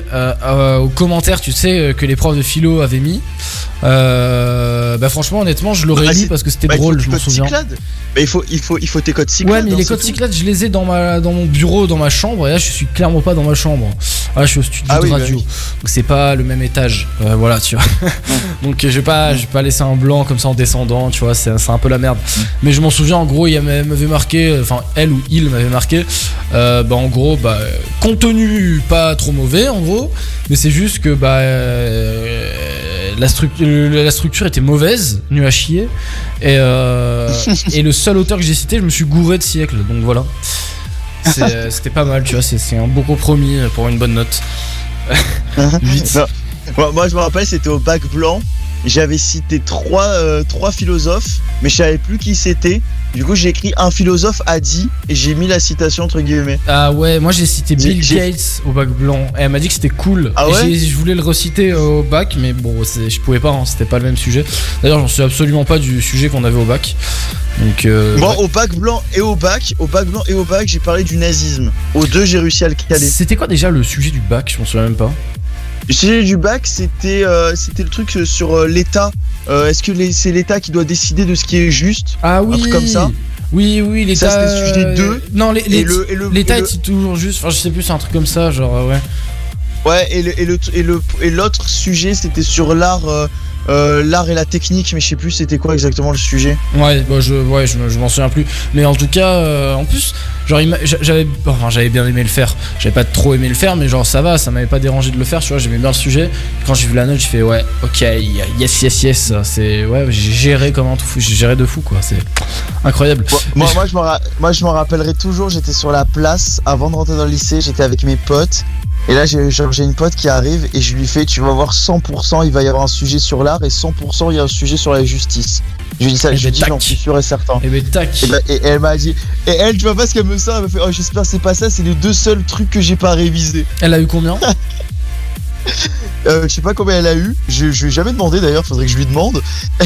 aux commentaires, tu sais, euh, que les profs de philo avaient mis. Euh, bah franchement, honnêtement, je l'aurais Bah, c'est- parce que c'était Bah, drôle, je m'en souviens. Cyclades. Bah, il faut, il faut, il faut tes codes Cyclades. Ouais, mais hein, les codes. Cyclades, je les ai dans, ma, dans mon bureau, dans ma chambre, et là, je suis clairement pas dans ma chambre. Ah, je suis au studio Ah de oui, bah radio. oui. Donc, c'est pas le même étage. Euh, voilà, tu vois. Donc, je vais pas, je vais pas laisser un blanc comme ça en descendant, tu vois, c'est un peu la merde. Mais je m'en souviens, en gros, il m'a- m'avait marqué, enfin, elle ou il m'avait marqué, euh, bah, en gros, bah, contenu pas trop mauvais, en gros, mais c'est juste que, bah, la, structure la structure était mauvaise, nu à chier, et, euh, et le seul auteur que j'ai cité, je me suis gouré de siècle, donc voilà. Euh, C'était pas mal, tu vois, c'est c'est un beau compromis pour une bonne note. Moi, moi, je me rappelle, c'était au bac blanc. J'avais cité trois, euh, trois philosophes, mais je savais plus qui c'était. Du coup, j'ai écrit un philosophe a dit et j'ai mis la citation entre guillemets. Ah ouais, moi j'ai cité Bill Gates au bac blanc. Et elle m'a dit que c'était cool. Ah ouais je voulais le reciter au bac, mais bon, je pouvais pas, hein, c'était pas le même sujet. D'ailleurs, j'en suis absolument pas du sujet qu'on avait au bac. Donc, euh, Moi, ouais. au bac blanc et au bac, au bac blanc et au bac, j'ai parlé du nazisme. Aux deux, j'ai réussi à le caler. c'était quoi déjà le sujet du bac? Je m'en souviens même pas. Le sujet du bac, c'était euh, c'était le truc sur euh, l'État. Euh, Est-ce que c'est l'État qui doit décider de ce qui est juste? Ah oui Un truc comme ça. Oui, oui, l'État. Ça, c'était le sujet euh, deux. Non, Et et l'État et le- est toujours juste? Enfin, je sais plus, c'est un truc comme ça, genre, euh, ouais. Ouais, et le et le et le et l'autre sujet, c'était sur l'art, euh, l'art et la technique, mais je sais plus c'était quoi exactement le sujet. Ouais, bah je, ouais, je, je m'en souviens plus. Mais en tout cas, euh, en plus, genre, j'avais, enfin, j'avais bien aimé le faire. J'avais pas trop aimé le faire, mais genre, ça va, ça m'avait pas dérangé de le faire. Tu vois, j'aimais bien le sujet. Quand j'ai vu la note, j'ai fait, ouais, ok, yes, yes, yes. C'est, ouais, j'ai géré comme un tout fou. J'ai géré de fou, quoi. C'est incroyable. Moi, moi, je moi, je me rappellerai toujours, j'étais sur la place avant de rentrer dans le lycée, j'étais avec mes potes. Et là, j'ai une pote qui arrive et je lui fais Tu vas voir 100%, il va y avoir un sujet sur l'art et 100%, il y a un sujet sur la justice. Je lui dis ça, Eh je ben, lui dis. J'en suis sûr et certain. Et ben, tac. Et, bah, et elle m'a dit Et elle, tu vois pas ce qu'elle me sort Elle me fait Oh, j'espère que c'est pas ça, c'est les deux seuls trucs que j'ai pas révisés. Elle a eu combien? Euh, je sais pas combien elle a eu. Je, je lui ai jamais demandé d'ailleurs, faudrait que je lui demande.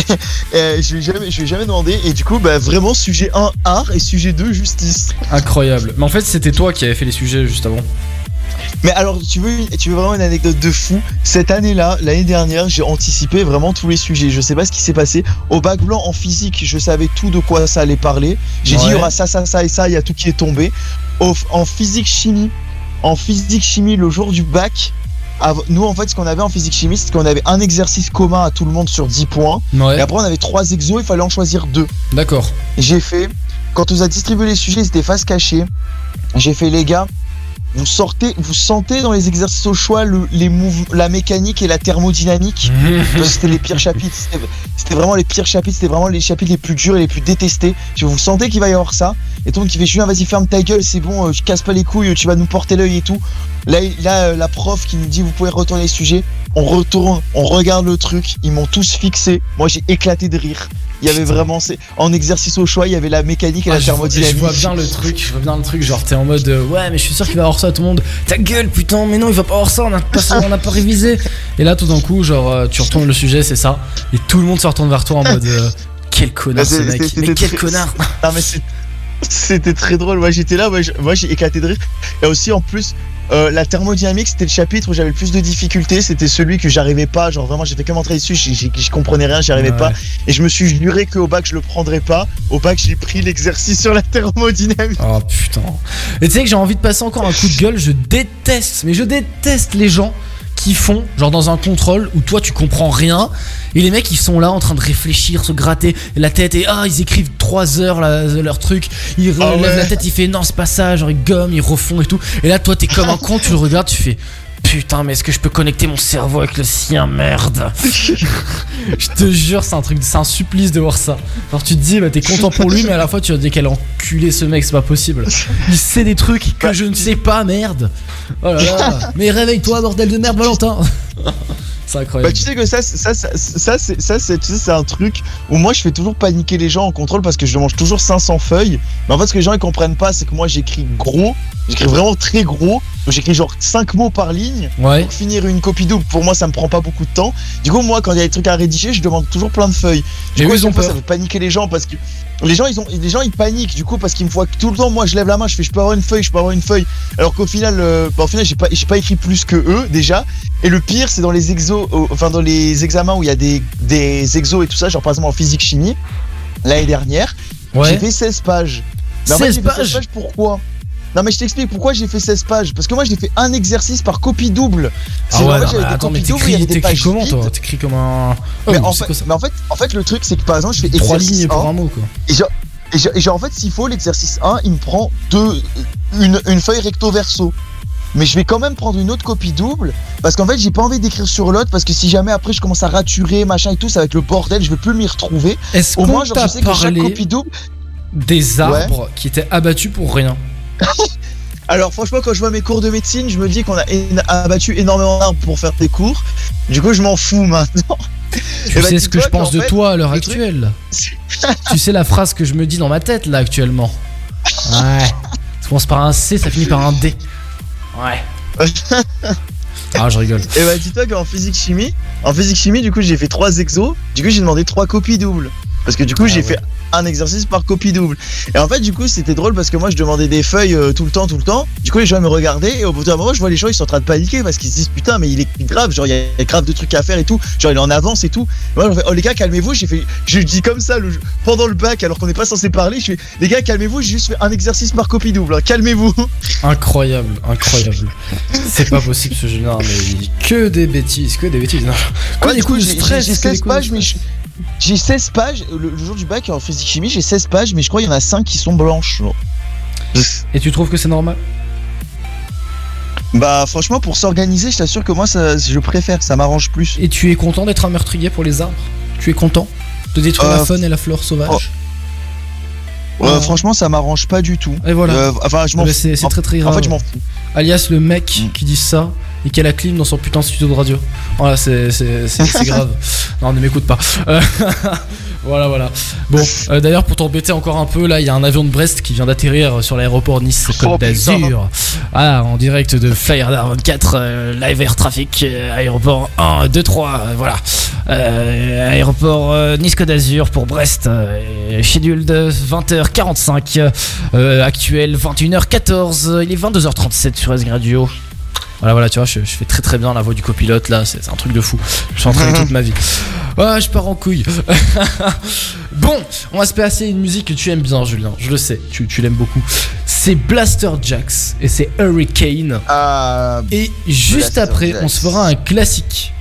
Euh, je, lui ai jamais, je lui ai jamais demandé. Et du coup, bah, vraiment, sujet 1, art et sujet 2, justice. Incroyable. Mais en fait, c'était toi qui avais fait les sujets juste avant. Mais alors, tu veux, tu veux vraiment une anecdote de fou? Cette année-là, l'année dernière, j'ai anticipé vraiment tous les sujets. Je sais pas ce qui s'est passé. Au bac blanc en physique, je savais tout de quoi ça allait parler. J'ai dit, il y aura ça, ça, ça et ça, il y a tout qui est tombé. Au- en physique chimie, en physique chimie, le jour du bac, nous, en fait, ce qu'on avait en physique chimie, c'est qu'on avait un exercice commun à tout le monde sur 10 points. Ouais. Et après, on avait trois exos, il fallait en choisir deux. D'accord. J'ai fait, quand on nous a distribué les sujets, c'était face cachée. J'ai fait, les gars, vous sortez, vous sentez dans les exercices au choix le- les mouv- la mécanique et la thermodynamique. Que c'était les pires chapitres. C'était- vraiment les pires chapitres. C'était vraiment les chapitres les plus durs et les plus détestés. Vous sentez qu'il va y avoir ça. Et monde qui fait Julien, vas-y, ferme ta gueule, c'est bon, euh, je casse pas les couilles, tu vas nous porter l'œil et tout. Là, euh, la prof qui nous dit, vous pouvez retourner les sujets. On retourne, on regarde le truc. Ils m'ont tous fixé. Moi, j'ai éclaté de rire. Il y avait vraiment, c'est en exercice au choix, il y avait la mécanique et Ah, la vois, thermodynamique. je vois bien le truc, je vois bien le truc, genre t'es en mode euh, ouais mais je suis sûr qu'il va avoir ça tout le monde. Ta gueule putain mais non il va pas avoir ça, on a pas, ça, on a pas révisé. Et là tout d'un coup genre euh, tu retournes le sujet c'est ça et tout le monde se retourne vers toi en mode euh, quel connard ce C'est- mec, mais quel connard. Non mais c'est- c'était très drôle. Moi j'étais là, moi, j'ai éclaté de rire. Et aussi en plus, euh, la thermodynamique c'était le chapitre où j'avais le plus de difficultés. C'était celui que j'arrivais pas. Genre vraiment, fait que m'entrer dessus. Je comprenais rien, j'y arrivais Ouais. pas. Et je me suis juré qu'au bac je le prendrais pas. Au bac j'ai pris l'exercice sur la thermodynamique. Oh putain. Et tu sais que j'ai envie de passer encore un coup de gueule, je déteste, mais je déteste les gens qui font, genre dans un contrôle où toi tu comprends rien, et les mecs ils sont là en train de réfléchir, se gratter la tête, et ah ils écrivent 3 heures leur truc, ils Ah relèvent ouais. la tête, ils font non c'est pas ça, genre ils gomment, ils refont et tout, et là toi t'es comme un con, tu le regardes, tu fais putain mais est-ce que je peux connecter mon cerveau avec le sien, merde Je te jure c'est un truc, c'est un supplice de voir ça. Alors tu te dis bah t'es content pour lui mais à la fois tu vas te dire quel enculé ce mec c'est pas possible. Il sait des trucs que je ne sais pas merde. Oh là là. Mais réveille-toi bordel de merde Valentin. C'est Bah incroyable. tu sais que ça, c'est- ça, ça, ça, c'est, ça, c'est, tu sais, c'est un truc où moi je fais toujours paniquer les gens en contrôle parce que je mange toujours 500 feuilles. Mais en fait, ce que les gens ils comprennent pas, c'est que moi j'écris gros, j'écris vraiment très gros, Donc j'écris genre 5 mots par ligne Ouais. pour finir une copie double. Pour moi, ça me prend pas beaucoup de temps. Du coup, moi, quand il y a des trucs à rédiger, je demande toujours plein de feuilles. Du Et coup, ils ont fois, peur. ça fait paniquer les gens parce que les gens, ils ont, les gens, ils paniquent du coup parce qu'ils me voient que tout le temps. Moi, je lève la main, je fais, je peux avoir une feuille, je peux avoir une feuille. Alors qu'au final, euh, bah, au final, j'ai pas, j'ai pas écrit plus que eux déjà. Et le pire, c'est dans les exos, euh, enfin dans les examens où il y a des, des exos et tout ça, genre par exemple en physique chimie l'année dernière, Ouais. j'ai fait 16 pages. Mais en fait, 16 j'ai fait 16 pages pages pourquoi? Non mais je t'explique pourquoi j'ai fait 16 pages parce que moi j'ai fait un exercice par copie double. Ah ouais, vrai, non, j'avais mais des attends, mais t'écris comment toi. T'écris comme un. Oh, mais, en fait, mais en fait, en fait, le truc, c'est que par exemple, je fais Trois exercice lignes pour 1, un mot quoi. et genre, et genre- et genre, en fait, s'il faut, l'exercice 1, il me prend deux, une, une feuille recto verso. Mais je vais quand même prendre une autre copie double parce qu'en fait, j'ai pas envie d'écrire sur l'autre parce que si jamais après je commence à raturer, machin et tout, ça va être le bordel, je vais plus m'y retrouver. Est-ce Au qu'on moins, genre, t'a je sais que chaque copie double. des arbres qui étaient abattus pour rien Alors, franchement, quand je vois mes cours de médecine, je me dis qu'on a abattu énormément d'arbres pour faire des cours. Du coup, je m'en fous maintenant. Tu Eh ben, sais ce que je pense de fait, toi à l'heure actuelle Tu sais la phrase que je me dis dans ma tête là actuellement Ouais. Ça commence par un C, ça finit par un D. Ouais. Ah, je rigole. Et bah dis-toi qu'en physique chimie, en physique chimie, du coup j'ai fait trois exos. Du coup j'ai demandé trois copies doubles. Parce que du coup Ah j'ai ouais. fait un exercice par copie double. Et en fait du coup c'était drôle parce que moi je demandais des feuilles euh, tout le temps, tout le temps. Du coup les gens me regardaient et au bout d'un moment je vois les gens ils sont en train de paniquer parce qu'ils se disent putain mais il est grave, genre il y a grave de trucs à faire et tout. Genre il est en avance et tout. Et moi je fais oh les gars calmez-vous, j'ai fait, je dis comme ça le, pendant le bac alors qu'on n'est pas censé parler. Je fais les gars calmez-vous, j'ai juste fait un exercice par copie double. hein, Calmez-vous. Incroyable, incroyable. C'est pas possible ce jeu-là, mais que des bêtises, que des bêtises. Non. Ouais, des du coup, j'ai- stress. j'ai que des 16 coups de pages, mais je- j'ai 16 pages. Le, le jour du bac en physique chimie, j'ai 16 pages, mais je crois qu'il y en a 5 qui sont blanches. genre. Et tu trouves que c'est normal? Bah, franchement, pour s'organiser, je t'assure que moi, ça, je préfère, ça m'arrange plus. Et tu es content d'être un meurtrier pour les arbres? Tu es content de détruire la Euh, faune et la flore sauvage Euh, Oh. Franchement, ça m'arrange pas du tout. Et voilà. Euh, enfin, je m'en Eh ben, fous. c'est- En- très, très En grave. fait, je m'en fous. Alias le mec Mm. qui dit ça et qui a la clim dans son putain de studio de radio. Voilà, c'est c'est- c'est- c'est grave. Non, ne m'écoute pas. Euh, voilà, voilà. Bon, euh, d'ailleurs, pour t'embêter encore un peu, là, il y a un avion de Brest qui vient d'atterrir sur l'aéroport Nice-Côte Oh, d'Azur. Ah, en direct de Flyer 24, euh, live air traffic, aéroport 1, 2, 3, euh, voilà. Aéroport Nice-Côte d'Azur pour Brest, schedule de 20h45, euh, actuel 21h14, il est 22h37 sur S Radio. Voilà, voilà, tu vois, je, je fais très très bien la voix du copilote là, c'est un truc de fou. Je suis entraîné toute ma vie. Ah, je pars en couille. bon, on va se passer une musique que tu aimes bien, Julien. Je le sais, tu, tu l'aimes beaucoup. C'est Blaster Jacks et c'est Hurricane. Ah, Et juste Blaster après, Jacks. on se fera un classique.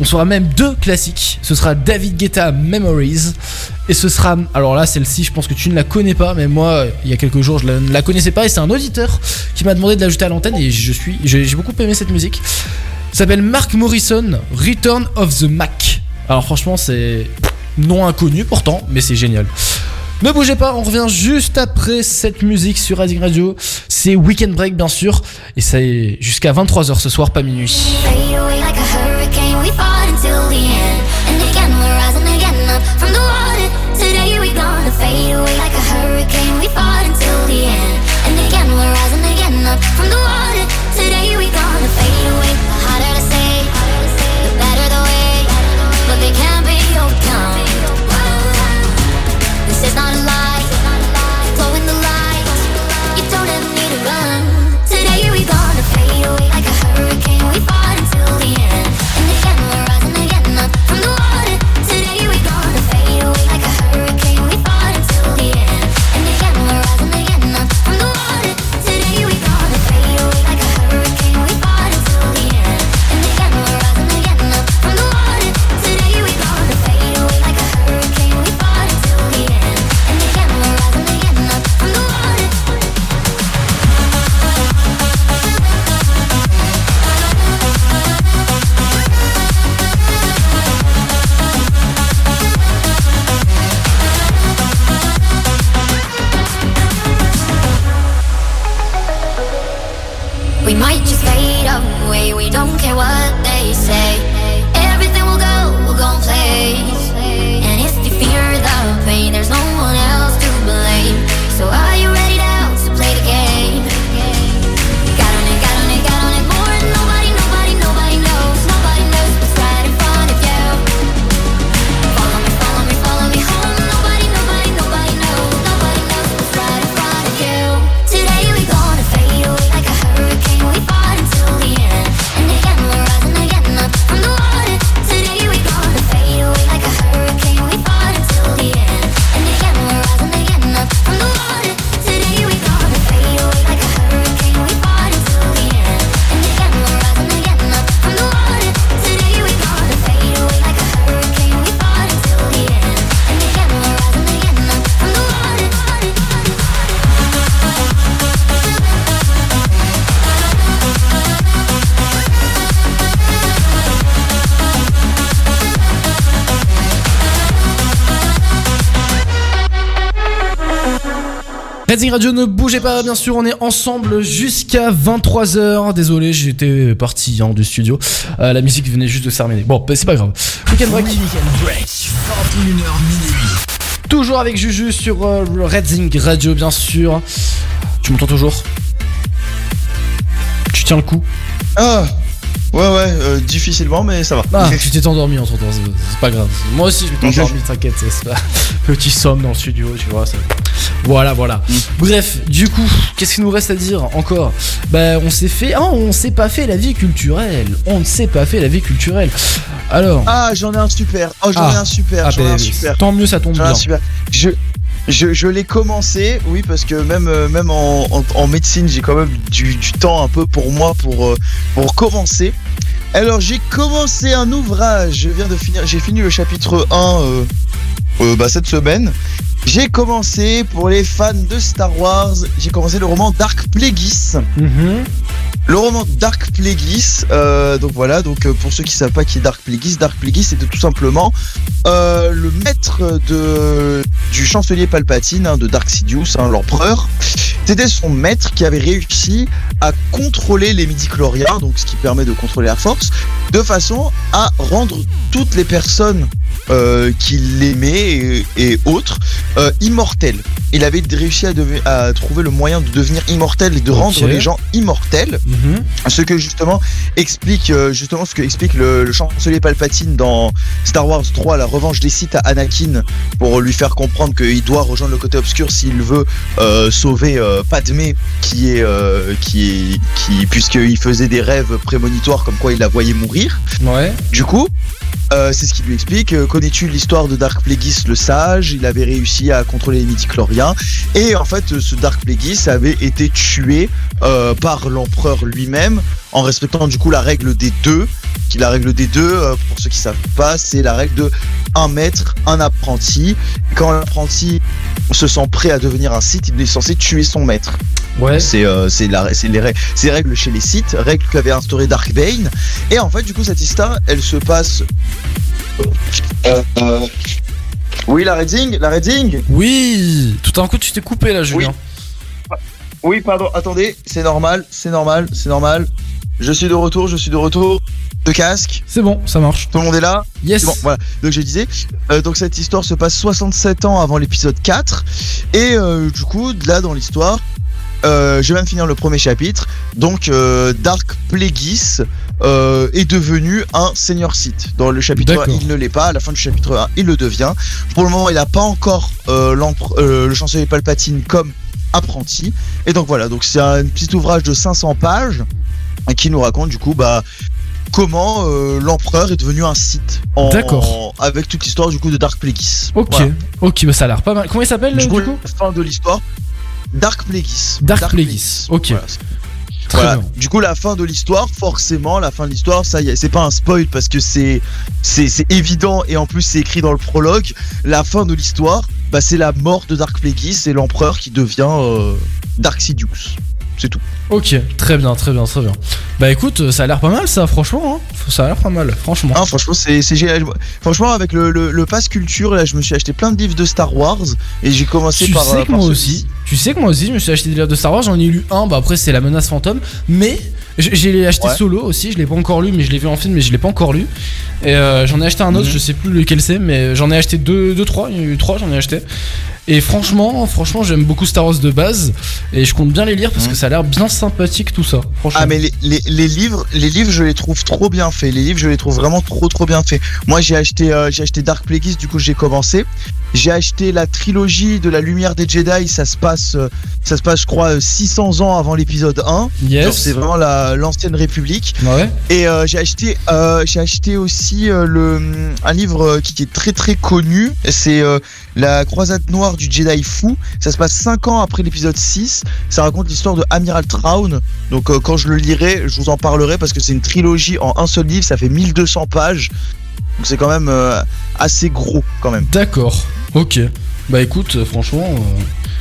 On se fera même deux classiques. Ce sera David Guetta Memories. Et ce sera. Alors là, celle-ci, je pense que tu ne la connais pas. Mais moi, il y a quelques jours, je ne la connaissais pas. Et c'est un auditeur qui m'a demandé de l'ajouter à l'antenne. Et je suis. J'ai beaucoup aimé cette musique. S'appelle Mark Morrison, Return of the Mac. Alors franchement, c'est non inconnu pourtant, mais c'est génial. Ne bougez pas, on revient juste après cette musique sur Rising Radio. C'est Weekend Break bien sûr, et ça est jusqu'à 23h ce soir, pas minuit. From the water. Redzing Radio, ne bougez pas, bien sûr, on est ensemble jusqu'à 23h. Désolé, j'étais parti hein, du studio. Euh, la musique venait juste de se terminer. Bon, bah, c'est pas grave. Weekend break. Weekend Break, 21h minuit. Toujours avec Juju sur euh, Redzing Radio, bien sûr. Tu m'entends toujours? Tu tiens le coup? Ah Ouais, ouais, euh, difficilement, mais ça va. Ah, tu t'es endormi entre temps, c'est pas grave. Moi aussi, je m'étais endormi, t'inquiète, c'est pas. Petit somme dans le studio, tu vois. ça- Voilà, voilà. Bref, du coup, qu'est-ce qu'il nous reste à dire encore? Bah, on s'est fait. Ah, on s'est pas fait la vie culturelle. On ne s'est pas fait la vie culturelle. Alors. Ah, j'en ai un super. Oh, j'en ai Ah. un super. Ah, j'en ai bah, un super. Tant mieux, ça tombe ai un bien. super. Je, je, l'ai commencé, oui, parce que même, euh, même en, médecine, j'ai quand même du, temps un peu pour moi pour, euh, pour commencer. Alors, j'ai commencé un ouvrage. Je viens de finir. J'ai fini le chapitre 1 euh, euh, bah, cette semaine. J'ai commencé pour les fans de Star Wars. J'ai commencé le roman Dark Plagueis. Mhm. Le roman Dark Plagueis, euh, donc voilà, donc euh, pour ceux qui savent pas qui est Dark Plagueis, Dark Plagueis c'était tout simplement euh, le maître de, du chancelier Palpatine, hein, de Dark Sidious, hein, l'empereur. C'était son maître qui avait réussi à contrôler les midi-chloriens, donc ce qui permet de contrôler la force, de façon à rendre toutes les personnes euh, qui l'aimaient et, et autres euh, immortelles. Il avait réussi à, trouver le moyen de devenir immortel et de rendre les gens immortels. Mhm. Ce que justement explique euh, justement ce que explique le, le chancelier Palpatine dans Star Wars 3, la revanche des Sith à Anakin, pour lui faire comprendre qu'il doit rejoindre le côté obscur s'il veut euh, sauver Padmé, qui est qui est qui puisqu'il faisait des rêves prémonitoires comme quoi il la voyait mourir. Ouais. Du coup, euh, c'est ce qu'il lui explique. Euh, Connais-tu l'histoire de Dark Plagueis le sage? Il avait réussi à contrôler les midi-chloriens. Et en fait, euh, ce Dark Plagueis avait été tué par l'empereur lui-même en respectant du coup la règle des deux. Qui la règle des deux, euh, pour ceux qui savent pas, c'est la règle de un maître, un apprenti. Quand l'apprenti se sent prêt à devenir un Sith, il est censé tuer son maître. Ouais. C'est euh, c'est la- c'est les règles, ces règles chez les Sith, règles qu'avait instauré Dark Bane. Et en fait, du coup, cette histoire, elle se passe. Euh, euh, Oui, la Redding, la Redding. Oui. Tout d'un coup, tu t'es coupé là, Julien. Oui, pardon. Attendez, c'est normal, c'est normal, c'est normal. Je suis de retour, je suis de retour. De casque. C'est bon, ça marche. Tout le monde est là Yes. Bon, voilà. Donc je disais, euh, donc cette histoire se passe 67 ans avant l'épisode 4. Et euh, du coup, là dans l'histoire, euh, je viens de finir le premier chapitre. Donc euh, Dark Plagueis euh, est devenu un senior Sith. Dans le chapitre 1, D'accord. il ne l'est pas. À la fin du chapitre 1, il le devient. Pour le moment, il n'a pas encore le chancelier Palpatine comme apprenti. Et donc voilà, donc c'est un petit ouvrage de 500 pages qui nous raconte du coup bah comment euh, l'empereur est devenu un Sith. En- D'accord. Avec toute l'histoire du coup de Dark Plagueis. Ok. Voilà. Ok, bah ça a l'air pas mal. Comment il s'appelle Du du coup, fin de l'histoire, Dark Plagueis. Dark Plagueis. Ok. Voilà. Très Voilà. bien. Du coup, la fin de l'histoire, forcément, la fin de l'histoire, ça y est, c'est pas un spoil parce que c'est évident et en plus c'est écrit dans le prologue. La fin de l'histoire, bah, c'est la mort de Dark Plagueis et l'empereur qui devient euh, Dark Sidious. C'est tout. Ok, très bien, très bien, très bien. Bah écoute, ça a l'air pas mal ça, franchement. hein. Ça a l'air pas mal, franchement. Ah, franchement, c'est c'est génial. Franchement, avec le, le, le pass culture, là, je me suis acheté plein de livres de Star Wars et j'ai commencé Tu par. sais euh, que par moi aussi, tu sais que moi aussi, je me suis acheté des livres de Star Wars. J'en ai lu un, bah après c'est la menace fantôme, mais j'ai acheté Ouais. solo aussi. Je l'ai pas encore lu, mais je l'ai vu en film, mais je l'ai pas encore lu. Et euh, j'en ai acheté un autre, Mhm. je sais plus lequel c'est, mais j'en ai acheté deux, deux, trois. Il y en a eu trois, j'en ai acheté. Et franchement, franchement, j'aime beaucoup Star Wars de base et je compte bien les lire parce Mhm. que ça a l'air bien sympathique tout ça. Franchement. Ah mais les, les, les livres, les livres, je les trouve trop bien faits. Les livres, je les trouve vraiment trop trop bien faits. Moi, j'ai acheté, euh, j'ai acheté Dark Plagueis. Du coup, j'ai commencé. J'ai acheté la trilogie de la Lumière des Jedi. Ça se passe, euh, ça se passe, je crois, euh, 600 ans avant l'épisode 1. Yes. C'est vraiment la l'ancienne République. Ouais. Et euh, j'ai acheté, euh, j'ai acheté aussi euh, le un livre euh, qui est très très connu. C'est euh, la Croisade Noire du Jedi Fou. Ça se passe 5 ans après l'épisode 6. Ça raconte l'histoire de Amiral Traun. Donc euh, quand je le lirai, je vous en parlerai parce que c'est une trilogie en un seul livre. Ça fait 1200 pages. Donc c'est quand même euh, assez gros quand même. D'accord. Ok. Bah écoute, euh, franchement,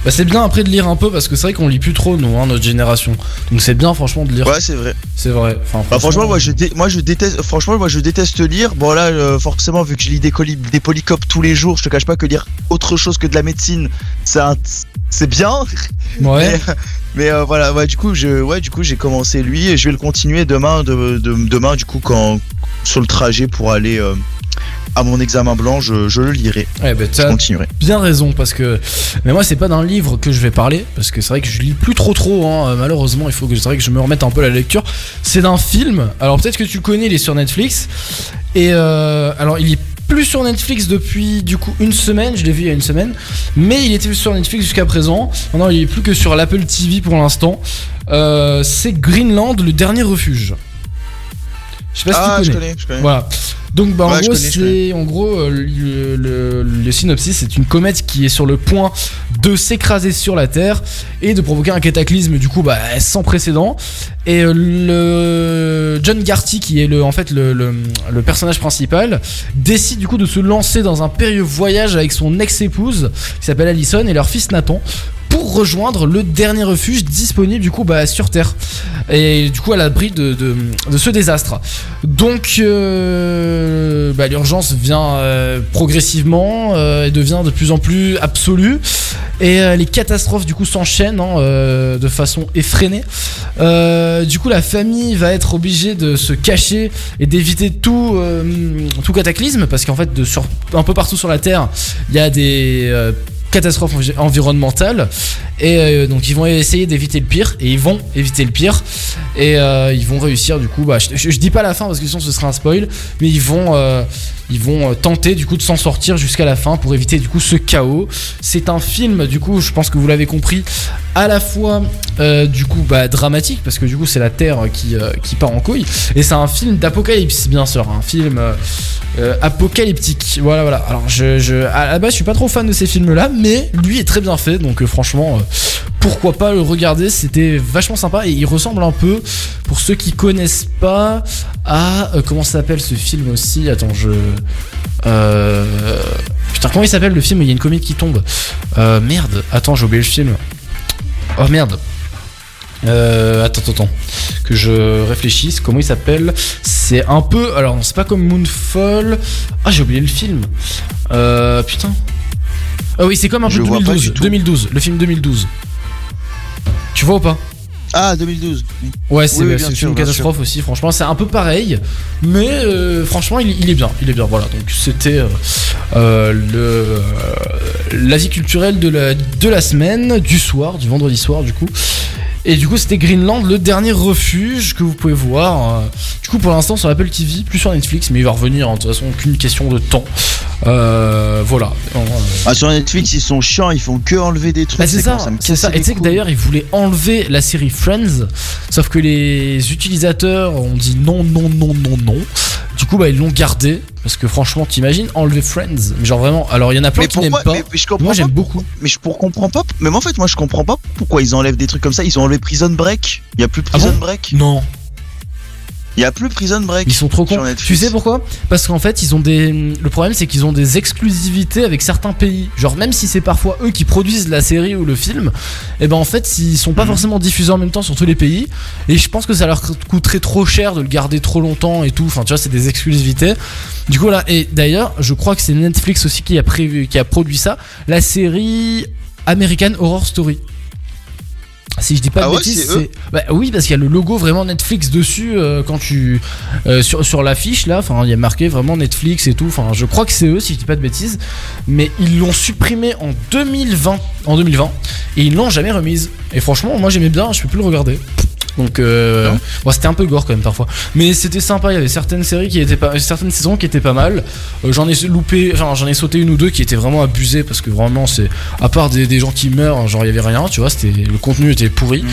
Bah, c'est bien après de lire un peu parce que c'est vrai qu'on lit plus trop, nous, hein, notre génération. Donc c'est bien, franchement, de lire. Ouais, c'est vrai. C'est vrai. Enfin, Bah, franchement, moi je, dé- moi je déteste. Franchement, moi je déteste lire. Bon là, euh, forcément, vu que je lis des, colis, des polycopes tous les jours, je te cache pas que lire autre chose que de la médecine, c'est un- c'est bien. Ouais. Mais, mais, euh, voilà, ouais, du coup, je, ouais, du coup, j'ai commencé lui et je vais le continuer demain, de, de- demain, du coup, quand sur le trajet pour aller euh, à mon examen blanc, je, je le lirai. Ouais, bah, Je continuerai. bien raison parce que. Mais moi, c'est pas d'un livre que je vais parler parce que c'est vrai que je lis plus trop trop. hein. Euh, Malheureusement, il faut que vrai que je me remette un peu à la lecture. C'est d'un film. Alors peut-être que tu connais, il est sur Netflix. Et euh, alors, il est plus sur Netflix depuis du coup une semaine. Je l'ai vu il y a une semaine, mais il était sur Netflix jusqu'à présent. Maintenant, il est plus que sur l'Apple TV pour l'instant. Euh, c'est Greenland, le dernier refuge. Je sais pas Ah, si je tu connais. connais, je connais. Voilà. Donc bah, en Ouais, gros c'est en gros euh, le, le- le synopsis c'est une comète qui est sur le point de s'écraser sur la Terre et de provoquer un cataclysme du coup bah, sans précédent et euh, le John Garty qui est le en fait le, le- le personnage principal décide du coup de se lancer dans un périlleux voyage avec son ex-épouse qui s'appelle Allison et leur fils Nathan pour rejoindre le dernier refuge disponible du coup bah, sur Terre et du coup à l'abri de, ce désastre. Donc euh, bah, l'urgence vient euh, progressivement euh, et devient de plus en plus absolue et euh, les catastrophes du coup s'enchaînent hein, de façon effrénée. Du coup la famille va être obligée de se cacher et d'éviter tout, tout cataclysme parce qu'en fait un peu partout sur la Terre il y a des catastrophe envi- environnementale. Et euh, donc ils vont essayer d'éviter le pire et ils vont éviter le pire. Et euh, ils vont réussir du coup. Bah, je, dis pas la fin parce que sinon ce serait un spoil. Mais ils vont euh, ils vont euh, tenter du coup de s'en sortir jusqu'à la fin pour éviter du coup ce chaos. C'est un film du coup je pense que vous l'avez compris à la fois euh, du coup bah, dramatique parce que du coup c'est la terre qui, euh, qui part en couille et c'est un film d'apocalypse bien sûr un film apocalyptique. Voilà voilà. Alors je, je à la base je suis pas trop fan de ces films là mais lui est très bien fait donc franchement pourquoi pas le regarder c'était vachement sympa et il ressemble un peu pour ceux qui connaissent pas à euh, comment s'appelle ce film aussi? Attends je euh, putain comment il s'appelle le film il y a une comète qui tombe? Euh, merde attends j'ai oublié le film oh merde euh, attends, attends, attends. Que je réfléchisse. Comment il s'appelle? C'est un peu. Alors, c'est pas comme Moonfall. Ah, j'ai oublié le film. Euh, putain. Ah oui, c'est comme un peu Je vois pas 2012. du tout. 2012. Le film 2012. Tu vois ou pas Ah, 2012. Ouais, c'est Oui, sûr, une catastrophe aussi. Franchement, c'est un peu pareil, mais euh, franchement, il, il est bien. Il est bien. Voilà. Donc, c'était euh, euh, le euh, l'avis culturel de la de la semaine, du soir, du vendredi soir, du coup. Et du coup, c'était Greenland, le dernier refuge que vous pouvez voir. Du coup, pour l'instant, sur Apple TV, plus sur Netflix, mais il va revenir. hein, de toute façon, aucune question de temps. Euh, voilà. Ah, sur Netflix, ils sont chiants, ils font que enlever des trucs. bah, c'est ça, ça. Et tu sais que d'ailleurs, ils voulaient enlever la série Friends, sauf que les utilisateurs ont dit non, non, non, non, non. Du coup, bah, ils l'ont gardé, parce que franchement, t'imagines, enlever Friends, mais genre vraiment, alors il y en a plein Mais qui n'aiment pas. mais, mais je comprends Moi, j'aime beaucoup. Mais je pour comprends pas. Mais en fait, moi, je comprends pas pourquoi ils enlèvent des trucs comme ça. Ils ont enlevé Prison Break. Il y a plus Ah Prison bon Break. Non. Il y a plus Prison Break. Ils sont trop cons. Tu sais pourquoi? Parce qu'en fait, ils ont des. Le problème, c'est qu'ils ont des exclusivités avec certains pays. Genre, même si c'est parfois eux qui produisent la série ou le film, et ben en fait, ils sont Mhm. pas forcément diffusés en même temps sur tous les pays. Et je pense que ça leur coûterait trop cher de le garder trop longtemps et tout. Enfin, tu vois, c'est des exclusivités. Du coup, là, et d'ailleurs, je crois que c'est Netflix aussi qui a prévu, qui a produit ça. La série American Horror Story. Si je dis pas Ah de ouais, bêtises, c'est bah oui parce qu'il y a le logo vraiment Netflix dessus euh, quand tu euh, sur sur l'affiche là, enfin il y a marqué vraiment Netflix et tout. Enfin je crois que c'est eux si je dis pas de bêtises, mais ils l'ont supprimé en 2020 en 2020 et ils l'ont jamais remise. Et franchement moi j'aimais bien, je peux plus le regarder. Donc euh, bon, c'était un peu gore quand même parfois, mais c'était sympa. Il y avait certaines séries qui étaient pas, certaines saisons qui étaient pas mal. Euh, j'en ai loupé, enfin j'en ai sauté une ou deux qui étaient vraiment abusées parce que vraiment c'est, à part des, des gens qui meurent, genre il y avait rien, tu vois, c'était le contenu était pourri.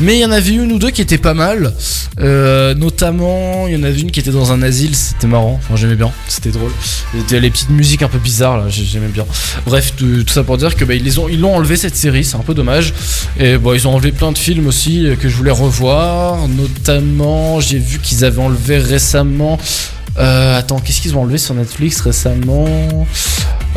Mais il y en avait une ou deux qui étaient pas mal. Euh, notamment, il y en avait une qui était dans un asile, c'était marrant. Enfin, j'aimais bien, c'était drôle. C'était les petites musiques un peu bizarres là, j'ai- j'aimais bien. Bref, tout, tout ça pour dire que bah, ils les ont, ils l'ont enlevé cette série, c'est un peu dommage. Et bon, ils ont enlevé plein de films aussi euh, que je voulais revoir. Notamment, j'ai vu qu'ils avaient enlevé récemment. Euh, attends, qu'est-ce qu'ils ont enlevé sur Netflix récemment?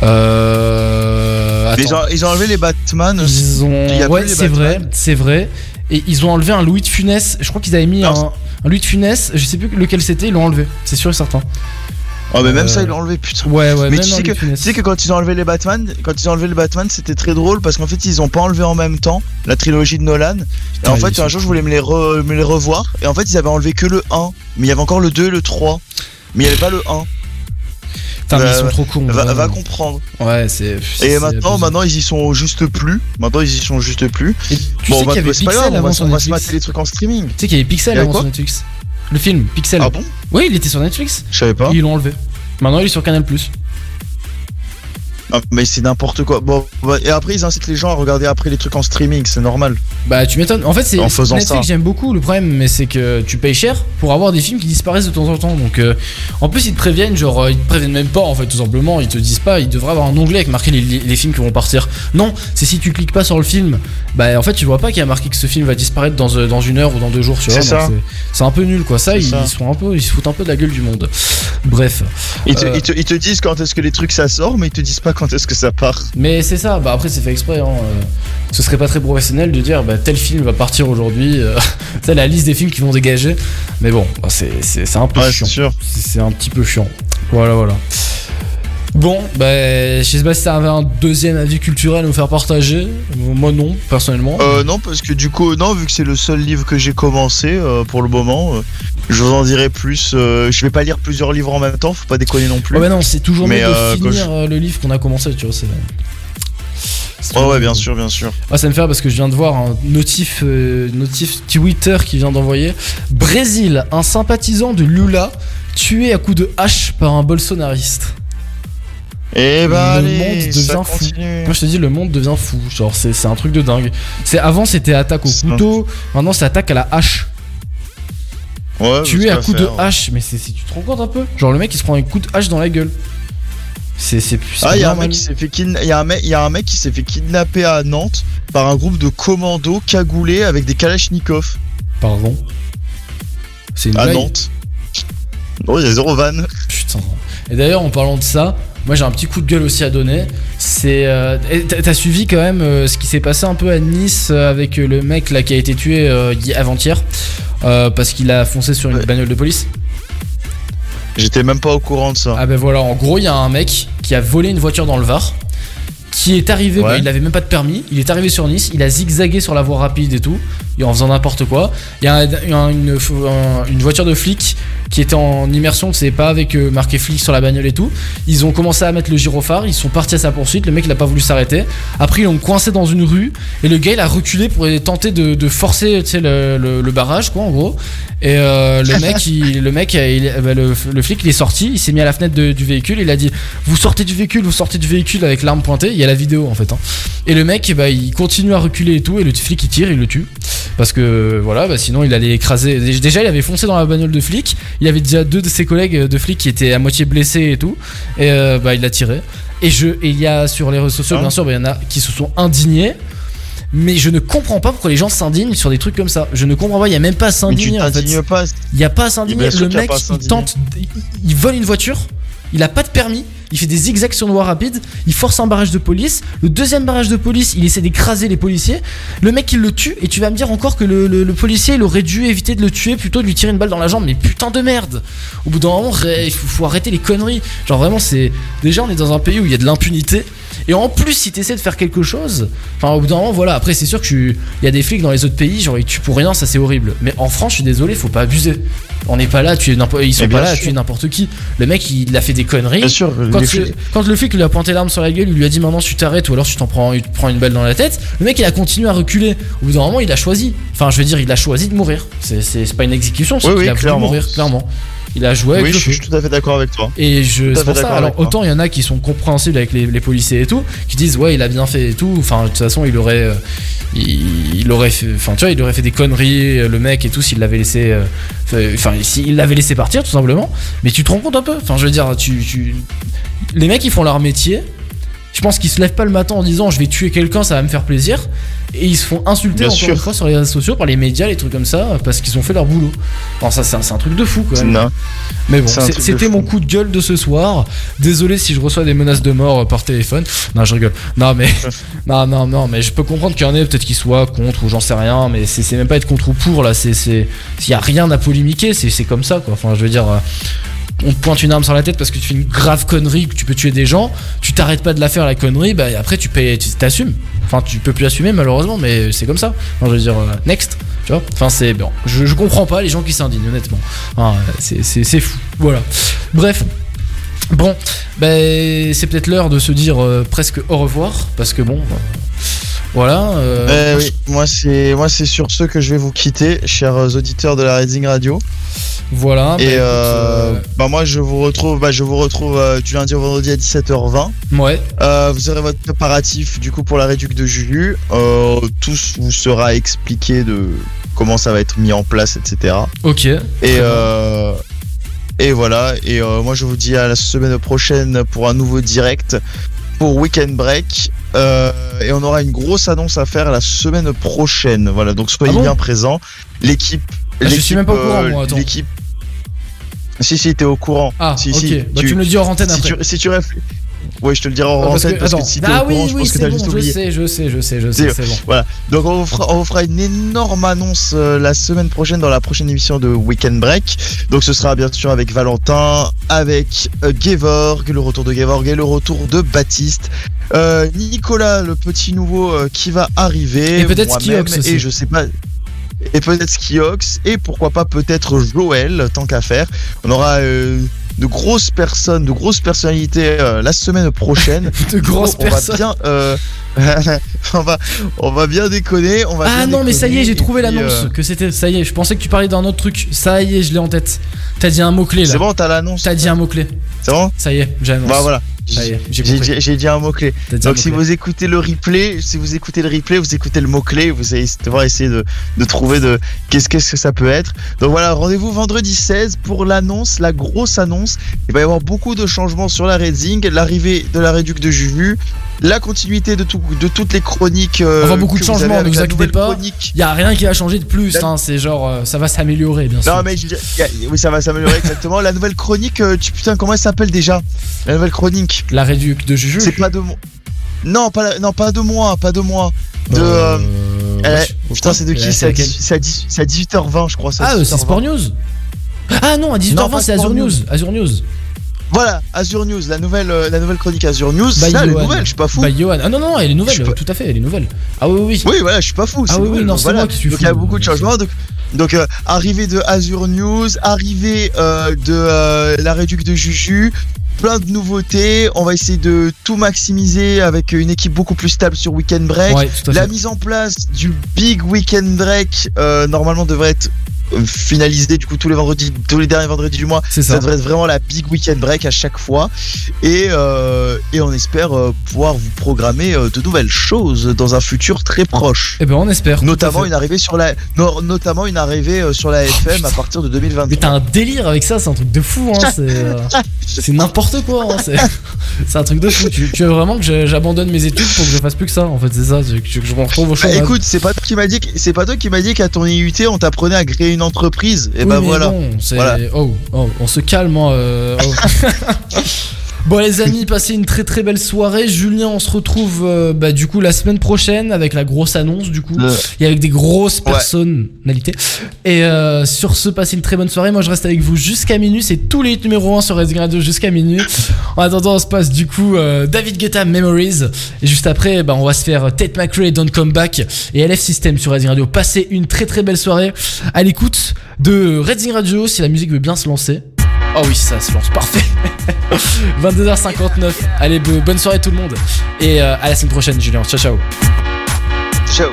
Euh. Ils ont, ils ont enlevé les Batman. Ils ont. Il y a Ouais, c'est vrai, c'est vrai. Et ils ont enlevé un Louis de Funès. Je crois qu'ils avaient mis Non, un, un Louis de Funès. Je sais plus lequel c'était. Ils l'ont enlevé. C'est sûr et certain. Oh, mais même Euh, ça, ils l'ont enlevé, putain. Ouais, ouais. Mais tu sais, que, tu sais que quand ils ont enlevé les Batman, quand ils ont enlevé les Batman, c'était très drôle parce qu'en fait ils ont pas enlevé en même temps la trilogie de Nolan. Et en fait un jour je voulais me les, re- me les revoir et en fait ils avaient enlevé que le 1, mais il y avait encore le 2 et le 3. Mais il y avait pas le 1. Putain, mais va- ils sont trop cons. Va, comprendre. Ouais, c'est. Et maintenant, maintenant ils y sont juste plus. Maintenant ils y sont juste plus. Et tu bon, sais bah, qu'il y avait Pixel grave, on avant va, sur se mater les trucs en streaming. Tu sais qu'il y avait Pixel y avait avant sur Netflix. Le film Pixel. Ah bon? Oui, il était sur Netflix. Je savais pas. Ils l'ont enlevé. Maintenant, il est sur Canal Plus. Ah, mais c'est n'importe quoi. Bon, bah, et après ils incitent les gens à regarder après les trucs en streaming, c'est normal. Bah, tu m'étonnes. En fait, c'est Netflix, ça. j'aime beaucoup. Le problème, mais c'est que tu payes cher pour avoir des films qui disparaissent de temps en temps. Donc, euh, en plus, ils te préviennent, genre, euh, ils te préviennent même pas, en fait, tout simplement. Ils te disent pas, ils devraient avoir un onglet avec marqué les, les- les films qui vont partir. Non, c'est si tu cliques pas sur le film, bah, en fait, tu vois pas qu'il y a marqué que ce film va disparaître dans, euh, dans une heure ou dans deux jours, tu vois. C'est un peu nul, quoi. Ça, ils, ça. ils sont un peu, ils se foutent un peu de la gueule du monde. Bref. Ils te, Euh, ils te- ils te disent quand est-ce que les trucs ça sort, mais ils te disent pas quand est-ce que ça part. Mais c'est ça, bah après c'est fait exprès. Hein. euh, Ce serait pas très professionnel de dire bah, tel film va partir aujourd'hui. euh, C'est la liste des films qui vont dégager. Mais bon, bah, c'est un peu Ouais, chiant. c'est un petit peu chiant. Voilà, voilà. Bon, bah, je sais pas si ça avait un deuxième avis culturel à nous faire partager. Moi non, personnellement. Euh, non, parce que du coup, non, vu que c'est le seul livre que j'ai commencé euh, pour le moment, euh, je vous en dirai plus. euh, je vais pas lire plusieurs livres en même temps, faut pas déconner non plus. Ouais, bah non, c'est toujours mieux de finir le livre qu'on a commencé, tu vois. c'est- c'est Ouais, bien sûr, bien sûr. Ah, ça me fait parce que je viens de voir un notif, euh, notif Twitter qui vient d'envoyer. Brésil, un sympathisant de Lula tué à coups de hache par un bolsonariste. Et bah, le allez, monde ça devient fou. continue. Moi je te dis, le monde devient fou. Genre, c'est c'est un truc de dingue. C'est avant c'était attaque au couteau, maintenant c'est attaque à la hache. Ouais, parce à qu'à coups de hache, mais c'est si tu te rends compte un peu? Genre le mec il se prend un coup de hache dans la gueule. C'est Ah, il y a un mec qui s'est fait kidna- il y a un mec, il y a un mec qui s'est fait kidnapper à Nantes par un groupe de commandos cagoulés avec des kalachnikovs Pardon? C'est une à blague? Nantes. Non, il y a zéro van. Putain. Et d'ailleurs, en parlant de ça, moi j'ai un petit coup de gueule aussi à donner. C'est. euh, t'as suivi quand même euh, ce qui s'est passé un peu à Nice euh, avec euh, le mec là qui a été tué hi- avant-hier parce qu'il a foncé sur une Ouais. bagnole de police. J'étais même pas au courant de ça. Ah ben voilà, en gros, il y a un mec qui a volé une voiture dans le Var. Qui est arrivé, Ouais. bah, il avait même pas de permis, il est arrivé sur Nice, il a zigzagué sur la voie rapide et tout, en faisant n'importe quoi. Il y a un- un- une, un- une voiture de flic qui était en immersion, c'est pas avec euh, marqué flic sur la bagnole et tout. Ils ont commencé à mettre le gyrophare, ils sont partis à sa poursuite, le mec il a pas voulu s'arrêter. Après ils l'ont coincé dans une rue, et le gars il a reculé pour tenter de, de forcer tu sais, le, le- le barrage quoi en gros. Et euh, le mec, il, le, mec il- bah, le, le flic il est sorti, il s'est mis à la fenêtre de- du véhicule, il a dit vous sortez du véhicule, vous sortez du véhicule avec l'arme pointée, il y a la vidéo en fait. hein. Et le mec bah, il continue à reculer et tout, et le flic il tire, il le tue. Parce que voilà, bah, sinon il allait écraser. Déjà il avait foncé dans la bagnole de flic, il avait déjà deux de ses collègues de flics qui étaient à moitié blessés et tout, et euh, bah, il l'a tiré. Et, je, et il y a sur les réseaux sociaux, Ah. bien sûr, bah, il y en a qui se sont indignés. Mais je ne comprends pas pourquoi les gens s'indignent sur des trucs comme ça. Je ne comprends pas, il n'y a même pas à s'indigner en fait. t'indignes pas. Il n'y a pas à s'indigner. Le mec, il tente, il, il vole une voiture, il a pas de permis, il fait des zigzags sur une voie rapide, il force un barrage de police. Le deuxième barrage de police, il essaie d'écraser les policiers. Le mec, il le tue, et tu vas me dire encore que le, le- le policier, il aurait dû éviter de le tuer plutôt de lui tirer une balle dans la jambe. Mais putain de merde Au bout d'un moment, il faut, faut arrêter les conneries. Genre vraiment, c'est. Déjà, on est dans un pays où il y a de l'impunité. Et en plus, si tu essaies de faire quelque chose, enfin, au bout d'un moment, voilà. Après, c'est sûr que tu- y a des flics dans les autres pays, genre ils tuent pour rien, ça c'est horrible. Mais en France, je suis désolé, faut pas abuser. On n'est pas là, tuer n'importe- ils sont pas là sûr. tuer n'importe qui. Le mec, il a fait des conneries. Bien sûr, Quand, le, flics- quand le flic lui a pointé l'arme sur la gueule, il lui a dit maintenant tu t'arrêtes ou alors tu t'en prends, tu une balle dans la tête. Le mec il a continué à reculer. Au bout d'un moment il a choisi. Enfin je veux dire il a choisi de mourir. C'est- pas une exécution, c'est Oui, qu'il oui, a voulu mourir clairement. Il a joué avec oui, le je feu. suis tout à fait d'accord avec toi. Et je, c'est pour ça. Alors autant il y en a qui sont compréhensibles avec les, les policiers et tout, qui disent ouais il a bien fait et tout. Enfin de toute façon il aurait, euh, il, il aurait, fait, enfin tu vois il aurait fait des conneries euh, le mec et tout s'il l'avait laissé, euh, enfin s'il l'avait laissé partir tout simplement. Mais tu te rends compte un peu. Enfin je veux dire tu, tu, les mecs ils font leur métier. Je pense qu'ils se lèvent pas le matin en disant je vais tuer quelqu'un, ça va me faire plaisir. Et ils se font insulter Bien encore sûr. une fois sur les réseaux sociaux par les médias, les trucs comme ça, parce qu'ils ont fait leur boulot. Enfin, ça, c'est un, truc de fou quand même. Non. Mais bon, c'était mon coup de gueule de ce soir. Désolé si je reçois des menaces de mort euh, par téléphone. Non, je rigole. Non, mais non, non, non, mais je peux comprendre qu'il y en ait peut-être qui soient contre ou j'en sais rien. Mais c'est même pas être contre ou pour là. C'est c'est il y a rien à polémiquer. C'est c'est comme ça quoi. Enfin, je veux dire. euh, on te pointe une arme sur la tête parce que tu fais une grave connerie, que tu peux tuer des gens, tu t'arrêtes pas de la faire la connerie, bah après tu payes, tu t'assumes. Enfin, tu peux plus assumer malheureusement, mais c'est comme ça. Je veux dire, euh, next, tu vois. Enfin, c'est bon. Je, comprends pas les gens qui s'indignent, honnêtement. C'est- fou. Voilà. Bref. Bon, ben c'est peut-être l'heure de se dire euh, presque au revoir parce que bon, voilà. euh, Eh oui, moi c'est moi c'est sur ce que je vais vous quitter, chers auditeurs de la Reading Radio. Voilà. bah, Et écoute, euh, euh, bah moi je vous retrouve, bah je vous retrouve euh, du lundi au vendredi à 17h20. Ouais. Euh, vous aurez votre préparatif du coup pour la réduc de Juju. Euh, tout vous sera expliqué de comment ça va être mis en place, etc. Ok. Et euh, et voilà. Et euh, moi je vous dis à la semaine prochaine pour un nouveau direct pour Weekend Break. Euh, et on aura une grosse annonce à faire la semaine prochaine. Voilà, donc soyez Ah bon bien présents. L'équipe. Ah, je suis même pas au courant, euh, moi, attends. L'équipe. Si, si, t'es au courant. Ah, si, ok. si, Bah, tu me le dis hors antenne si après. Tu, si tu réfléchis. Oui, je te le dirai en Ah, parce que- parce que, si ah au courant, oui, je pense que c'est t'as bon, juste je oublié. sais, je sais, je sais, je sais, c'est bon. Voilà. Donc on vous, fera, on fera une énorme annonce euh, la semaine prochaine dans la prochaine émission de Weekend Break. Donc ce sera bien sûr avec Valentin, avec euh, Gevorg, le retour de Gevorg et le retour de Baptiste. Euh, Nicolas, le petit nouveau euh, qui va arriver. Et peut-être Skiox aussi. Et je sais pas. Et peut-être Skiox. Et pourquoi pas peut-être Joël, tant qu'à faire. On aura euh, de grosses personnes, de grosses personnalités euh, la semaine prochaine. De grosses on va personnes. bien, euh, on va, on va bien déconner. On va Ah bien non, mais ça y est, j'ai trouvé l'annonce. euh, Que c'était. Ça y est, je pensais que tu parlais d'un autre truc. Ça y est, je l'ai en tête. T'as dit un mot-clé là. C'est bon, t'as l'annonce. T'as dit un mot-clé. C'est bon? Ça y est, j'ai l'annonce. Bah voilà. J'ai dit- un mot clé. T'as dit un Donc si mot-clé. vous écoutez le replay, si vous écoutez le replay, vous écoutez le mot clé, vous allez devoir essayer de, de trouver de qu'est-ce que ça peut être. Donc voilà, rendez-vous vendredi 16 pour l'annonce, la grosse annonce. Il va y avoir beaucoup de changements sur la Redzing, l'arrivée de la réduc de Juju, la continuité de, tout, de toutes les chroniques. euh, Enfin, beaucoup de changements, ne vous inquiétez pas. chronique. Y a rien qui va changer de plus. La- hein, C'est genre, euh, ça va s'améliorer, bien sûr. Non mais je y a- oui ça va s'améliorer exactement. La nouvelle chronique, euh, tu putain comment elle s'appelle déjà La nouvelle chronique? La réduc de Juju. C'est pas de moi. Non pas la- non pas de moi, pas de moi. De Euh, euh, putain c'est de qui? C'est à, laquelle 18 c'est à 18 c'est à 18h20 je crois. Ah, c'est 18h20. Sport News. Ah non, à Non, 18h20, pas c'est Azure News. News. Azure News. Voilà Azure News, la nouvelle euh, la nouvelle chronique Azure News. By ça elle est nouvelle, je suis pas fou. By. Ah non, non, elle est nouvelle, pas- tout à fait, elle est nouvelle. Ah oui, oui. Oui voilà, je suis pas fou. Ah oui, oui, non, c'est voilà. moi qui suis Donc il y a beaucoup de changements. Donc, donc euh, arrivée de Azure News, arrivée euh, de euh, la réduc de Juju. Plein de nouveautés, on va essayer de tout maximiser avec une équipe beaucoup plus stable sur Weekend Break. Ouais, La mise en place du Big Weekend Break normalement devrait être finalisée du coup tous les vendredis, tous les derniers vendredis du mois. Ça. devrait être vraiment la Big Weekend Break à chaque fois. Et, euh, et on espère euh, pouvoir vous programmer euh, de nouvelles choses dans un futur très proche. Eh ben, on espère. Notamment une arrivée sur la, no- notamment une arrivée sur la FM à partir de Mais 2023. t'as un délire avec ça, c'est un truc de fou, hein. C'est euh, n'importe quoi. hein, C'est un truc de fou. Tu, tu veux vraiment que j'abandonne mes études pour que je fasse plus que ça En fait, c'est ça. Que je, que je me retrouve au Bah, chômage. écoute, c'est pas toi qui m'a dit, c'est pas toi qui m'a dit qu'à ton IUT on t'apprenait à créer une entreprise. Et ben bon, Voilà. oh, oh, on se calme. hein, euh, oh. bon les amis, passez une très très belle soirée. Julien, on se retrouve euh, bah, du coup la semaine prochaine avec la grosse annonce du coup et avec des grosses Ouais. personnalités. Et euh, sur ce, passez une très bonne soirée. Moi, je reste avec vous jusqu'à minuit. C'est tous les numéros 1 sur Resident Radio jusqu'à minuit. En attendant, on se passe du coup euh, David Guetta Memories. Et juste après, bah, on va se faire Tate McRae Don't Come Back et LF System sur Resident Radio. Passez une très très belle soirée à l'écoute de Resident Radio si la musique veut bien se lancer. Oh oui, ça se lance, parfait. 22h59. Allez, bo- bonne soirée tout le monde. Et euh, à la semaine prochaine, Julien. Ciao, ciao. Ciao.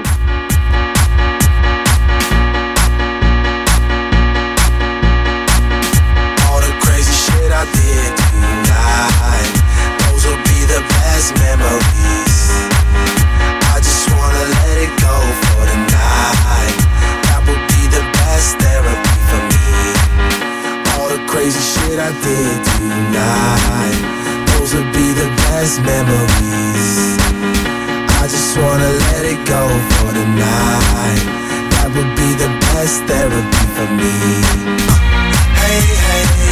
I tonight. Those would be the best memories. I just wanna let it go for the night. That would be the best therapy for me. Hey, hey.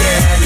Yeah,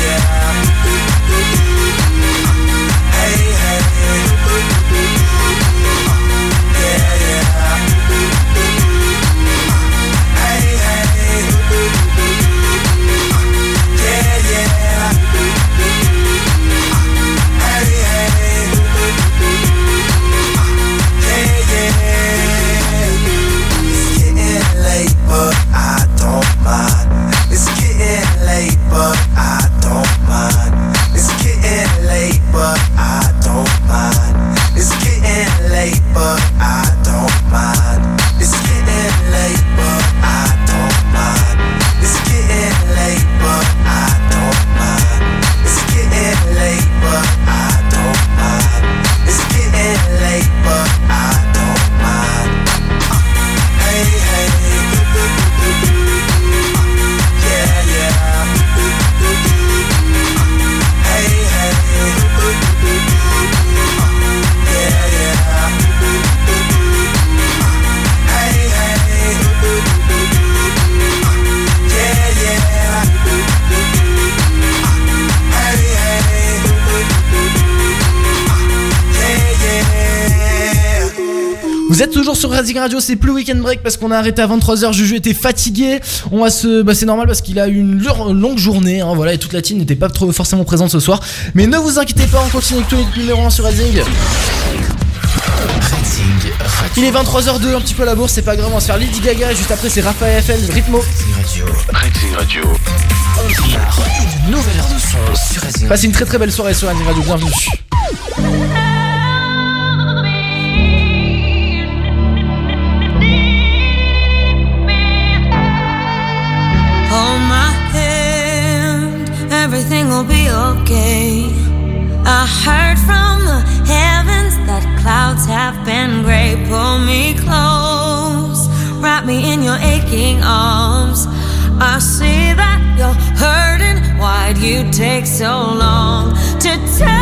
Vous êtes toujours sur Racing Radio, c'est plus Weekend Break parce qu'on a arrêté à 23h. Juju était fatigué. On va se. Bah, c'est normal parce qu'il a eu une lur- longue journée. hein, voilà, et toute la team n'était pas trop forcément présente ce soir. Mais ne vous inquiétez pas, on continue avec le numéro 1 sur Racing. Il est 23h02, un petit peu à la bourse, c'est pas grave, on va se faire Lady Gaga. Juste après, c'est Raphaël FL. Racing Radio. Une nouvelle heure de son sur Racing Passez une très très belle soirée sur Radio, bienvenue. I heard from the heavens that clouds have been gray. Pull me close, wrap me in your aching arms. I see that you're hurting. Why'd you take so long to tell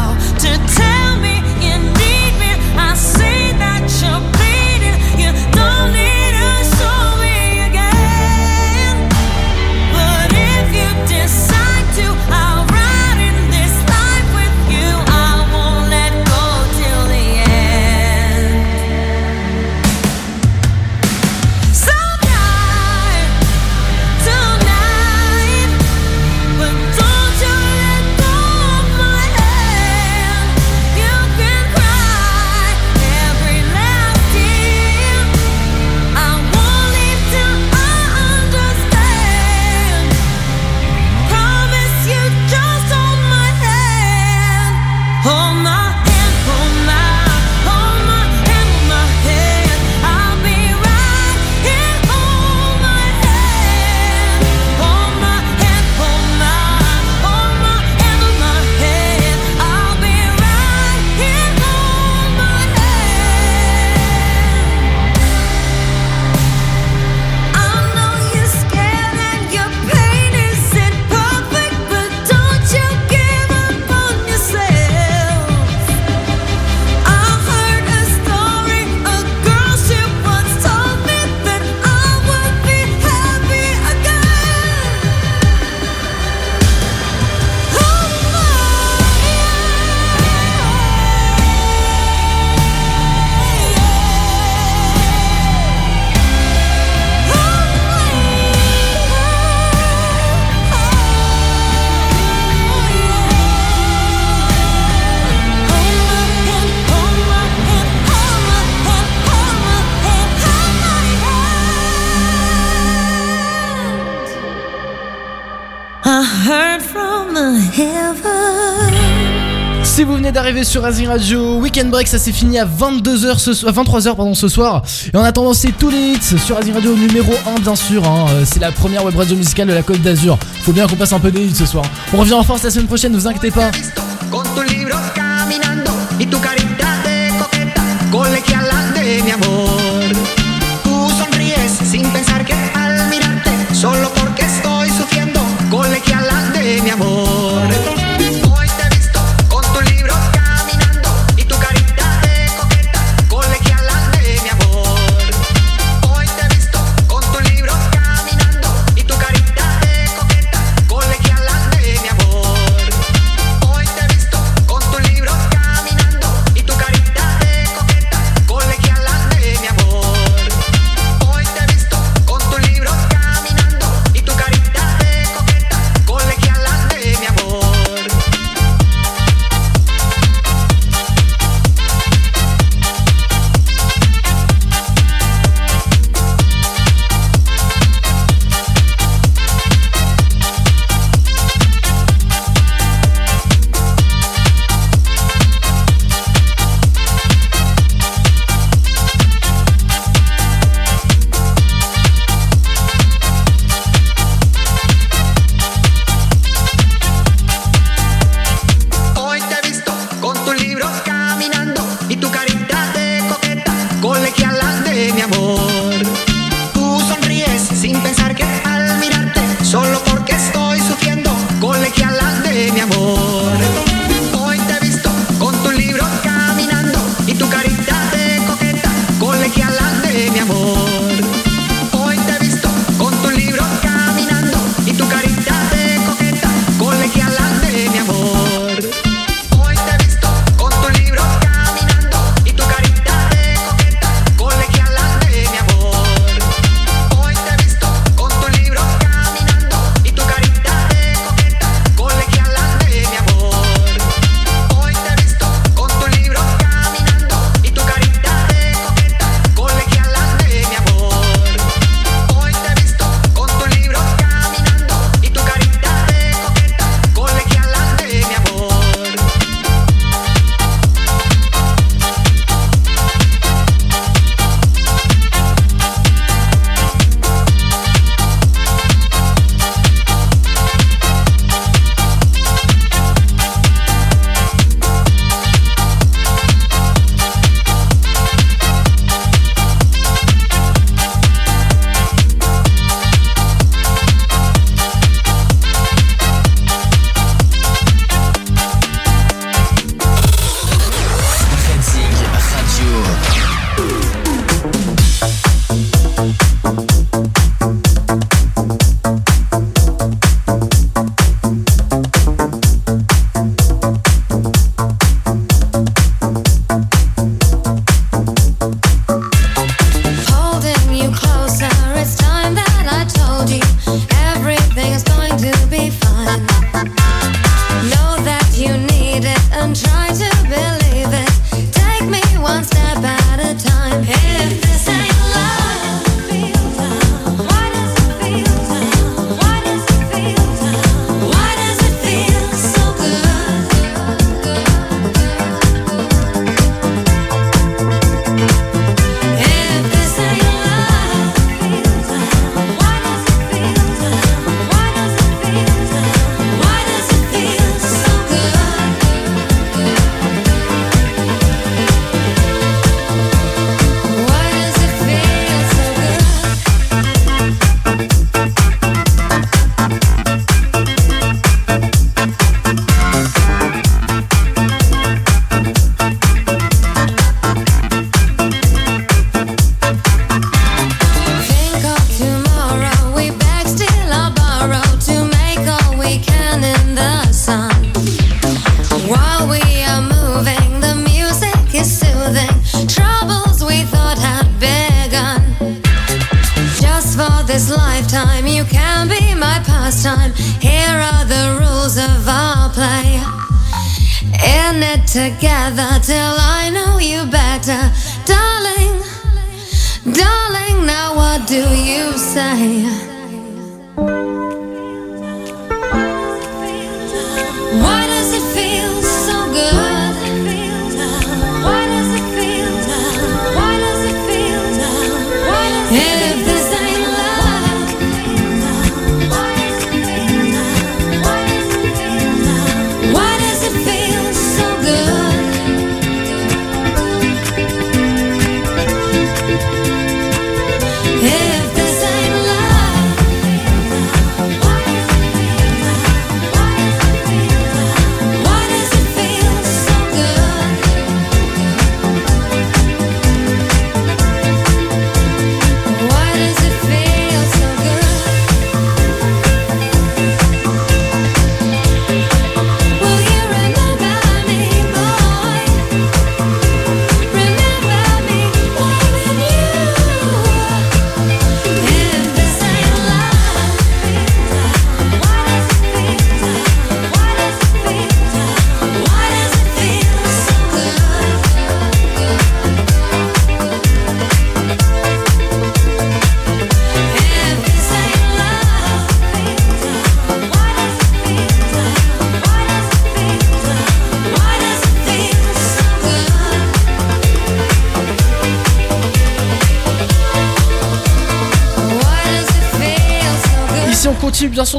sur Rising Radio. Weekend Break, ça s'est fini à 22h ce 23h pardon, ce soir. Et en attendant, c'est tous les hits sur Rising Radio numéro 1, bien sûr. Hein. Euh, c'est la première web radio musicale de la Côte d'Azur. Faut bien qu'on passe un peu des hits ce soir. On revient en force la semaine prochaine, ne vous inquiétez pas.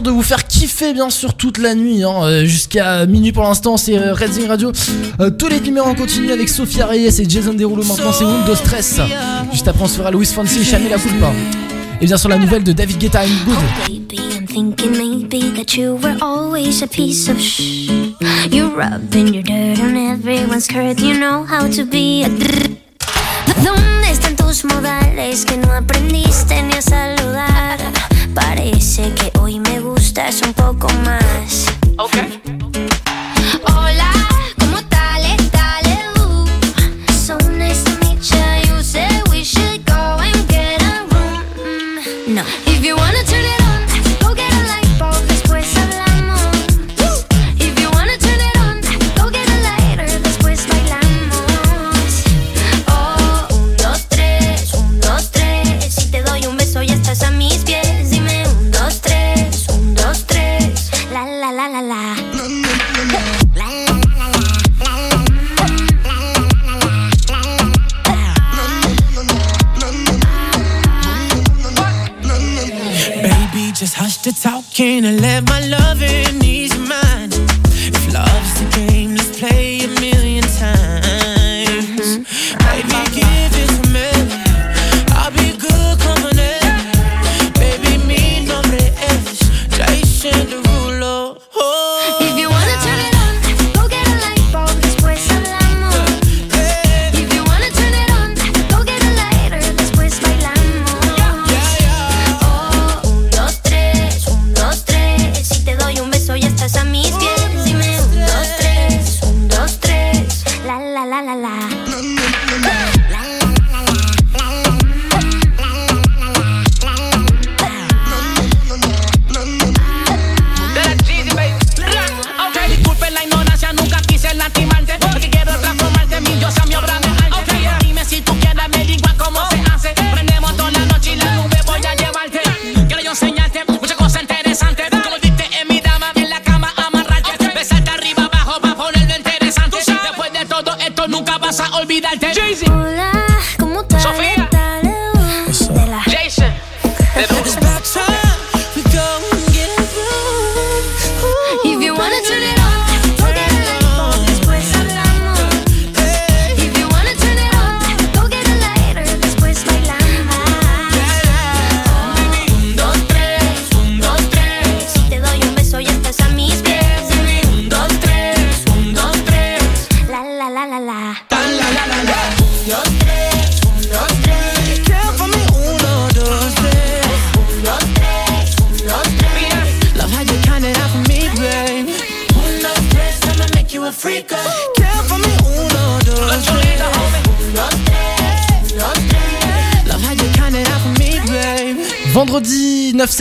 de vous faire kiffer bien sûr toute la nuit hein. euh, jusqu'à minuit pour l'instant c'est euh, Red Zing Radio. Euh, tous les numéros en continu avec Sofia Reyes et Jason Derulo. Maintenant c'est Windows Stress. Juste après on se fera Louis Fancy et la et bien sûr la nouvelle de David Guetta I'm Good. Oh, thinking maybe that you were always a piece of your dirt on everyone's You know how to be a modales que? Parece que quizás un poco más.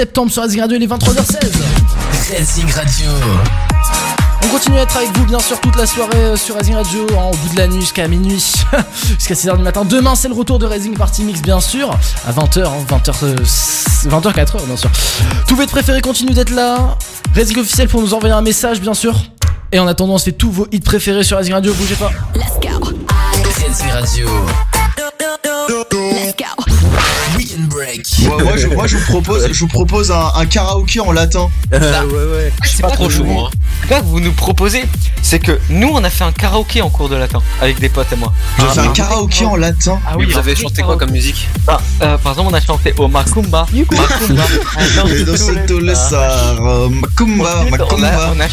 septembre sur Racing Radio, il est 23h16. Racing Radio. On continue à être avec vous bien sûr toute la soirée euh, sur Racing Radio, hein, au bout de la nuit jusqu'à minuit, jusqu'à 6h du matin. Demain c'est le retour de Racing Party Mix bien sûr, à 20h, 20h 20h 4h bien sûr. tous votre préféré continue d'être là. Racing officiel pour nous envoyer un message bien sûr. Et en attendant on fait tous vos hits préférés sur Racing Radio, bougez pas. Let's Radio. Moi, je, moi, je vous propose, je vous propose un, un karaoké en latin. ouais, ouais. C'est pas trop chaud, moi. Là, que vous nous proposez, c'est que nous, on a fait un karaoké en cours de latin avec des potes et moi. J'ai fait un karaoké en latin. Ah Mais oui, vous avez chanté quoi comme musique Ah, euh, Par exemple, on a chanté au Macumba. Macumba. Les soirs, euh, Macumba, On a, Macumba. on a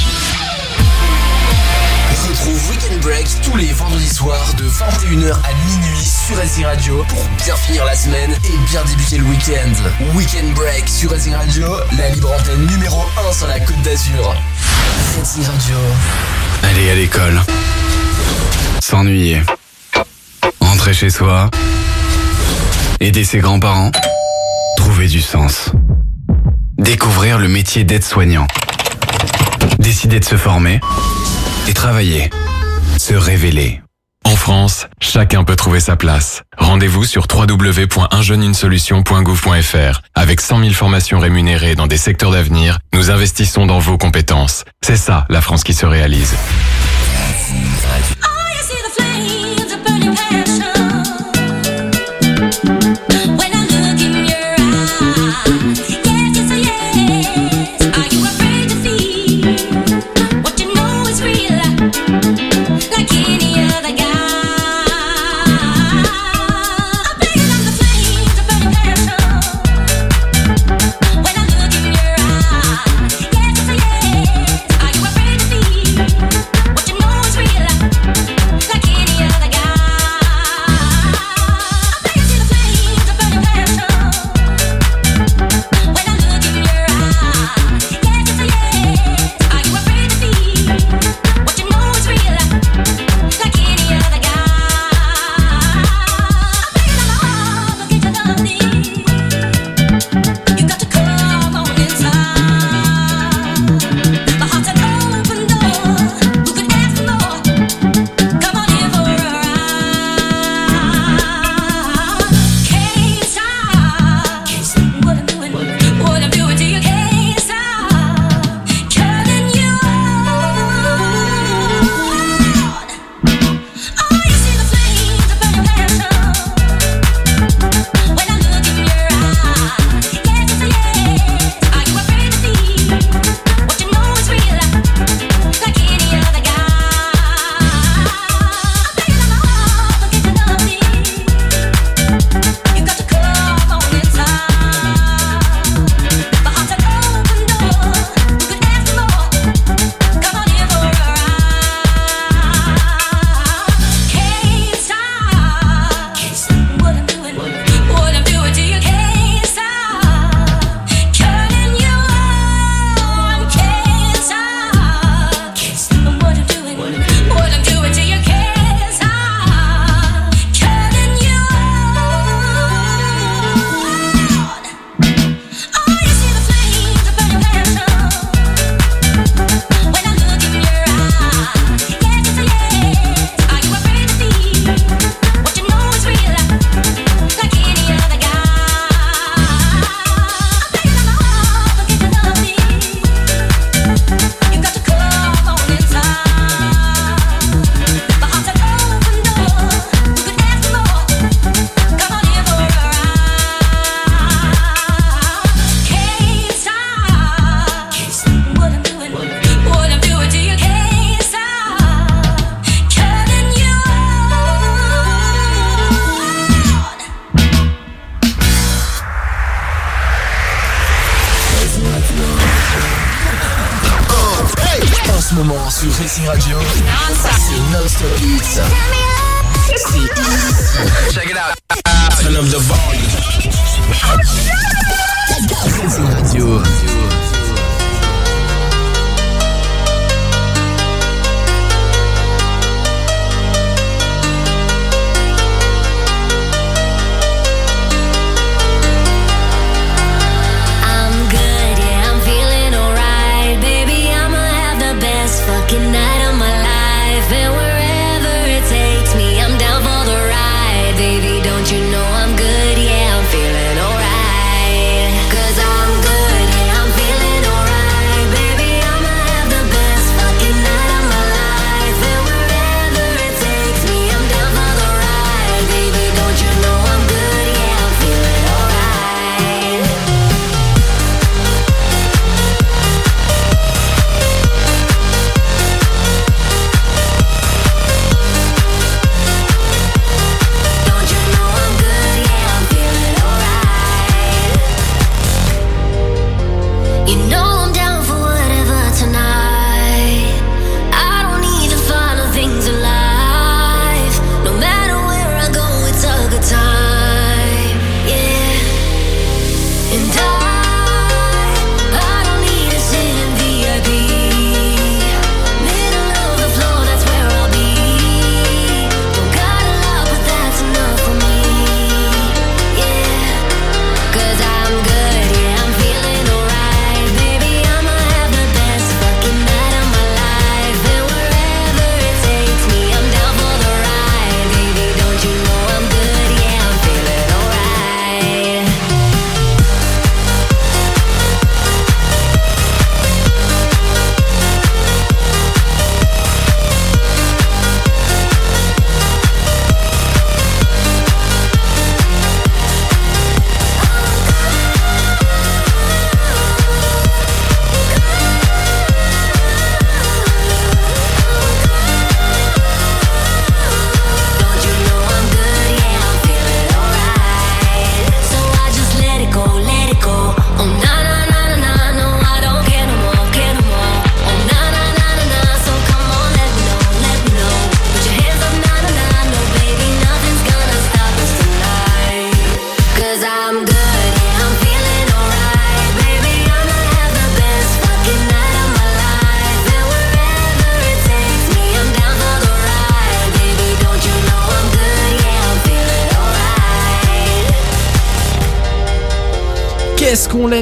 Retrouve Weekend Break tous les vendredis soirs de 21h à minuit sur Racing Radio pour bien finir la semaine et bien débuter le week-end. Weekend Break sur Racing Radio, la libre antenne numéro 1 sur la côte d'Azur. Racing Radio. Aller à l'école. S'ennuyer. Rentrer chez soi. Aider ses grands-parents. Trouver du sens. Découvrir le métier d'aide-soignant. Décider de se former. Et travailler. Se révéler. France, chacun peut trouver sa place. Rendez-vous sur www.unjeunesolution.gouv.fr. Avec 100 000 formations rémunérées dans des secteurs d'avenir, nous investissons dans vos compétences. C'est ça, la France qui se réalise.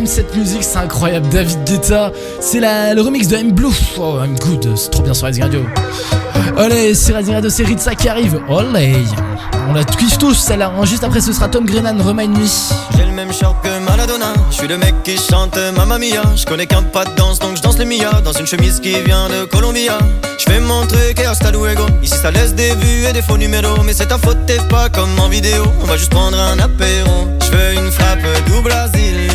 Cette musique, c'est incroyable. David Guetta, c'est le remix de I'm Blue. Oh, I'm Good, c'est trop bien sur Rising Radio. Olé, c'est Rising Radio, c'est Ritza qui arrive. Olé, on la kiffe tous celle-là. hein. Juste après, ce sera Tom Grennan, Remind Me. J'ai le même short que Maradona. Je suis le mec qui chante Mamma Mia. Je connais qu'un pas de danse donc je danse le Mia. Dans une chemise qui vient de Colombia. Je fais mon truc et hasta luego. Ici ça laisse des vues et des faux numéros. Mais c'est ta faute, t'es pas comme en vidéo. On va juste prendre un apéro. Je veux une frappe double asile.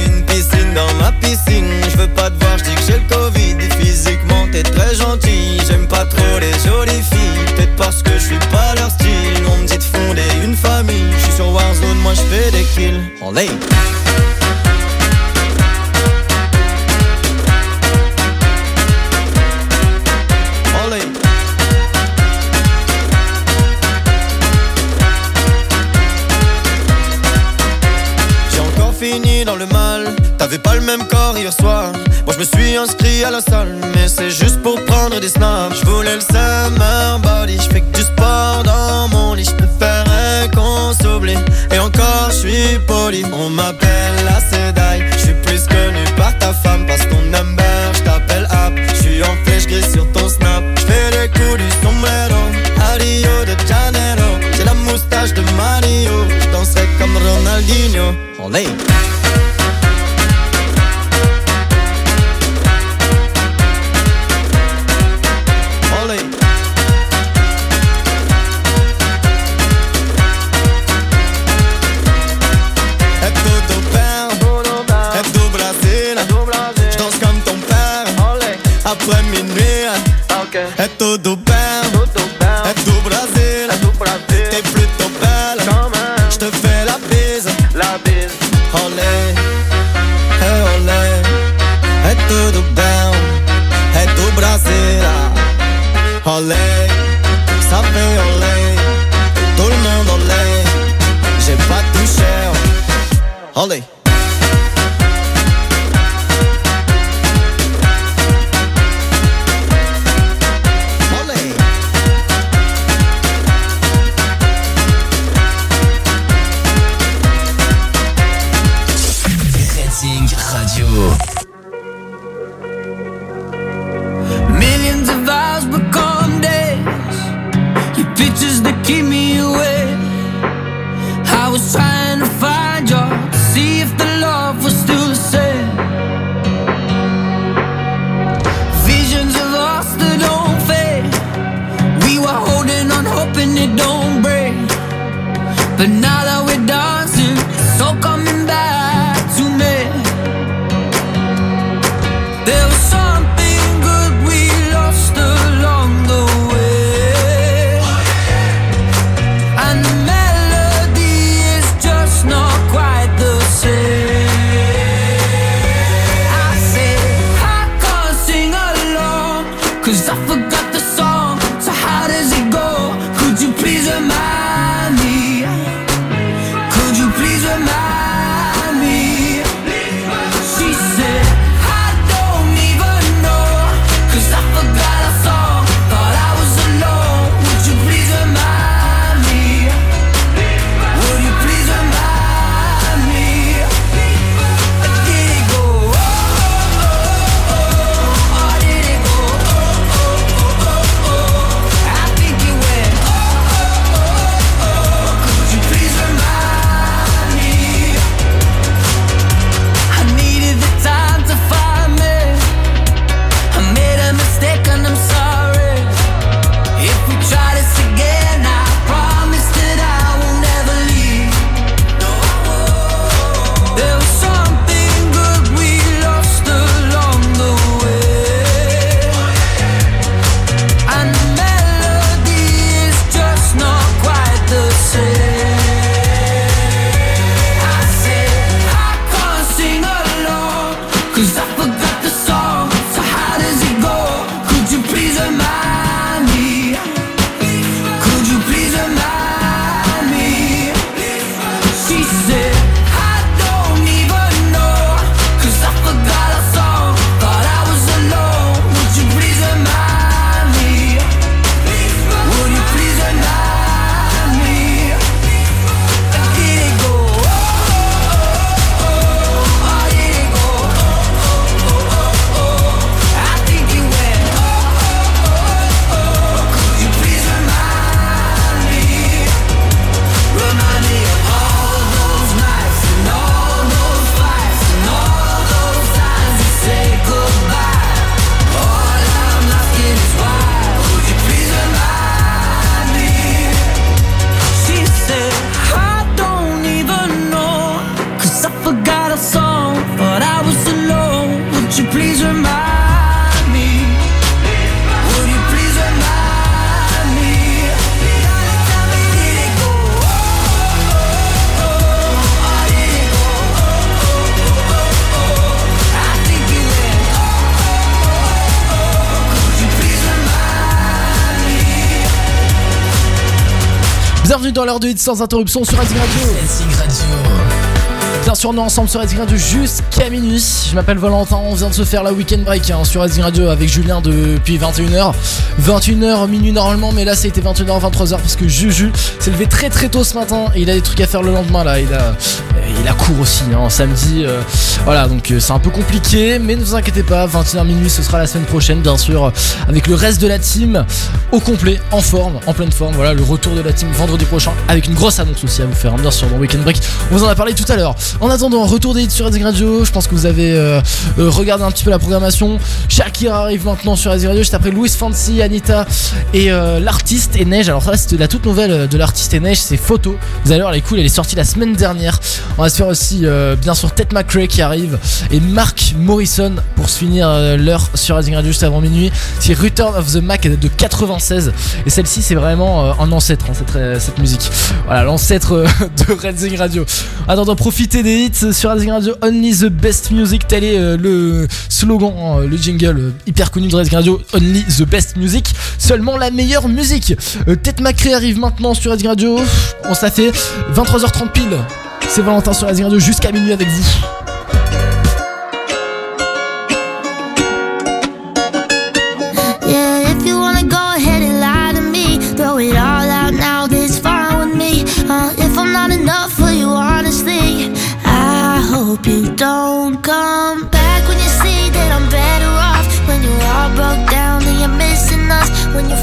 Dans ma piscine. Je veux pas te voir, je dis que j'ai le Covid. Physiquement t'es très gentil. J'aime pas trop les jolies filles. Peut-être parce que je suis pas leur style. On me dit de fonder une famille. Je suis sur Warzone, moi je fais des kills. Olé. T'avais pas le même corps hier soir. Moi je me suis inscrit à la salle, mais c'est juste pour prendre des snaps. Je voulais le summer body. Je fais que du sport dans mon lit. Je préférais qu'on s'oublie. Et encore je suis poli. On m'appelle la Sedai. Je suis plus connu par ta femme. Passe ton number, je t'appelle app. Je suis en flèche grise sur ton snap. Je fais les coups du sombrero. à de Janeiro. J'ai la moustache de Mario. Je danserai comme Ronaldinho. Olé. De sans interruption sur Racing Radio. Sûr, est ensemble sur Racing Radio jusqu'à minuit. Je m'appelle Valentin, on vient de se faire la week-end break hein, sur Racing Radio avec Julien depuis 21h. 21h, minuit normalement, mais là c'était 21h, 23h parce que Juju s'est levé très très tôt ce matin et il a des trucs à faire le lendemain là. Il a, il a cours aussi, hein, samedi. euh, voilà, donc euh, c'est un peu compliqué, mais ne vous inquiétez pas, 21h minuit ce sera la semaine prochaine, bien sûr, avec le reste de la team au complet, en forme, en pleine forme. Voilà, le retour de la team vendredi prochain avec une grosse annonce aussi à vous faire, hein, bien sûr, dans Weekend Break. On vous en a parlé tout à l'heure. En attendant, retour des hits sur Racing Radio. Je pense que vous avez euh, euh, regardé un petit peu la programmation. Shakira arrive maintenant sur Racing Radio, juste après Louis Fancy, Anita et euh, l'artiste et Neige. Alors, ça, c'était la toute nouvelle de l'artiste et Neige, c'est Photo. Vous allez voir, elle est cool, elle est sortie la semaine dernière. On va se faire aussi, bien sûr, Ted McRae qui arrive et Mark Morrison pour se finir l'heure sur Racing Radio juste avant minuit. C'est Return of the Mac, de 96 et celle-ci, c'est vraiment un ancêtre, hein, cette, musique. Voilà, l'ancêtre de Racing Radio. En attendant, profitez des sur Racing Radio, Only the Best Music, tel est euh, le slogan, hein, le jingle euh, hyper connu de Radio, Only the Best Music, seulement la meilleure musique. Euh, Ted McRae arrive maintenant sur Radio, on ça fait 23h30 pile. C'est Valentin sur Racing Radio jusqu'à minuit avec vous. Don't come back when you see that I'm better off. When you're all broke down and you're missing us, when you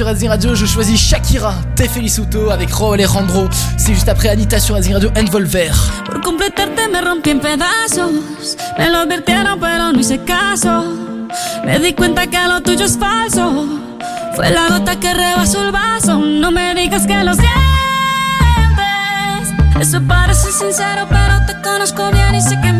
sur je choisis Shakira, Te Felicito avec Ro Alejandro. C'est juste après Anita sur Azir Radio, Envolver. Completarte me rompí en pedazos, me lo advirtieron pero no hice caso. Me di cuenta que lo tuyo es falso, fue la gota que. No me digas que lo te bien sé que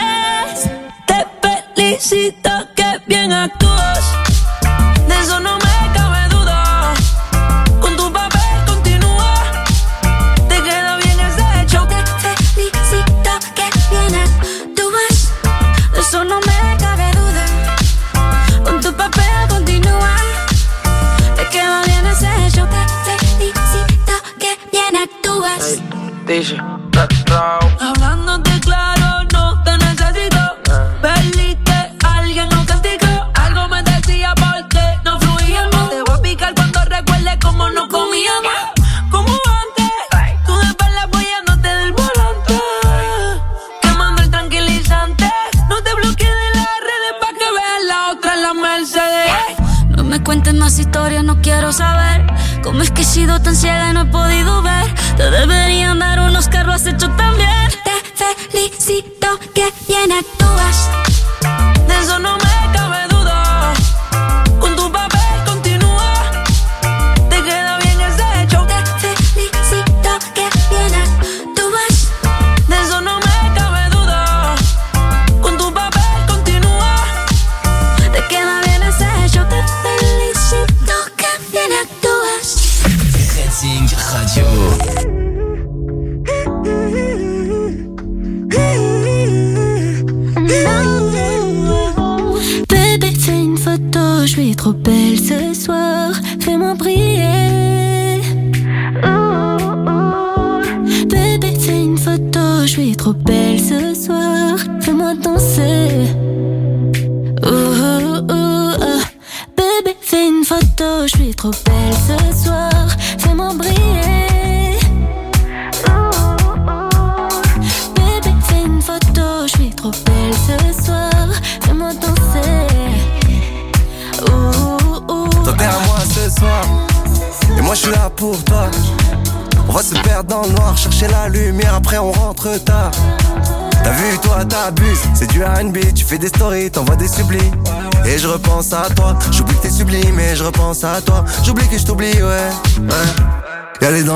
proteja.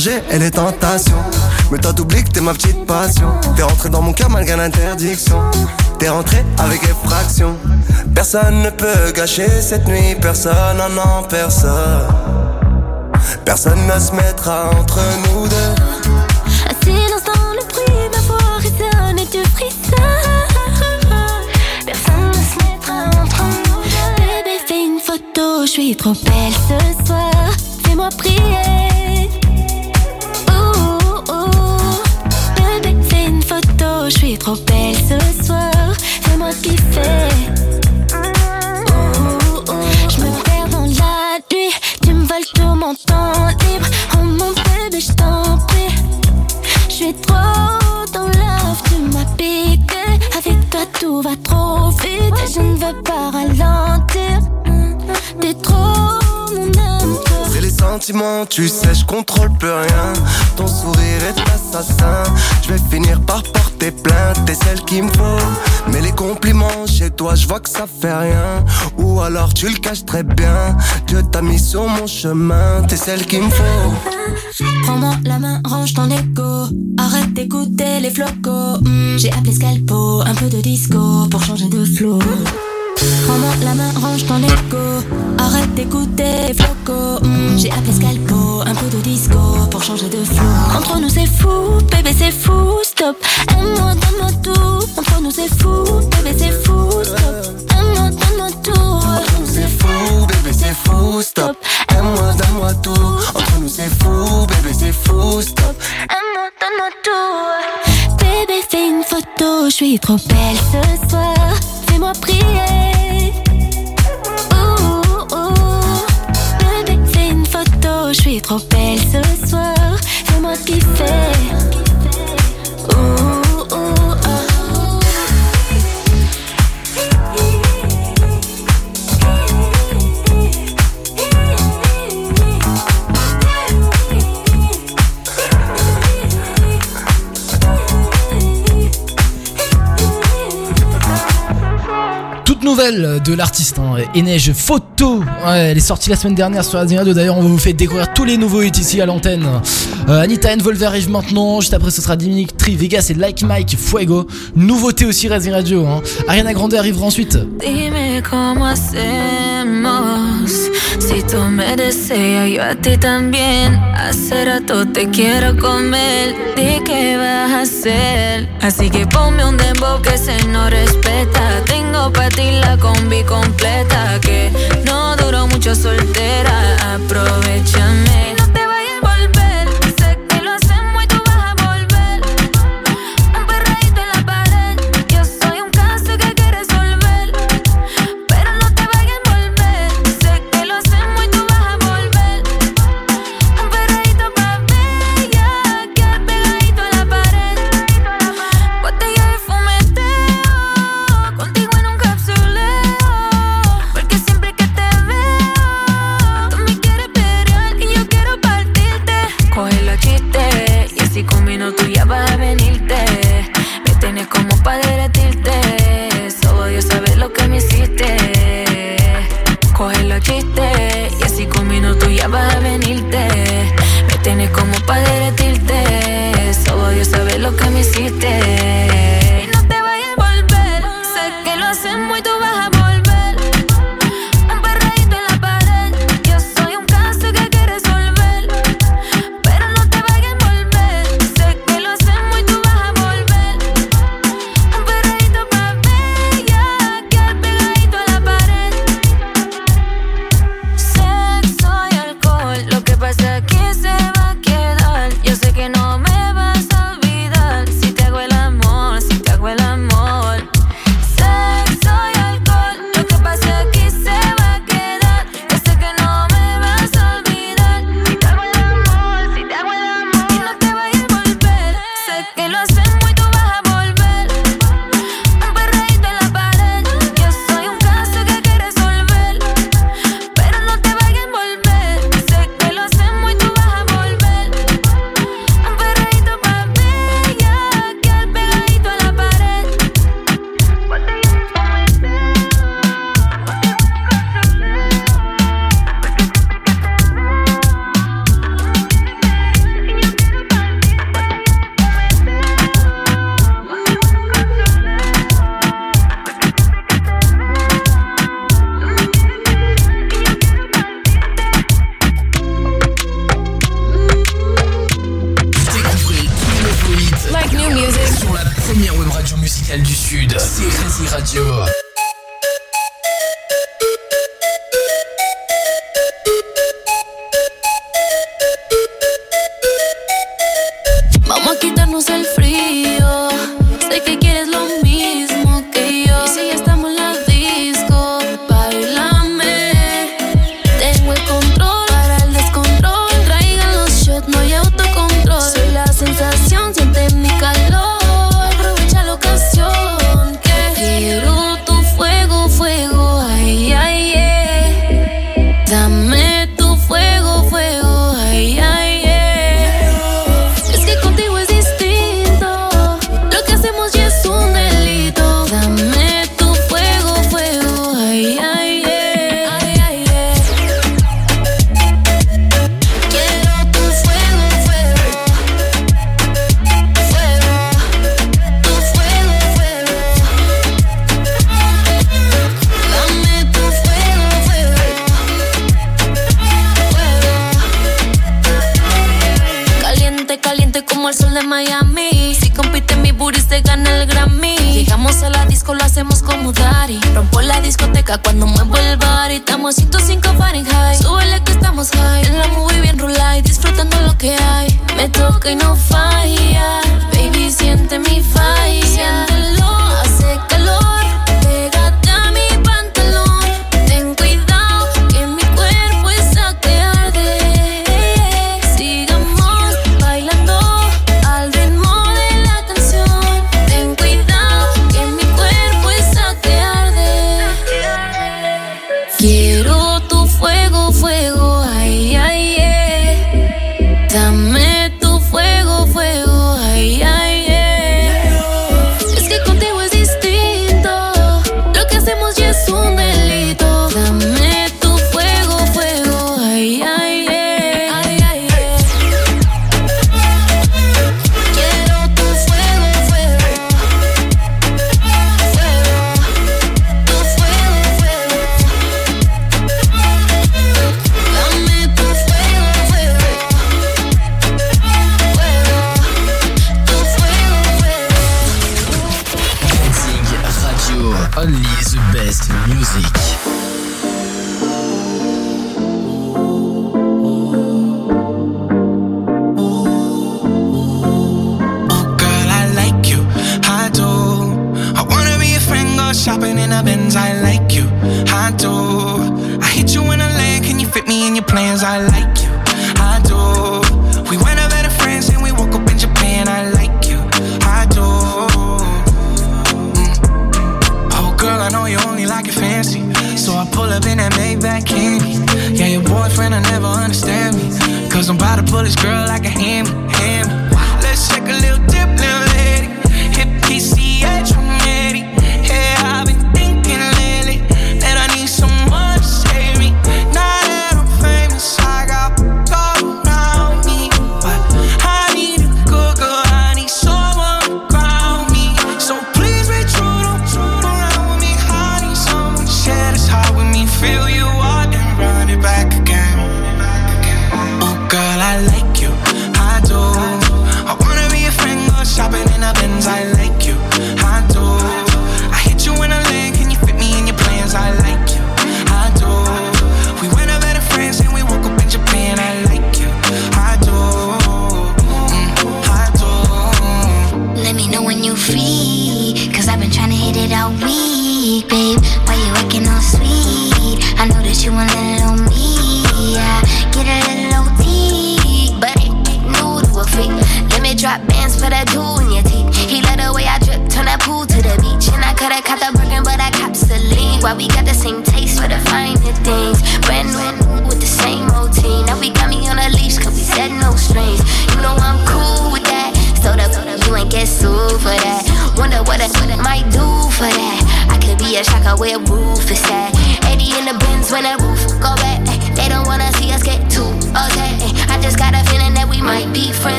changer, elle est tentation. Mais toi t'oublies que t'es ma petite passion. T'es rentré dans mon cœur malgré l'interdiction. T'es rentré avec effraction. Personne ne peut gâcher cette nuit, personne, non, non, personne. Personne ne se mettra entre nous deux. Un silence dans le bruit, ma voix résonne et tu frissonnes. Personne ne se mettra entre nous deux. Bébé, fais une photo, je suis trop belle ce soir. tu sais, je contrôle plus rien. Ton sourire est assassin, je vais finir par porter plainte, t'es celle qu'il me faut. Mais les compliments chez toi, je vois que ça fait rien. Ou alors tu le caches très bien, Dieu t'a mis sur mon chemin, t'es celle qu'il me faut. Prends-moi la main, range ton écho, arrête d'écouter les flocos. Hmm, j'ai appelé Scalpo, un peu de disco pour changer de flow. Prends-moi la main, range ton écho. J'arrête d'écouter Floco. J'ai appelé Scalco, un peu de disco pour changer de flow. Entre nous, c'est fou, bébé, c'est fou, stop. de l'artiste, hein. et Neige Photo. Elle est sortie la semaine dernière sur Adrien 2. D'ailleurs, on vous faire découvrir tous les nouveaux hits ici à l'antenne. Euh, Anita Envolver arrive maintenant. Juste après, ce sera Dominique Tri, Vegas et Like Mike, Fuego. Nouveauté aussi Radio. Hein. Ariana Grande arrivera ensuite. Si tú me deseas, yo a ti también. Hace rato te quiero comer. ¿De qué vas a hacer? Así que ponme un dembow que se no respeta. Tengo para ti la combi completa. Que no duró mucho soltera. Aprovechame.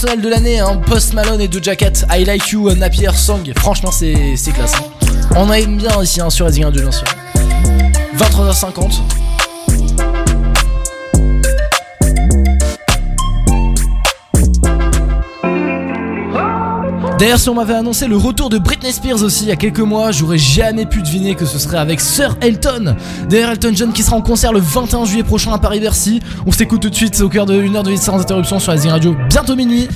personnel de l'année, hein, Post Malone et Doja Cat, I Like You, Napier Song. Franchement, c'est classe. On aime bien ici hein, sur Resident 2, bien sûr. 23h50. D'ailleurs, si on m'avait annoncé le retour de Britney Spears aussi il y a quelques mois, j'aurais jamais pu deviner que ce serait avec Sir Elton. D'ailleurs, Elton John qui sera en concert le 21 juillet prochain à Paris-Bercy. On s'écoute tout de suite au cœur d'une heure de hit sans interruption sur la Radio, bientôt minuit.